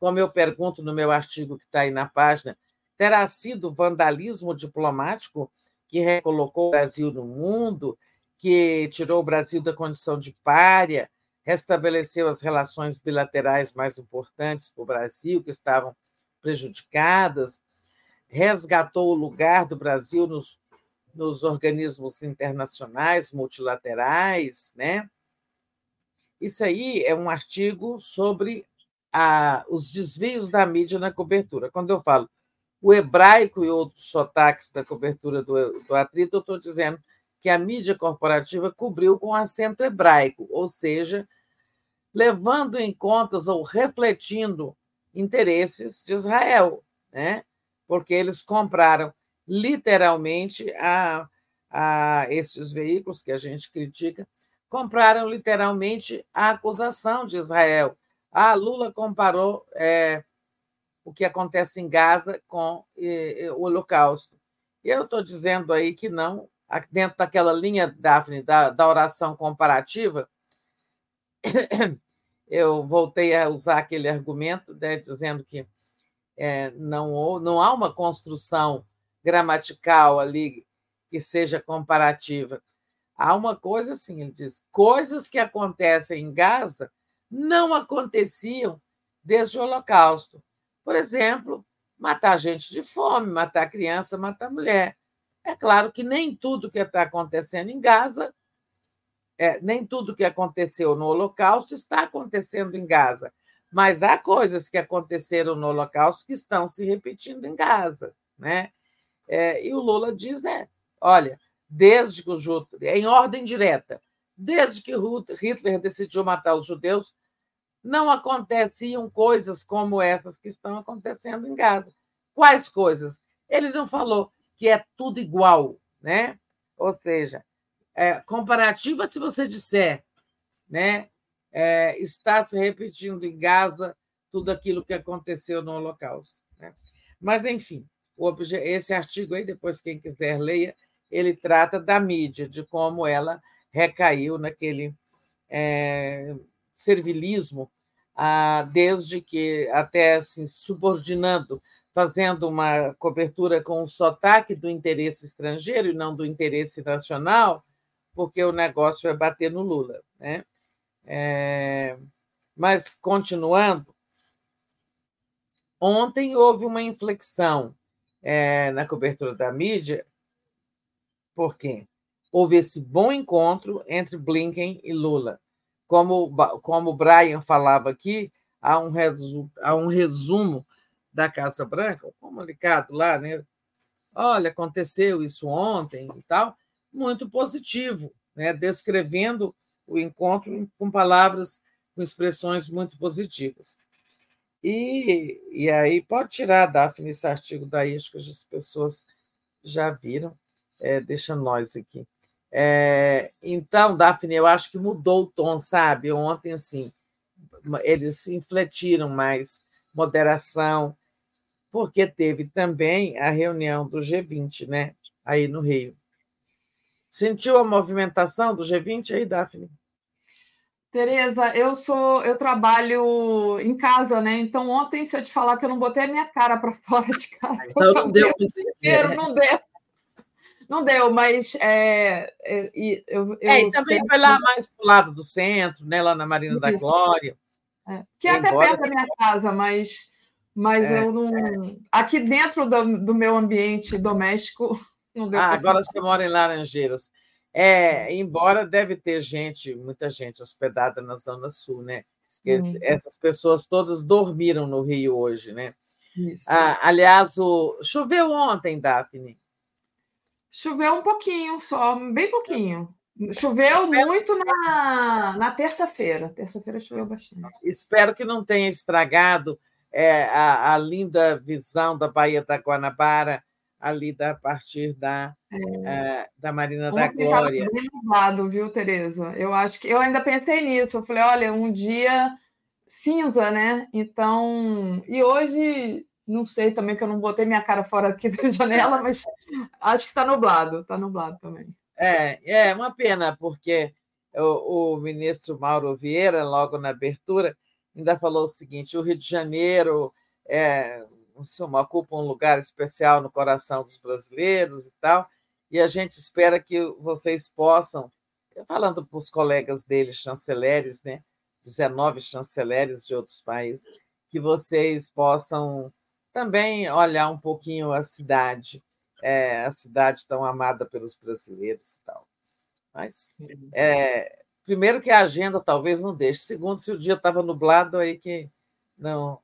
Como eu pergunto no meu artigo que está aí na página, terá sido vandalismo diplomático que recolocou o Brasil no mundo, que tirou o Brasil da condição de párea, restabeleceu as relações bilaterais mais importantes para o Brasil, que estavam prejudicadas, resgatou o lugar do Brasil nos, nos organismos internacionais, multilaterais. Né? Isso aí é um artigo sobre a, os desvios da mídia na cobertura. Quando eu falo o hebraico e outros sotaques da cobertura do, do atrito, eu estou dizendo que a mídia corporativa cobriu com acento hebraico, ou seja, levando em conta ou refletindo interesses de Israel, né? porque eles compraram literalmente a, a esses veículos que a gente critica, compraram literalmente a acusação de Israel. Ah, Lula comparou é, o que acontece em Gaza com o Holocausto. Eu estou dizendo aí que não, dentro daquela linha, Daphne, da, da oração comparativa, eu voltei a usar aquele argumento, né, dizendo que é, não, não há uma construção gramatical ali que seja comparativa. Há uma coisa assim, ele diz: coisas que acontecem em Gaza não aconteciam desde o Holocausto. Por exemplo, matar gente de fome, matar criança, matar mulher. É claro que nem tudo que está acontecendo em Gaza, é, nem tudo que aconteceu no Holocausto está acontecendo em Gaza, mas há coisas que aconteceram no Holocausto que estão se repetindo em Gaza, né? É, e o Lula diz é, olha, desde que os em ordem direta, desde que Hitler decidiu matar os judeus, não aconteciam coisas como essas que estão acontecendo em Gaza. Quais coisas? Ele não falou que é tudo igual, né? Ou seja, é, comparativa se você disser, né? É, está se repetindo em Gaza tudo aquilo que aconteceu no Holocausto. Né? Mas, enfim, esse artigo aí, depois quem quiser leia, ele trata da mídia, de como ela recaiu naquele é, servilismo desde que até assim, subordinando, fazendo uma cobertura com o sotaque do interesse estrangeiro e não do interesse nacional, porque o negócio é bater no Lula. Né? É, mas, continuando, ontem houve uma inflexão é, na cobertura da mídia, porque houve esse bom encontro entre Blinken e Lula como, como o Brian falava aqui, há um, resumo, há um resumo da Casa Branca, um comunicado lá, né? Olha, aconteceu isso ontem e tal, muito positivo, né? descrevendo o encontro com palavras, com expressões muito positivas. E, e aí pode tirar, Daphne, esse artigo daí, acho que as pessoas já viram. É, deixa nós aqui. É, então, Daphne, eu acho que mudou o tom, sabe? Ontem, assim, eles infletiram mais moderação, porque teve também a reunião do G20, né? Aí no Rio. Sentiu a movimentação do G20 aí, Daphne? Tereza, eu sou, eu trabalho em casa, né? Então ontem, se eu te falar que eu não botei a minha cara para fora de casa, então, não deu inteiro, não deu. Não deu, mas é, é, eu, eu é, e também sempre... foi lá mais para o lado do centro, né? Lá na Marina Isso. da Glória. É. Que é até perto da minha casa, mas, mas é, eu não. Aqui dentro do, do meu ambiente doméstico, não deu Ah, agora você mora em Laranjeiras. É, embora deve ter gente, muita gente hospedada na Zona Sul, né? Essas pessoas todas dormiram no Rio hoje, né? Ah, aliás, o... choveu ontem, Daphne. Choveu um pouquinho só, bem pouquinho. Choveu muito na, na terça-feira. Terça-feira choveu bastante. Espero que não tenha estragado é, a, a linda visão da Baía da Guanabara ali da, a partir da, é. é, da Marina da Glória. Bem nublado, viu, Tereza? Eu acho que eu ainda pensei nisso. Eu falei, olha, um dia cinza, né? Então, e hoje não sei também que eu não botei minha cara fora aqui da janela, mas acho que está nublado, está nublado também. É, é uma pena, porque o, o ministro Mauro Vieira, logo na abertura, ainda falou o seguinte: o Rio de Janeiro é, suma, ocupa um lugar especial no coração dos brasileiros e tal, e a gente espera que vocês possam, falando para os colegas deles, chanceleres, né, 19 chanceleres de outros países, que vocês possam também olhar um pouquinho a cidade, é, a cidade tão amada pelos brasileiros e tal. Mas, é, primeiro que a agenda talvez não deixe, segundo, se o dia estava nublado, aí que não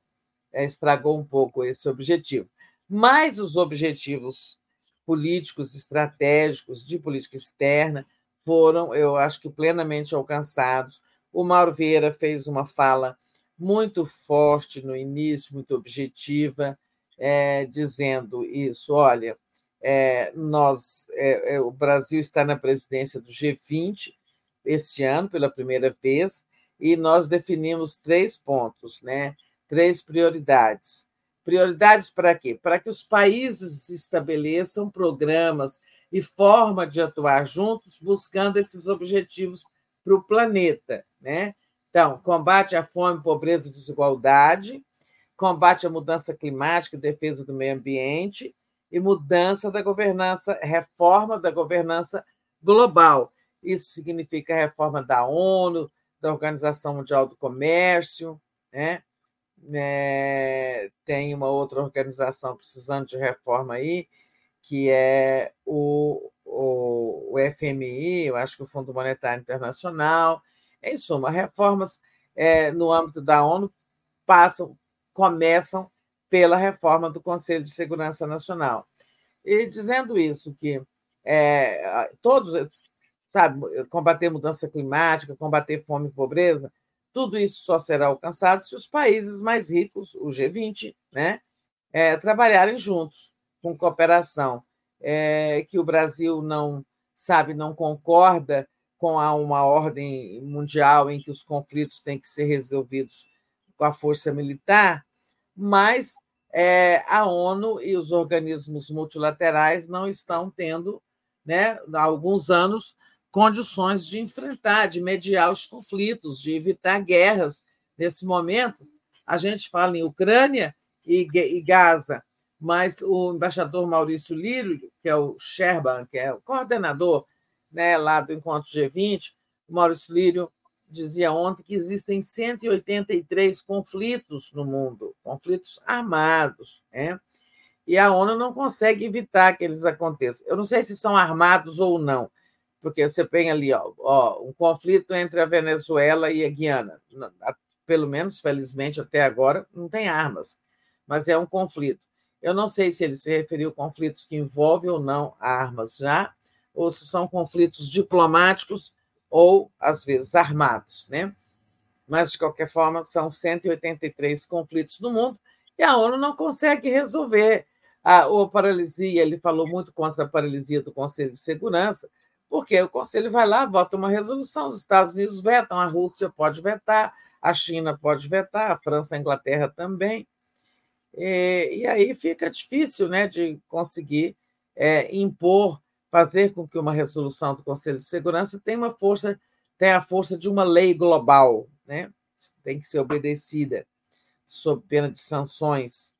é, estragou um pouco esse objetivo. Mas os objetivos políticos, estratégicos, de política externa, foram, eu acho que, plenamente alcançados. O Mauro Vieira fez uma fala muito forte no início, muito objetiva, é, dizendo isso: olha, é, nós, é, o Brasil está na presidência do G20 este ano, pela primeira vez, e nós definimos três pontos, né? três prioridades. Prioridades para quê? Para que os países estabeleçam programas e forma de atuar juntos, buscando esses objetivos para o planeta. Né? Então, combate à fome, pobreza e desigualdade, combate à mudança climática, defesa do meio ambiente e mudança da governança, reforma da governança global. Isso significa reforma da ONU, da Organização Mundial do Comércio, né? É, tem uma outra organização precisando de reforma aí, que é o, o, o FMI, eu acho que o Fundo Monetário Internacional. Em suma, reformas é, no âmbito da ONU passam começam pela reforma do Conselho de Segurança Nacional. E dizendo isso, que é, todos, sabe, combater mudança climática, combater fome e pobreza, tudo isso só será alcançado se os países mais ricos, o G20, né, é, trabalharem juntos, com cooperação. É, que o Brasil não, sabe, não concorda com a uma ordem mundial em que os conflitos têm que ser resolvidos com a força militar, mas é, a ONU e os organismos multilaterais não estão tendo, né, há alguns anos, condições de enfrentar, de mediar os conflitos, de evitar guerras. Nesse momento, a gente fala em Ucrânia e, e Gaza, mas o embaixador Maurício Lírio, que é o Sherban, que é o coordenador né, lá do Encontro G20, Maurício Lírio dizia ontem que existem 183 conflitos no mundo, conflitos armados, né? e a ONU não consegue evitar que eles aconteçam. Eu não sei se são armados ou não, porque você tem ali ó, ó, um conflito entre a Venezuela e a Guiana. Pelo menos, felizmente, até agora, não tem armas, mas é um conflito. Eu não sei se ele se referiu a conflitos que envolvem ou não armas já, ou se são conflitos diplomáticos ou, às vezes, armados. Né? mas, de qualquer forma, são 183 conflitos no mundo e a ONU não consegue resolver. A, a paralisia, ele falou muito contra a paralisia do Conselho de Segurança, porque o Conselho vai lá, vota uma resolução, os Estados Unidos vetam, a Rússia pode vetar, a China pode vetar, a França, a Inglaterra também. E, e aí fica difícil né, de conseguir é, impor, fazer com que uma resolução do Conselho de Segurança tenha uma força, tenha a força de uma lei global, né? tem que ser obedecida sob pena de sanções.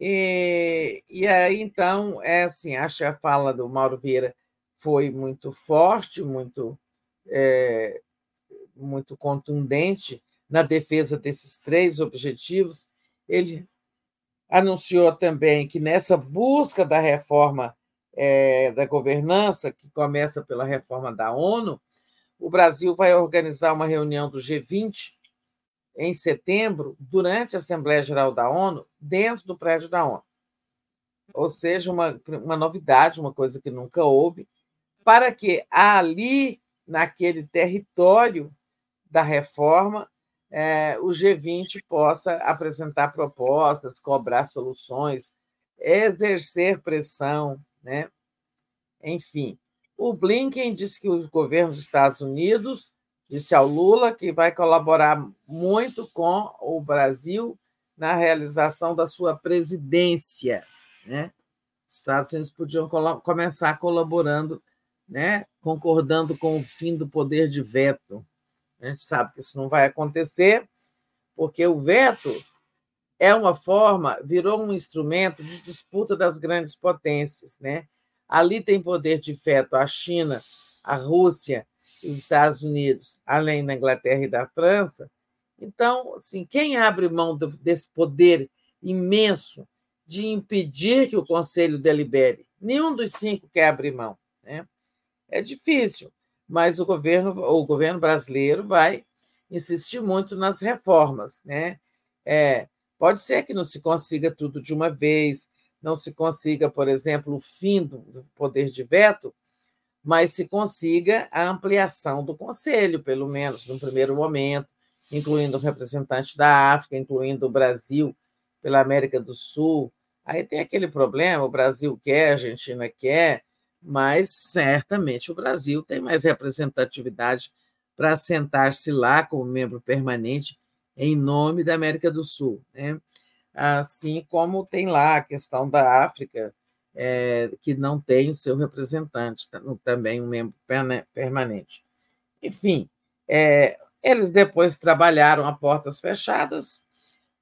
E, e aí, então, é assim, acho que a fala do Mauro Vieira foi muito forte, muito, é, muito contundente na defesa desses três objetivos. Ele anunciou também que nessa busca da reforma é, da governança, que começa pela reforma da ONU, o Brasil vai organizar uma reunião do G20 em setembro, durante a Assembleia Geral da ONU, dentro do prédio da ONU. Ou seja, uma, uma novidade, uma coisa que nunca houve, para que ali, naquele território da reforma, é, o G20 possa apresentar propostas, cobrar soluções, exercer pressão, né? enfim. O Blinken disse que o governo dos Estados Unidos disse ao Lula que vai colaborar muito com o Brasil na realização da sua presidência. Né? Os Estados Unidos podiam começar colaborando, né? concordando com o fim do poder de veto. A gente sabe que isso não vai acontecer, porque o veto é uma forma, virou um instrumento de disputa das grandes potências. Né? Ali tem poder de veto a China, a Rússia os Estados Unidos, além da Inglaterra e da França. Então, assim, quem abre mão desse poder imenso de impedir que o Conselho delibere? Nenhum dos cinco quer abrir mão. Né? É difícil, mas o governo, o governo brasileiro vai insistir muito nas reformas. Né? É, pode ser que não se consiga tudo de uma vez, não se consiga, por exemplo, o fim do poder de veto, mas se consiga a ampliação do Conselho, pelo menos no primeiro momento, incluindo representantes da África, incluindo o Brasil pela América do Sul. Aí tem aquele problema: o Brasil quer, a Argentina quer, mas certamente o Brasil tem mais representatividade para sentar-se lá como membro permanente em nome da América do Sul. Né? Assim como tem lá a questão da África é, que não tem o seu representante, também um membro permanente. Enfim, é, eles depois trabalharam a portas fechadas,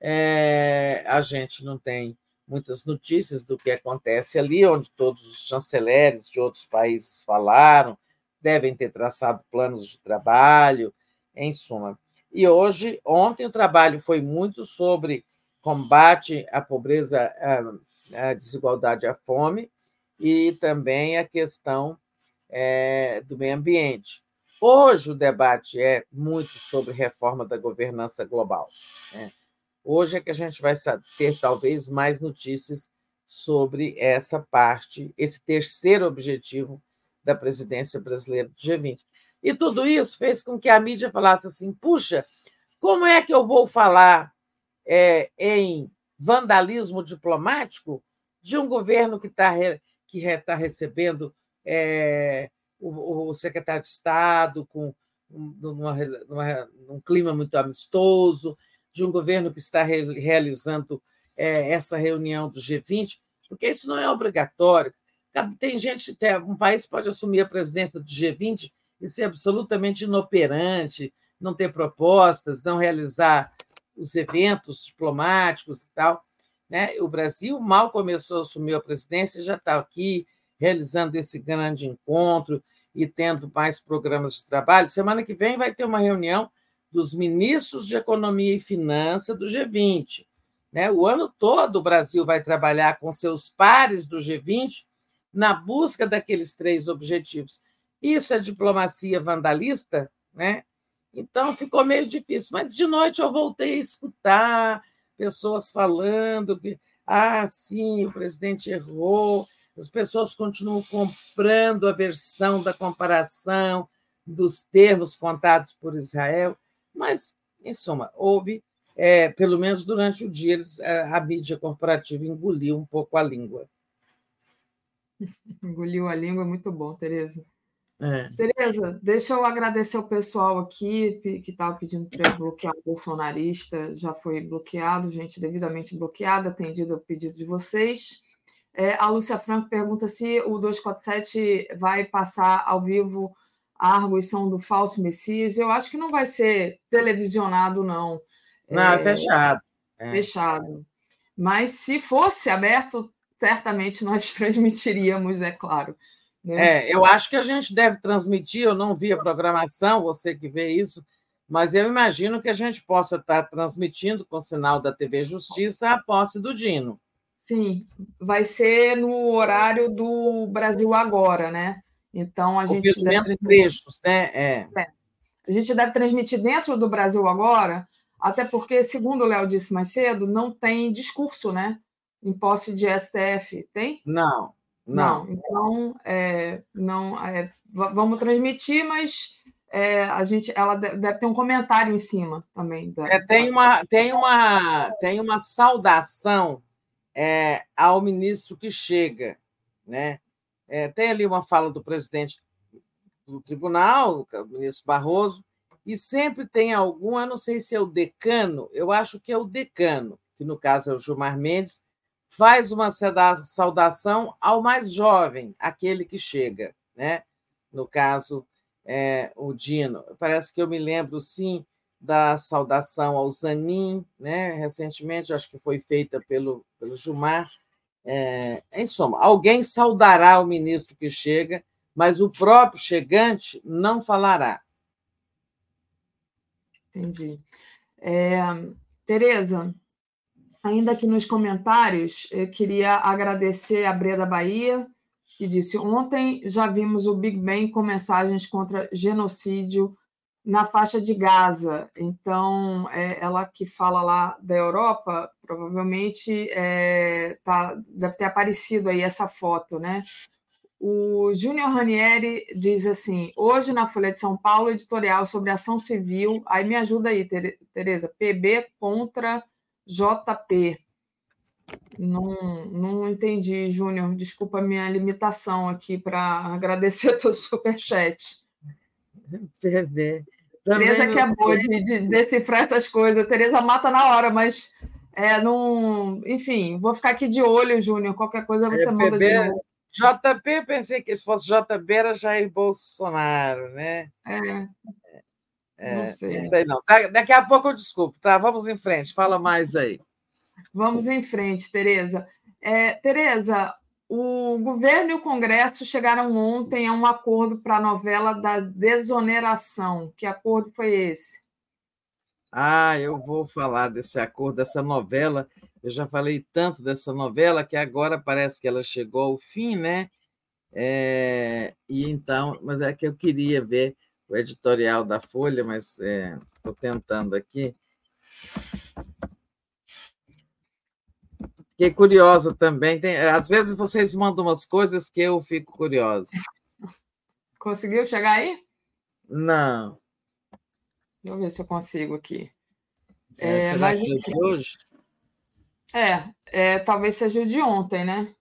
é, a gente não tem muitas notícias do que acontece ali, onde todos os chanceleres de outros países falaram, devem ter traçado planos de trabalho, em suma. E hoje, ontem, o trabalho foi muito sobre combate à pobreza a desigualdade a fome, e também a questão é, do meio ambiente. Hoje o debate é muito sobre reforma da governança global. Né? Hoje é que a gente vai ter talvez mais notícias sobre essa parte, esse terceiro objetivo da presidência brasileira do G20. E tudo isso fez com que a mídia falasse assim: puxa, como é que eu vou falar é, em vandalismo diplomático de um governo que está que está recebendo é, o, o, secretário de Estado com numa, numa, num clima muito amistoso, de um governo que está re, realizando é, essa reunião do G20, porque isso não é obrigatório. Tem gente, um país pode assumir a presidência do G20 e ser absolutamente inoperante, não ter propostas, não realizar os eventos diplomáticos e tal. Né? O Brasil mal começou a assumir a presidência, já está aqui realizando esse grande encontro e tendo mais programas de trabalho. Semana que vem vai ter uma reunião dos ministros de Economia e Finança do G20. Né? O ano todo o Brasil vai trabalhar com seus pares do G20 na busca daqueles três objetivos. Isso é diplomacia vandalista, né? Então ficou meio difícil. Mas de noite eu voltei a escutar pessoas falando que, ah, sim, o presidente errou, as pessoas continuam comprando a versão da comparação dos termos contados por Israel. Mas, em suma, houve, é, pelo menos durante o dia, a, a mídia corporativa engoliu um pouco a língua. Engoliu a língua, muito bom, Tereza. É. Tereza, deixa eu agradecer o pessoal aqui que estava pedindo para bloquear o bolsonarista. Já foi bloqueado, gente devidamente bloqueada, atendido o pedido de vocês. É, a Lúcia Franco pergunta se o 247 vai passar ao vivo a arguição do falso Messias. Eu acho que não vai ser televisionado, não. Não, é, fechado. É. Fechado. Mas se fosse aberto, certamente nós transmitiríamos, é claro. Né? É, eu acho que a gente deve transmitir, eu não vi a programação, você que vê isso, mas eu imagino que a gente possa estar transmitindo com o sinal da TV Justiça a posse do Dino. Sim, vai ser no horário do Brasil Agora, né? Então a gente deve trechos, né? É. é. A gente deve transmitir dentro do Brasil Agora, até porque, segundo o Léo disse mais cedo, não tem discurso, né? Em posse de STF, tem? Não. Não. não. Então, é, não, é, vamos transmitir, mas é, a gente, ela deve ter um comentário em cima também. Da... É, tem, uma, tem, uma, tem uma saudação é, ao ministro que chega. Né? É, tem ali uma fala do presidente do tribunal, o ministro Barroso, e sempre tem algum, eu não sei se é o decano, eu acho que é o decano, que no caso é o Gilmar Mendes, faz uma saudação ao mais jovem, aquele que chega, né? No caso, é, o Dino. Parece que eu me lembro, sim, da saudação ao Zanin, né? Recentemente, acho que foi feita pelo, pelo Gilmar. É, em suma, alguém saudará o ministro que chega, mas o próprio chegante não falará. Entendi. É, Tereza, Ainda aqui nos comentários, eu queria agradecer a Breda Bahia, que disse: Ontem já vimos o Big Bang com mensagens contra genocídio na faixa de Gaza. Então, é, ela que fala lá da Europa, provavelmente é, tá, deve ter aparecido aí essa foto, né? O Júnior Ranieri diz assim: hoje na Folha de São Paulo, editorial sobre ação civil. Aí me ajuda aí, Tereza. PB contra JP. Não, não entendi, Júnior. Desculpa a minha limitação aqui para agradecer teu superchat. Tereza que é boa de, de, decifrar essas coisas. Tereza mata na hora, mas é, não. Enfim, vou ficar aqui de olho, Júnior. Qualquer coisa você é, manda PB, de novo. JP, pensei que se fosse JB era Jair Bolsonaro, né? É. É, não sei. Não sei não. Daqui a pouco eu desculpo, tá? Vamos em frente, fala mais aí. Vamos em frente, Tereza. É, Tereza, o governo e o Congresso chegaram ontem a um acordo para a novela da desoneração. Que acordo foi esse? Ah, eu vou falar desse acordo, dessa novela. Eu já falei tanto dessa novela que agora parece que ela chegou ao fim, né? É, e então, mas é que eu queria ver o editorial da Folha, mas estou é, tentando aqui. Fiquei curiosa também. Tem, às vezes vocês mandam umas coisas que eu fico curiosa. Conseguiu chegar aí? Não. Deixa eu ver se eu consigo aqui. É, é, será mas... que é de hoje? É, é, talvez seja o de ontem, né?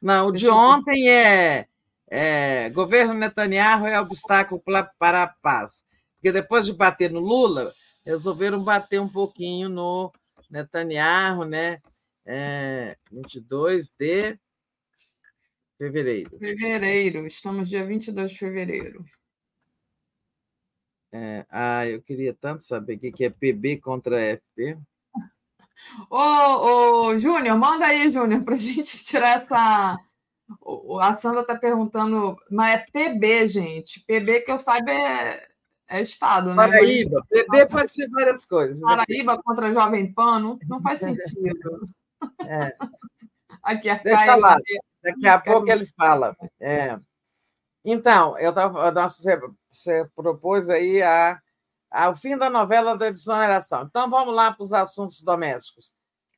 Não, o Deixa de ontem eu... é é, governo Netanyahu é obstáculo para a paz. Porque depois de bater no Lula, resolveram bater um pouquinho no Netanyahu, né? É, 22 de fevereiro. Fevereiro, estamos dia 22 de fevereiro. É, ah, eu queria tanto saber o que é PB contra FP. Ô, ô Júnior, manda aí, Júnior, para a gente tirar essa a Sandra está perguntando, mas é PB, gente. PB que eu saiba é, é Estado, né? Paraíba. Mas... PB pode ser várias coisas. Né? Paraíba contra Jovem Pan não, não faz sentido. É. Aqui, a Deixa Caia, lá. Daqui a pouco ele fala. É. Então, eu tava, você, você propôs aí a, a, o fim da novela da desoneração. Então, vamos lá para os assuntos domésticos.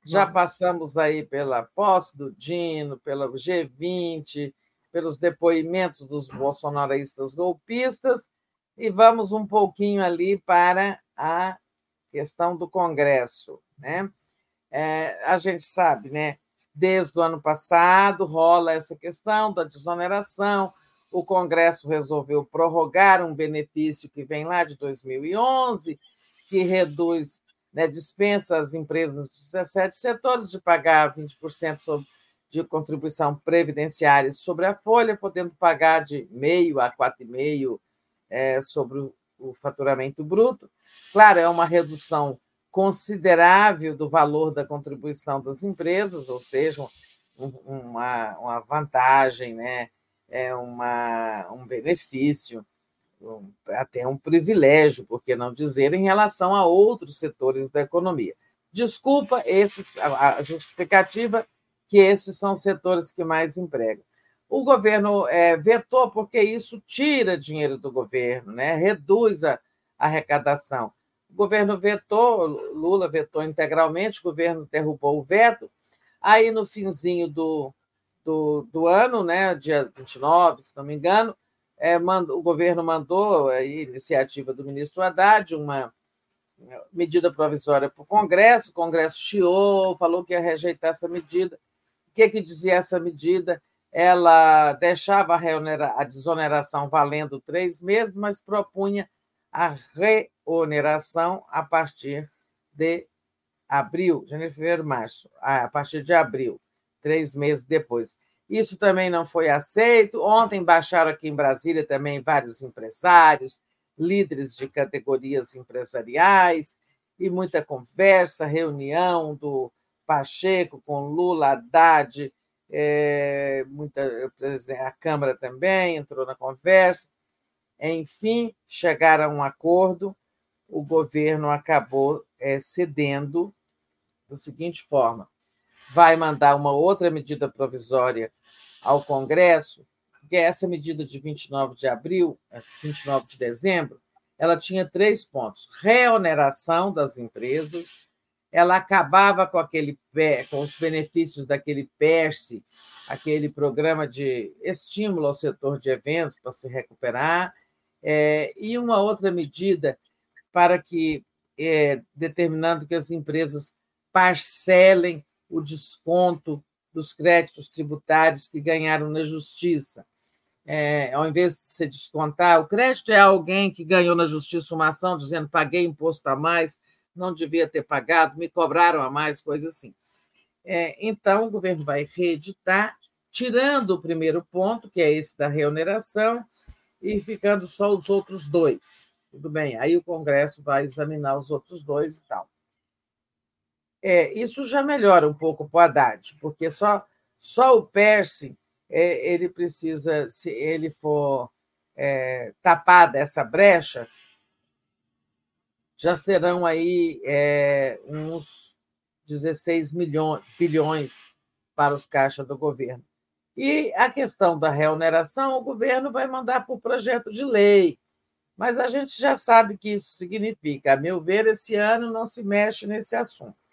Já passamos aí pela posse do Dino, pela G20, pelos depoimentos dos bolsonaristas golpistas, e vamos um pouquinho ali para à questão do Congresso. Né? É, a gente sabe, né? Desde o ano passado rola essa questão da desoneração. O Congresso resolveu prorrogar um benefício que vem lá de 2011, que reduz, né, dispensa as empresas de 17 setores de pagar 20% sobre, de contribuição previdenciária sobre a folha, podendo pagar de meio a 4,5% é, sobre o, faturamento bruto. Claro, é uma redução considerável do valor da contribuição das empresas, ou seja, uma, uma vantagem, né? é uma, um benefício, até um privilégio, por que não dizer, em relação a outros setores da economia. Desculpa esses, a justificativa que esses são os setores que mais empregam. O governo é, vetou porque isso tira dinheiro do governo, né? reduz a arrecadação. O governo vetou, Lula vetou integralmente, o governo derrubou o veto. Aí, no finzinho do, do, do ano, né, dia 29, se não me engano, é, o governo mandou, a iniciativa do ministro Haddad, uma medida provisória para o Congresso, o Congresso chiou, falou que ia rejeitar essa medida. O que, que dizia essa medida? Ela deixava a, a desoneração valendo três meses, mas propunha a reoneração a partir de abril, janeiro, fevereiro, março, a partir de abril, três meses depois. Isso também não foi aceito. Ontem baixaram aqui em Brasília também vários empresários, líderes de categorias empresariais, e muita conversa, reunião do Pacheco com Lula, Haddad, é, muita, a Câmara também entrou na conversa. Enfim, chegaram a um acordo, o governo acabou é, cedendo da seguinte forma: vai mandar uma outra medida provisória ao Congresso, que é essa medida de 29 de abril, 29 é, de dezembro, ela tinha três pontos: reoneração das empresas, ela acabava com aquele com os benefícios daquele PERSE, aquele programa de estímulo ao setor de eventos para se recuperar, é, e uma outra medida para que, é, determinando que as empresas parcelem o desconto dos créditos tributários que ganharam na justiça. É, ao invés de se descontar, o crédito é alguém que ganhou na justiça uma ação dizendo paguei imposto a mais, não devia ter pagado, me cobraram a mais, coisa assim. É, então, o governo vai reeditar, tirando o primeiro ponto, que é esse da reoneração, e ficando só os outros dois. Tudo bem, aí o Congresso vai examinar os outros dois e tal. É, isso já melhora um pouco para o Haddad, porque só, só o Perse é, ele precisa, se ele for é, tapar dessa brecha, já serão aí é, uns 16 milhões, bilhões para os caixas do governo. E a questão da reoneração, o governo vai mandar por projeto de lei. Mas a gente já sabe que isso significa. A meu ver, esse ano não se mexe nesse assunto.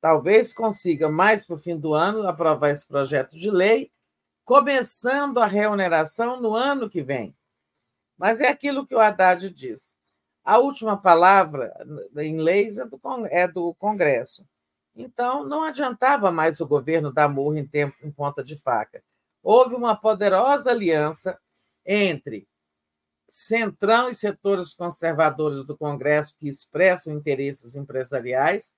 Talvez consiga, mais para o fim do ano, aprovar esse projeto de lei, começando a reoneração no ano que vem. Mas é aquilo que o Haddad diz. A última palavra em leis é do, é Congresso. Então, não adiantava mais o governo dar murro em, tempo, em ponta de faca. Houve uma poderosa aliança entre Centrão e setores conservadores do Congresso que expressam interesses empresariais,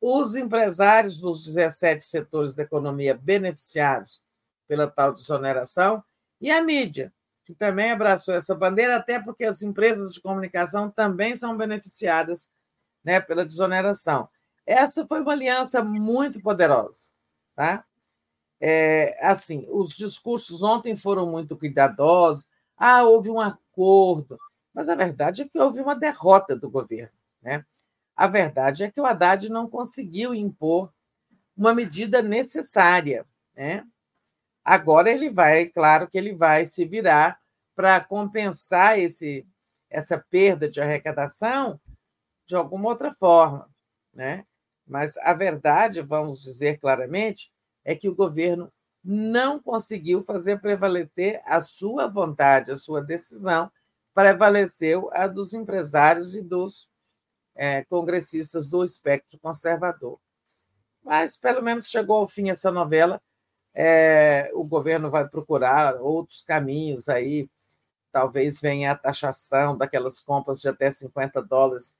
os empresários dos 17 setores da economia beneficiados pela tal desoneração e a mídia, que também abraçou essa bandeira, até porque as empresas de comunicação também são beneficiadas né, pela desoneração. Essa foi uma aliança muito poderosa. Tá? É, assim, os discursos ontem foram muito cuidadosos. Ah, houve um acordo. Mas a verdade é que houve uma derrota do governo. Né? A verdade é que o Haddad não conseguiu impor uma medida necessária. Né? Agora ele vai, claro que ele vai se virar para compensar esse, essa perda de arrecadação de alguma outra forma. Né? Mas a verdade, vamos dizer claramente, é que o governo não conseguiu fazer prevalecer a sua vontade, a sua decisão prevaleceu a dos empresários e dos é, congressistas do espectro conservador. Mas, pelo menos, chegou ao fim essa novela. É, o governo vai procurar outros caminhos aí. Talvez venha a taxação daquelas compras de até 50 dólares,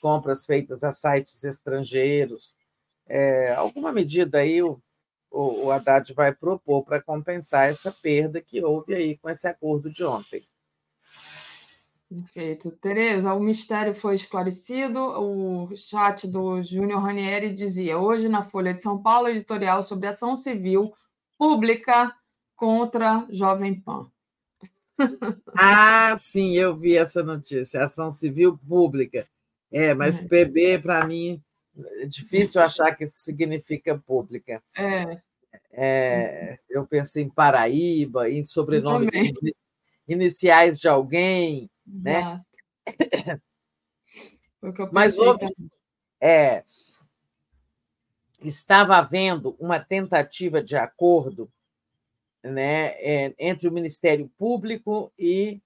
compras feitas a sites estrangeiros. É, alguma medida aí o, o, o Haddad vai propor para compensar essa perda que houve aí com esse acordo de ontem. Perfeito. Tereza, o mistério foi esclarecido. O chat do Júnior Ranieri dizia: hoje na Folha de São Paulo, editorial sobre ação civil pública contra Jovem Pan. Ah, sim, eu vi essa notícia. Ação civil pública. É, mas é. PB, para mim, é difícil achar que isso significa pública. É. é eu penso em Paraíba, em sobrenome iniciais de alguém né? Mas houve, é, estava havendo uma tentativa de acordo né, é, entre o Ministério Público e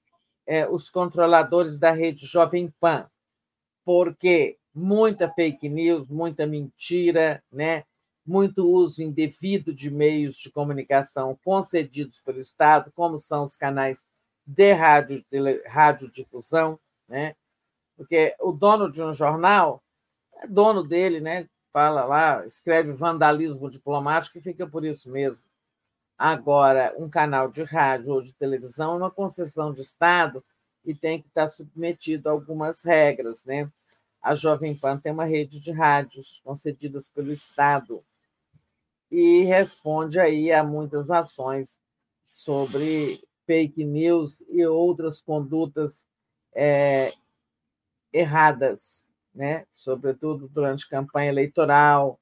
é, os controladores da rede Jovem Pan, porque muita fake news, muita mentira, né, muito uso indevido de meios de comunicação concedidos pelo Estado, como são os canais de rádio, de radiodifusão, né? porque o dono de um jornal é dono dele, né? fala lá, escreve vandalismo diplomático e fica por isso mesmo. Agora, um canal de rádio ou de televisão é uma concessão de Estado e tem que estar submetido a algumas regras. Né? A Jovem Pan tem uma rede de rádios concedidas pelo Estado e responde aí a muitas ações sobre fake news e outras condutas é, erradas, né? sobretudo durante campanha eleitoral.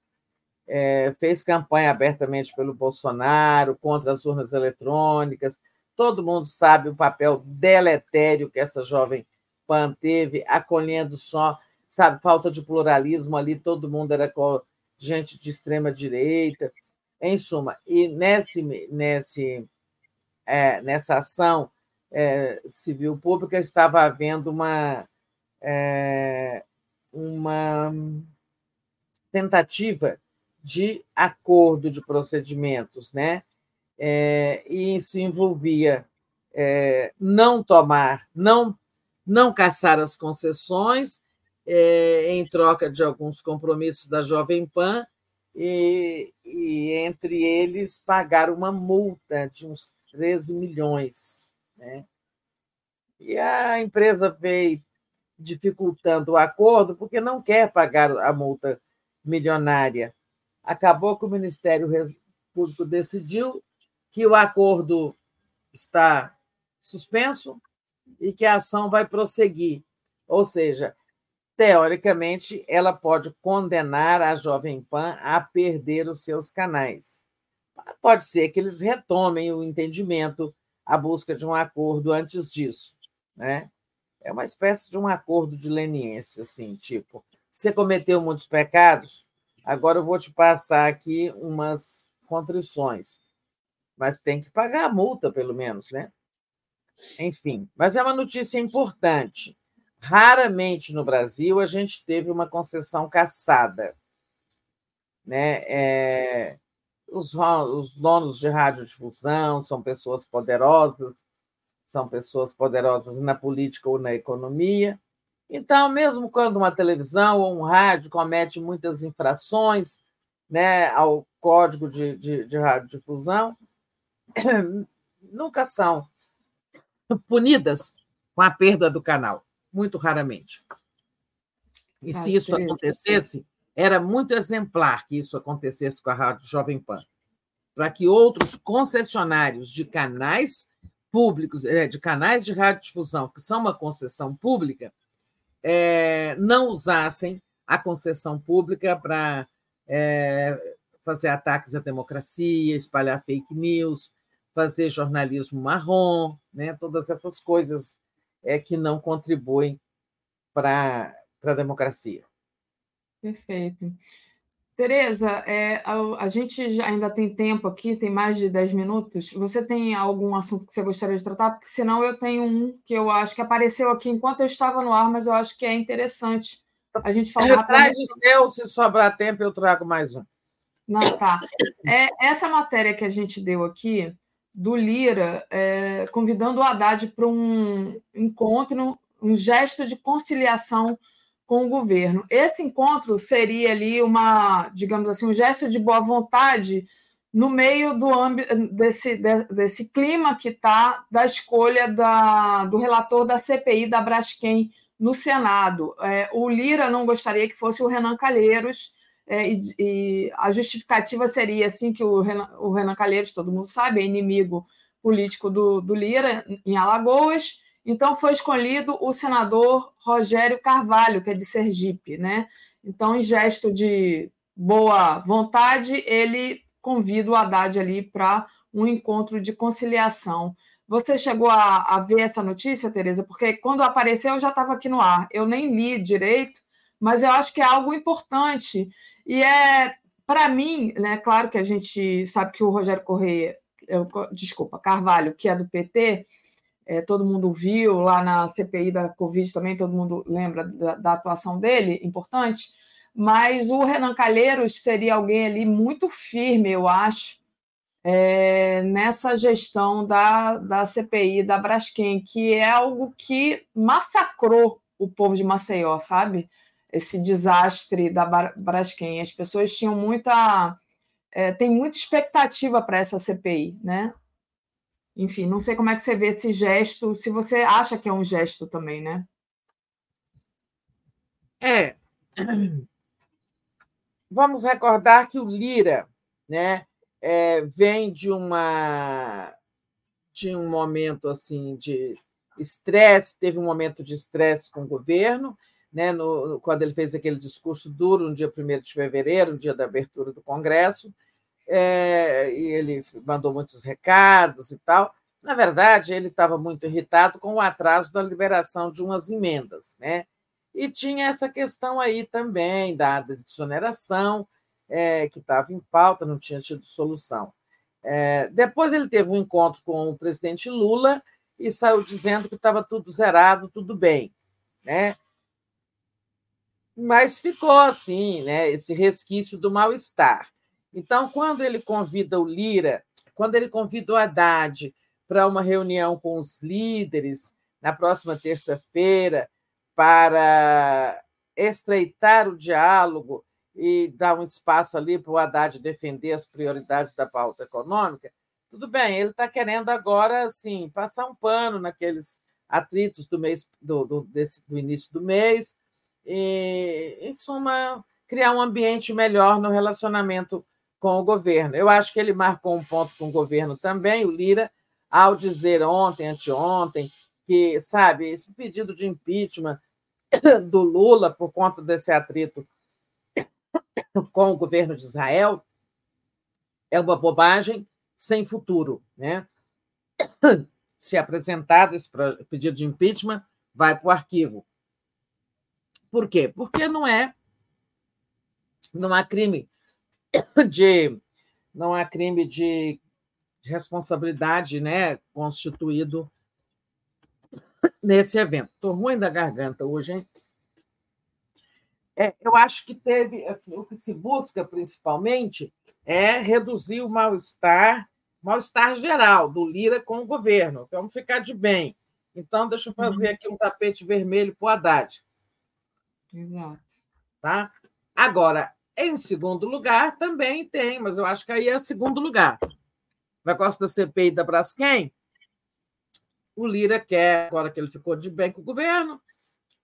É, fez campanha abertamente pelo Bolsonaro, contra as urnas eletrônicas. Todo mundo sabe o papel deletério que essa jovem PAN teve, acolhendo só, sabe, falta de pluralismo ali, todo mundo era gente de extrema direita. Em suma, e nesse, nesse é, nessa ação é, civil pública estava havendo uma, é, uma tentativa de acordo de procedimentos, né? É, e isso envolvia é, não tomar, não, não caçar as concessões é, em troca de alguns compromissos da Jovem Pan e, e entre eles pagar uma multa de uns 13 milhões. Né? E a empresa veio dificultando o acordo porque não quer pagar a multa milionária. Acabou que o Ministério Público decidiu que o acordo está suspenso e que a ação vai prosseguir. Ou seja, teoricamente, ela pode condenar a Jovem Pan a perder os seus canais. Pode ser que eles retomem o entendimento, a busca de um acordo antes disso. Né? É uma espécie de um acordo de leniência, assim, tipo, você cometeu muitos pecados, agora eu vou te passar aqui umas contrições. Mas tem que pagar a multa, pelo menos, né? Enfim, mas é uma notícia importante Raramente no Brasil a gente teve uma concessão caçada. Né? É, os, os donos de radiodifusão são pessoas poderosas, são pessoas poderosas na política ou na economia. Então, mesmo quando uma televisão ou um rádio comete muitas infrações né, ao código de, de, de radiodifusão, nunca são punidas com a perda do canal muito raramente. E se isso acontecesse, era muito exemplar que isso acontecesse com a Rádio Jovem Pan, para que outros concessionários de canais públicos, eh, de canais de radiodifusão, que são uma concessão pública, é, não usassem a concessão pública para é, fazer ataques à democracia, espalhar fake news, fazer jornalismo marrom, né? todas essas coisas é que não contribuem para a democracia. Perfeito. Tereza, é, a, a, gente ainda tem tempo aqui, tem mais de 10 minutos. Você tem algum assunto que você gostaria de tratar? Porque senão eu tenho um que eu acho que apareceu aqui enquanto eu estava no ar, mas eu acho que é interessante a gente falar. Traz o seu, se sobrar tempo, eu trago mais um. Não, tá. É, essa matéria que a gente deu aqui, do Lira, é, convidando o Haddad para um encontro, um gesto de conciliação com o governo. Esse encontro seria ali uma, digamos assim, um gesto de boa vontade no meio do desse, desse clima que está da escolha da, do relator da CPI da Braskem no Senado. É, o Lira não gostaria que fosse o Renan Calheiros, é, e, e, a justificativa seria assim que o Renan, o Renan Calheiros, todo mundo sabe, é inimigo político do, do Lira em Alagoas, então, foi escolhido o senador Rogério Carvalho, que é de Sergipe. Né? Então, em gesto de boa vontade, ele convida o Haddad ali para um encontro de conciliação. Você chegou a, a ver essa notícia, Tereza? Porque quando apareceu, eu já estava aqui no ar. Eu nem li direito, mas eu acho que é algo importante. E é, para mim, né, claro que a gente sabe que o Rogério Correia, eu, desculpa, Carvalho, que é do PT, é, todo mundo viu lá na CPI da Covid também, todo mundo lembra da, da, atuação dele, importante, mas o Renan Calheiros seria alguém ali muito firme, eu acho, é, nessa gestão da, da CPI da Braskem, que é algo que massacrou o povo de Maceió, sabe? Esse desastre da Braskem. As pessoas tinham muita. É, tem muita expectativa para essa CPI, né? Enfim, não sei como é que você vê esse gesto, se você acha que é um gesto também, né? É. Vamos recordar que o Lira, né, é, vem de uma de um momento assim de estresse, teve um momento de estresse com o governo, né, no, quando ele fez aquele discurso duro no dia 1 de fevereiro, no dia da abertura do Congresso, é, e ele mandou muitos recados e tal. Na verdade, ele estava muito irritado com o atraso da liberação de umas emendas, né? E tinha essa questão aí também da desoneração, é, que estava em pauta, não tinha tido solução. É, depois ele teve um encontro com o presidente Lula e saiu dizendo que estava tudo zerado, tudo bem, né? Mas ficou assim, né? Esse resquício do mal-estar. Então, quando ele convida o Lira, quando ele convida o Haddad para uma reunião com os líderes na próxima terça-feira para estreitar o diálogo e dar um espaço ali para o Haddad defender as prioridades da pauta econômica, tudo bem, ele está querendo agora assim, passar um pano naqueles atritos do mês do, do, desse, do início do mês, e, em suma, criar um ambiente melhor no relacionamento com o governo. Eu acho que ele marcou um ponto com o governo também, o Lira, ao dizer ontem, anteontem, que, sabe, esse pedido de impeachment do Lula por conta desse atrito com o governo de Israel é uma bobagem sem futuro, né? Se apresentado esse pedido de impeachment, vai para o arquivo. Por quê? Porque não é não há crime de não há crime de responsabilidade, né, constituído nesse evento. Estou ruim da garganta hoje, hein? É, eu acho que teve assim, o que se busca principalmente é reduzir o mal-estar, mal-estar geral do Lira com o governo. Vamos ficar de bem. Então, deixa eu fazer uhum. aqui um tapete vermelho para o Haddad. Exato. Tá? Agora, em segundo lugar, também tem, mas eu acho que aí é segundo lugar. Negócio da CPI da Braskem, o Lira quer, agora que ele ficou de bem com o governo,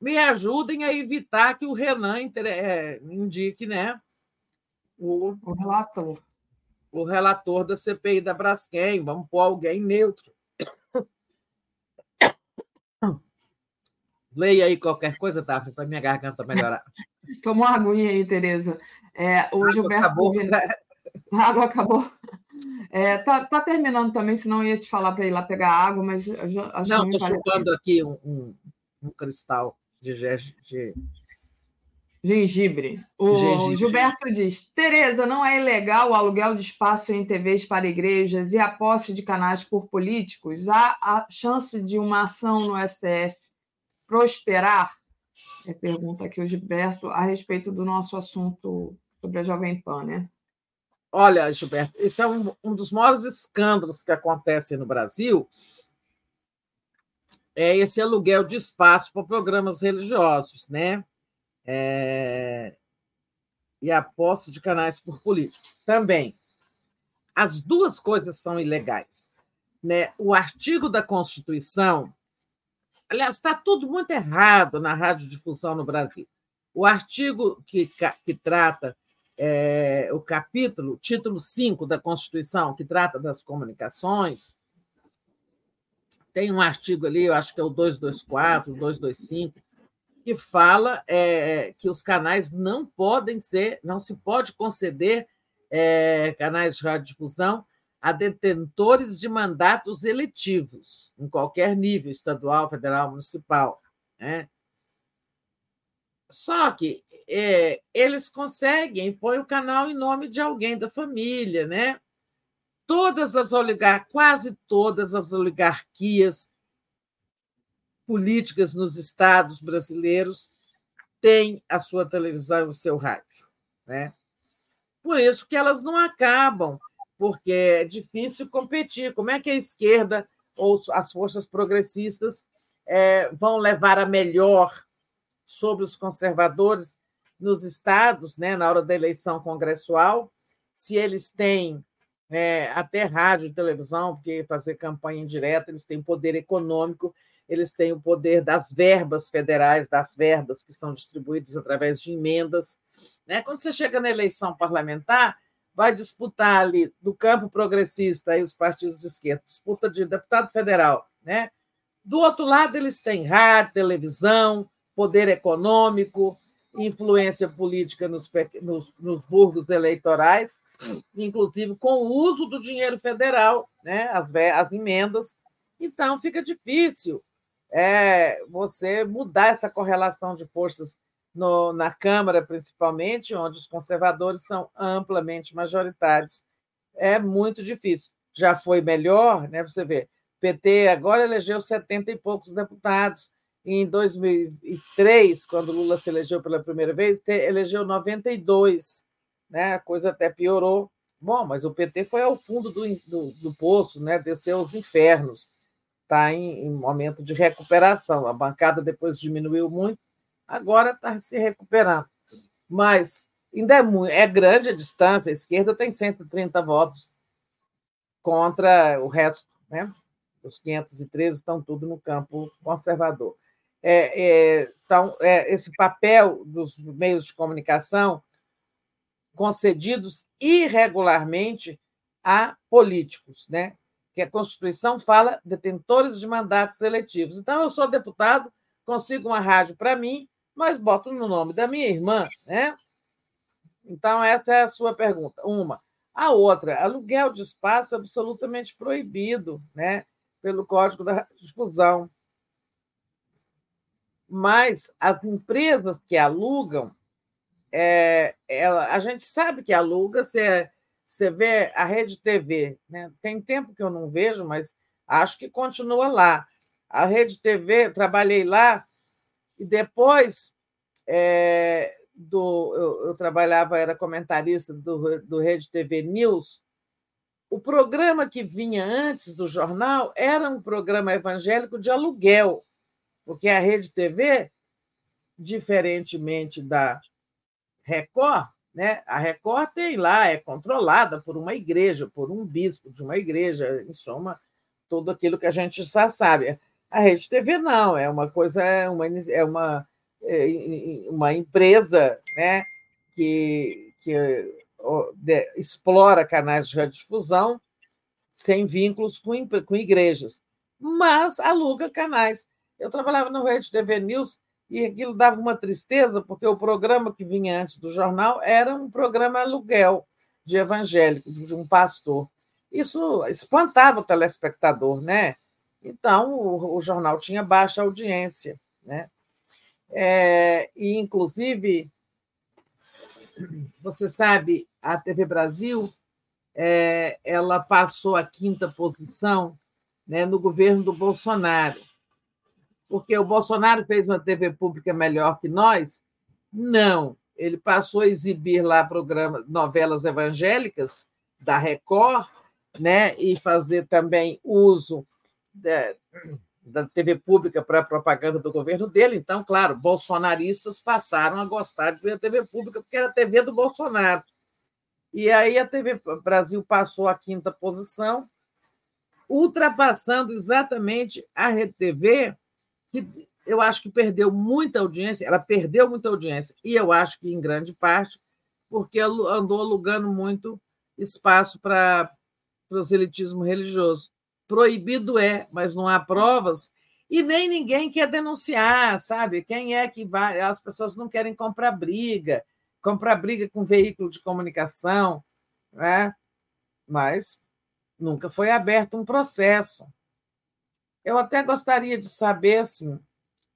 me ajudem a evitar que o Renan é, indique né, o, o relator. O relator da CPI da Braskem. Vamos pôr alguém neutro. Leia aí qualquer coisa, tá? Para minha garganta melhorar. Toma uma aguinha aí, Tereza. É, o Gilberto. Acabou. A água acabou. É, tá, tá, terminando também, senão eu ia te falar para ir lá pegar água, mas acho Não, estou chupando aqui um, um, um, cristal de, de Gengibre. O Gengibre. Gilberto diz: Tereza, não é ilegal o aluguel de espaço em TVs para igrejas e a posse de canais por políticos? Há a chance de uma ação no STF prosperar? É pergunta aqui o Gilberto a respeito do nosso assunto sobre a Jovem Pan, né? Olha, Gilberto, esse é um, um dos maiores escândalos que acontecem no Brasil. É esse aluguel de espaço para programas religiosos, né? É... E a posse de canais por políticos. Também. As duas coisas são ilegais. Né? O artigo da Constituição. Aliás, está tudo muito errado na radiodifusão no Brasil. O artigo que, que trata é, o capítulo, título 5 da Constituição, que trata das comunicações, tem um artigo ali, eu acho que é o 224, 225, que fala é, que os canais não podem ser, não se pode conceder é, canais de radiodifusão a detentores de mandatos eletivos, em qualquer nível, estadual, federal, municipal. Né? Só que é, eles conseguem, põe o canal em nome de alguém da família, né? Todas as oligarquias, quase todas as oligarquias políticas nos estados brasileiros têm a sua televisão e o seu rádio, né? Por isso que elas não acabam, porque é difícil competir. Como é que a esquerda ou as forças progressistas é, vão levar a melhor sobre os conservadores nos estados, né, na hora da eleição congressual, se eles têm é, até rádio e televisão, porque fazer campanha indireta, eles têm poder econômico, eles têm o poder das verbas federais, das verbas que são distribuídas através de emendas. Né? Quando você chega na eleição parlamentar, vai disputar ali do campo progressista e os partidos de esquerda, disputa de deputado federal. Né? Do outro lado, eles têm rádio, televisão, poder econômico, influência política nos, nos, nos burgos eleitorais, inclusive com o uso do dinheiro federal, né, as, as emendas. Então, fica difícil é, você mudar essa correlação de forças no, na Câmara, principalmente, onde os conservadores são amplamente majoritários. É muito difícil. Já foi melhor, né? Você vê, PT agora elegeu 70 e poucos deputados, em 2003, quando Lula se elegeu pela primeira vez, elegeu 92, né? a coisa até piorou. Bom, mas o PT foi ao fundo do, do, do poço, né? desceu aos infernos. Está em, em momento de recuperação. A bancada depois diminuiu muito, agora está se recuperando. Mas ainda é, muito, é grande a distância, a esquerda tem 130 votos contra o resto, né? Os 513 estão tudo no campo conservador é, é, então, é, esse papel dos meios de comunicação concedidos irregularmente a políticos, né? que a Constituição fala detentores de mandatos eletivos. Então, eu sou deputado, consigo uma rádio para mim, mas boto no nome da minha irmã. Né? Então, essa é a sua pergunta. Uma. A outra, aluguel de espaço absolutamente proibido né? pelo Código da Difusão mas as empresas que alugam, é, ela, a gente sabe que aluga, você, você vê a Rede TV, né? tem tempo que eu não vejo, mas acho que continua lá. A Rede TV, trabalhei lá, e depois é, do, eu, eu, trabalhava, era comentarista do, do Rede TV News. O programa que vinha antes do jornal era um programa evangélico de aluguel porque a Rede TV, diferentemente da Record, né? a Record tem lá, é controlada por uma igreja, por um bispo de uma igreja, em soma, tudo aquilo que a gente já sabe. A Rede TV não, é uma coisa, é uma, é uma, é uma empresa né, que, que explora canais de radiodifusão sem vínculos com, com igrejas, mas aluga canais. Eu trabalhava no Rede TV News e aquilo dava uma tristeza, porque o programa que vinha antes do jornal era um programa aluguel de evangélico, de um pastor. Isso espantava o telespectador, né? Então, o, o jornal tinha baixa audiência, né? É, e, inclusive, você sabe, a TV Brasil é, ela passou a quinta posição né, no governo do Bolsonaro. Porque o Bolsonaro fez uma TV pública melhor que nós? Não. Ele passou a exibir lá programas, novelas evangélicas da Record, né, e fazer também uso da, da TV pública para a propaganda do governo dele. Então, claro, bolsonaristas passaram a gostar de ver a TV pública, porque era a TV do Bolsonaro. E aí a TV Brasil passou a quinta posição, ultrapassando exatamente a Rede TV, que eu acho que perdeu muita audiência, ela perdeu muita audiência, e eu acho que em grande parte porque andou alugando muito espaço para proselitismo religioso. Proibido é, mas não há provas e nem ninguém quer denunciar, sabe? Quem é que vai? As pessoas não querem comprar briga, comprar briga com veículo de comunicação, né? Mas nunca foi aberto um processo. Eu até gostaria de saber assim,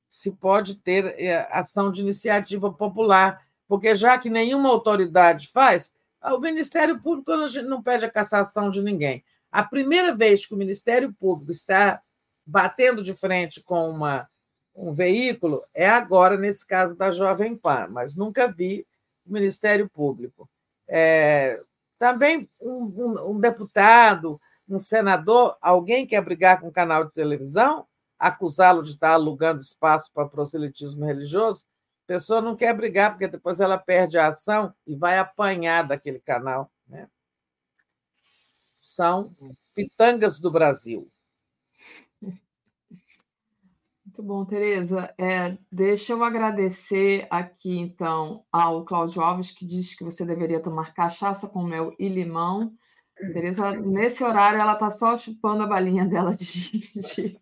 se pode ter é, ação de iniciativa popular, porque já que nenhuma autoridade faz, o Ministério Público não pede a cassação de ninguém. A primeira vez que o Ministério Público está batendo de frente com uma, um veículo é agora, nesse caso da Jovem Pan, mas nunca vi o Ministério Público. É, também um, um, um deputado, um senador, alguém quer brigar com um canal de televisão, acusá-lo de estar alugando espaço para proselitismo religioso? A pessoa não quer brigar, porque depois ela perde a ação e vai apanhar daquele canal. São pitangas do Brasil. Muito bom, Tereza. É, deixa eu agradecer aqui, então, ao Cláudio Alves, que diz que você deveria tomar cachaça com mel e limão. Tereza, nesse horário, ela está só chupando a balinha dela de gengibre.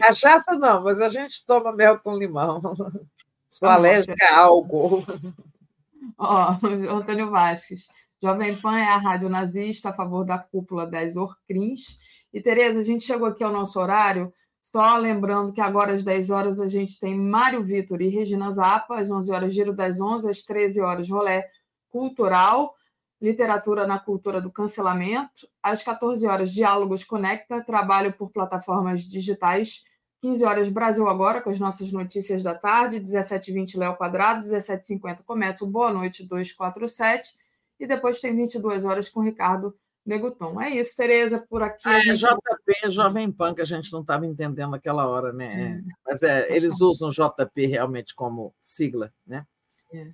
Cachaça não, mas a gente toma mel com limão. Sou alérgica a álcool. Ó, Antônio Vasques. Jovem Pan é a rádio nazista a favor da cúpula das Orcrins. E, Tereza, a gente chegou aqui ao nosso horário, só lembrando que agora às 10 horas a gente tem Mário Vitor e Regina Zappa, às 11 horas Giro das 11, às 13 horas Rolé Cultural, Literatura na Cultura do Cancelamento, às 14 horas Diálogos Conecta, trabalho por plataformas digitais 15 horas Brasil Agora, com as nossas notícias da tarde, 17h20 Léo Quadrado, 17h50 começa o Boa Noite 247, e depois tem 22 horas com Ricardo Neguton. É isso, Tereza, por aqui. Ah, gente... é JP, Jovem Pan, que a gente não estava entendendo naquela hora, né? Hum. Mas é, eles usam JP realmente como sigla, né? É.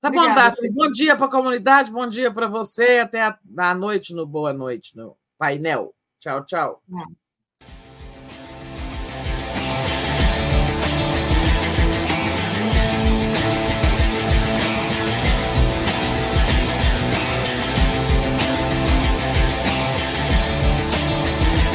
Tá Obrigada, bom, Daphne. Bom dia para a comunidade, bom dia para você. Até a, a noite no Boa Noite, no painel. Tchau, tchau. É.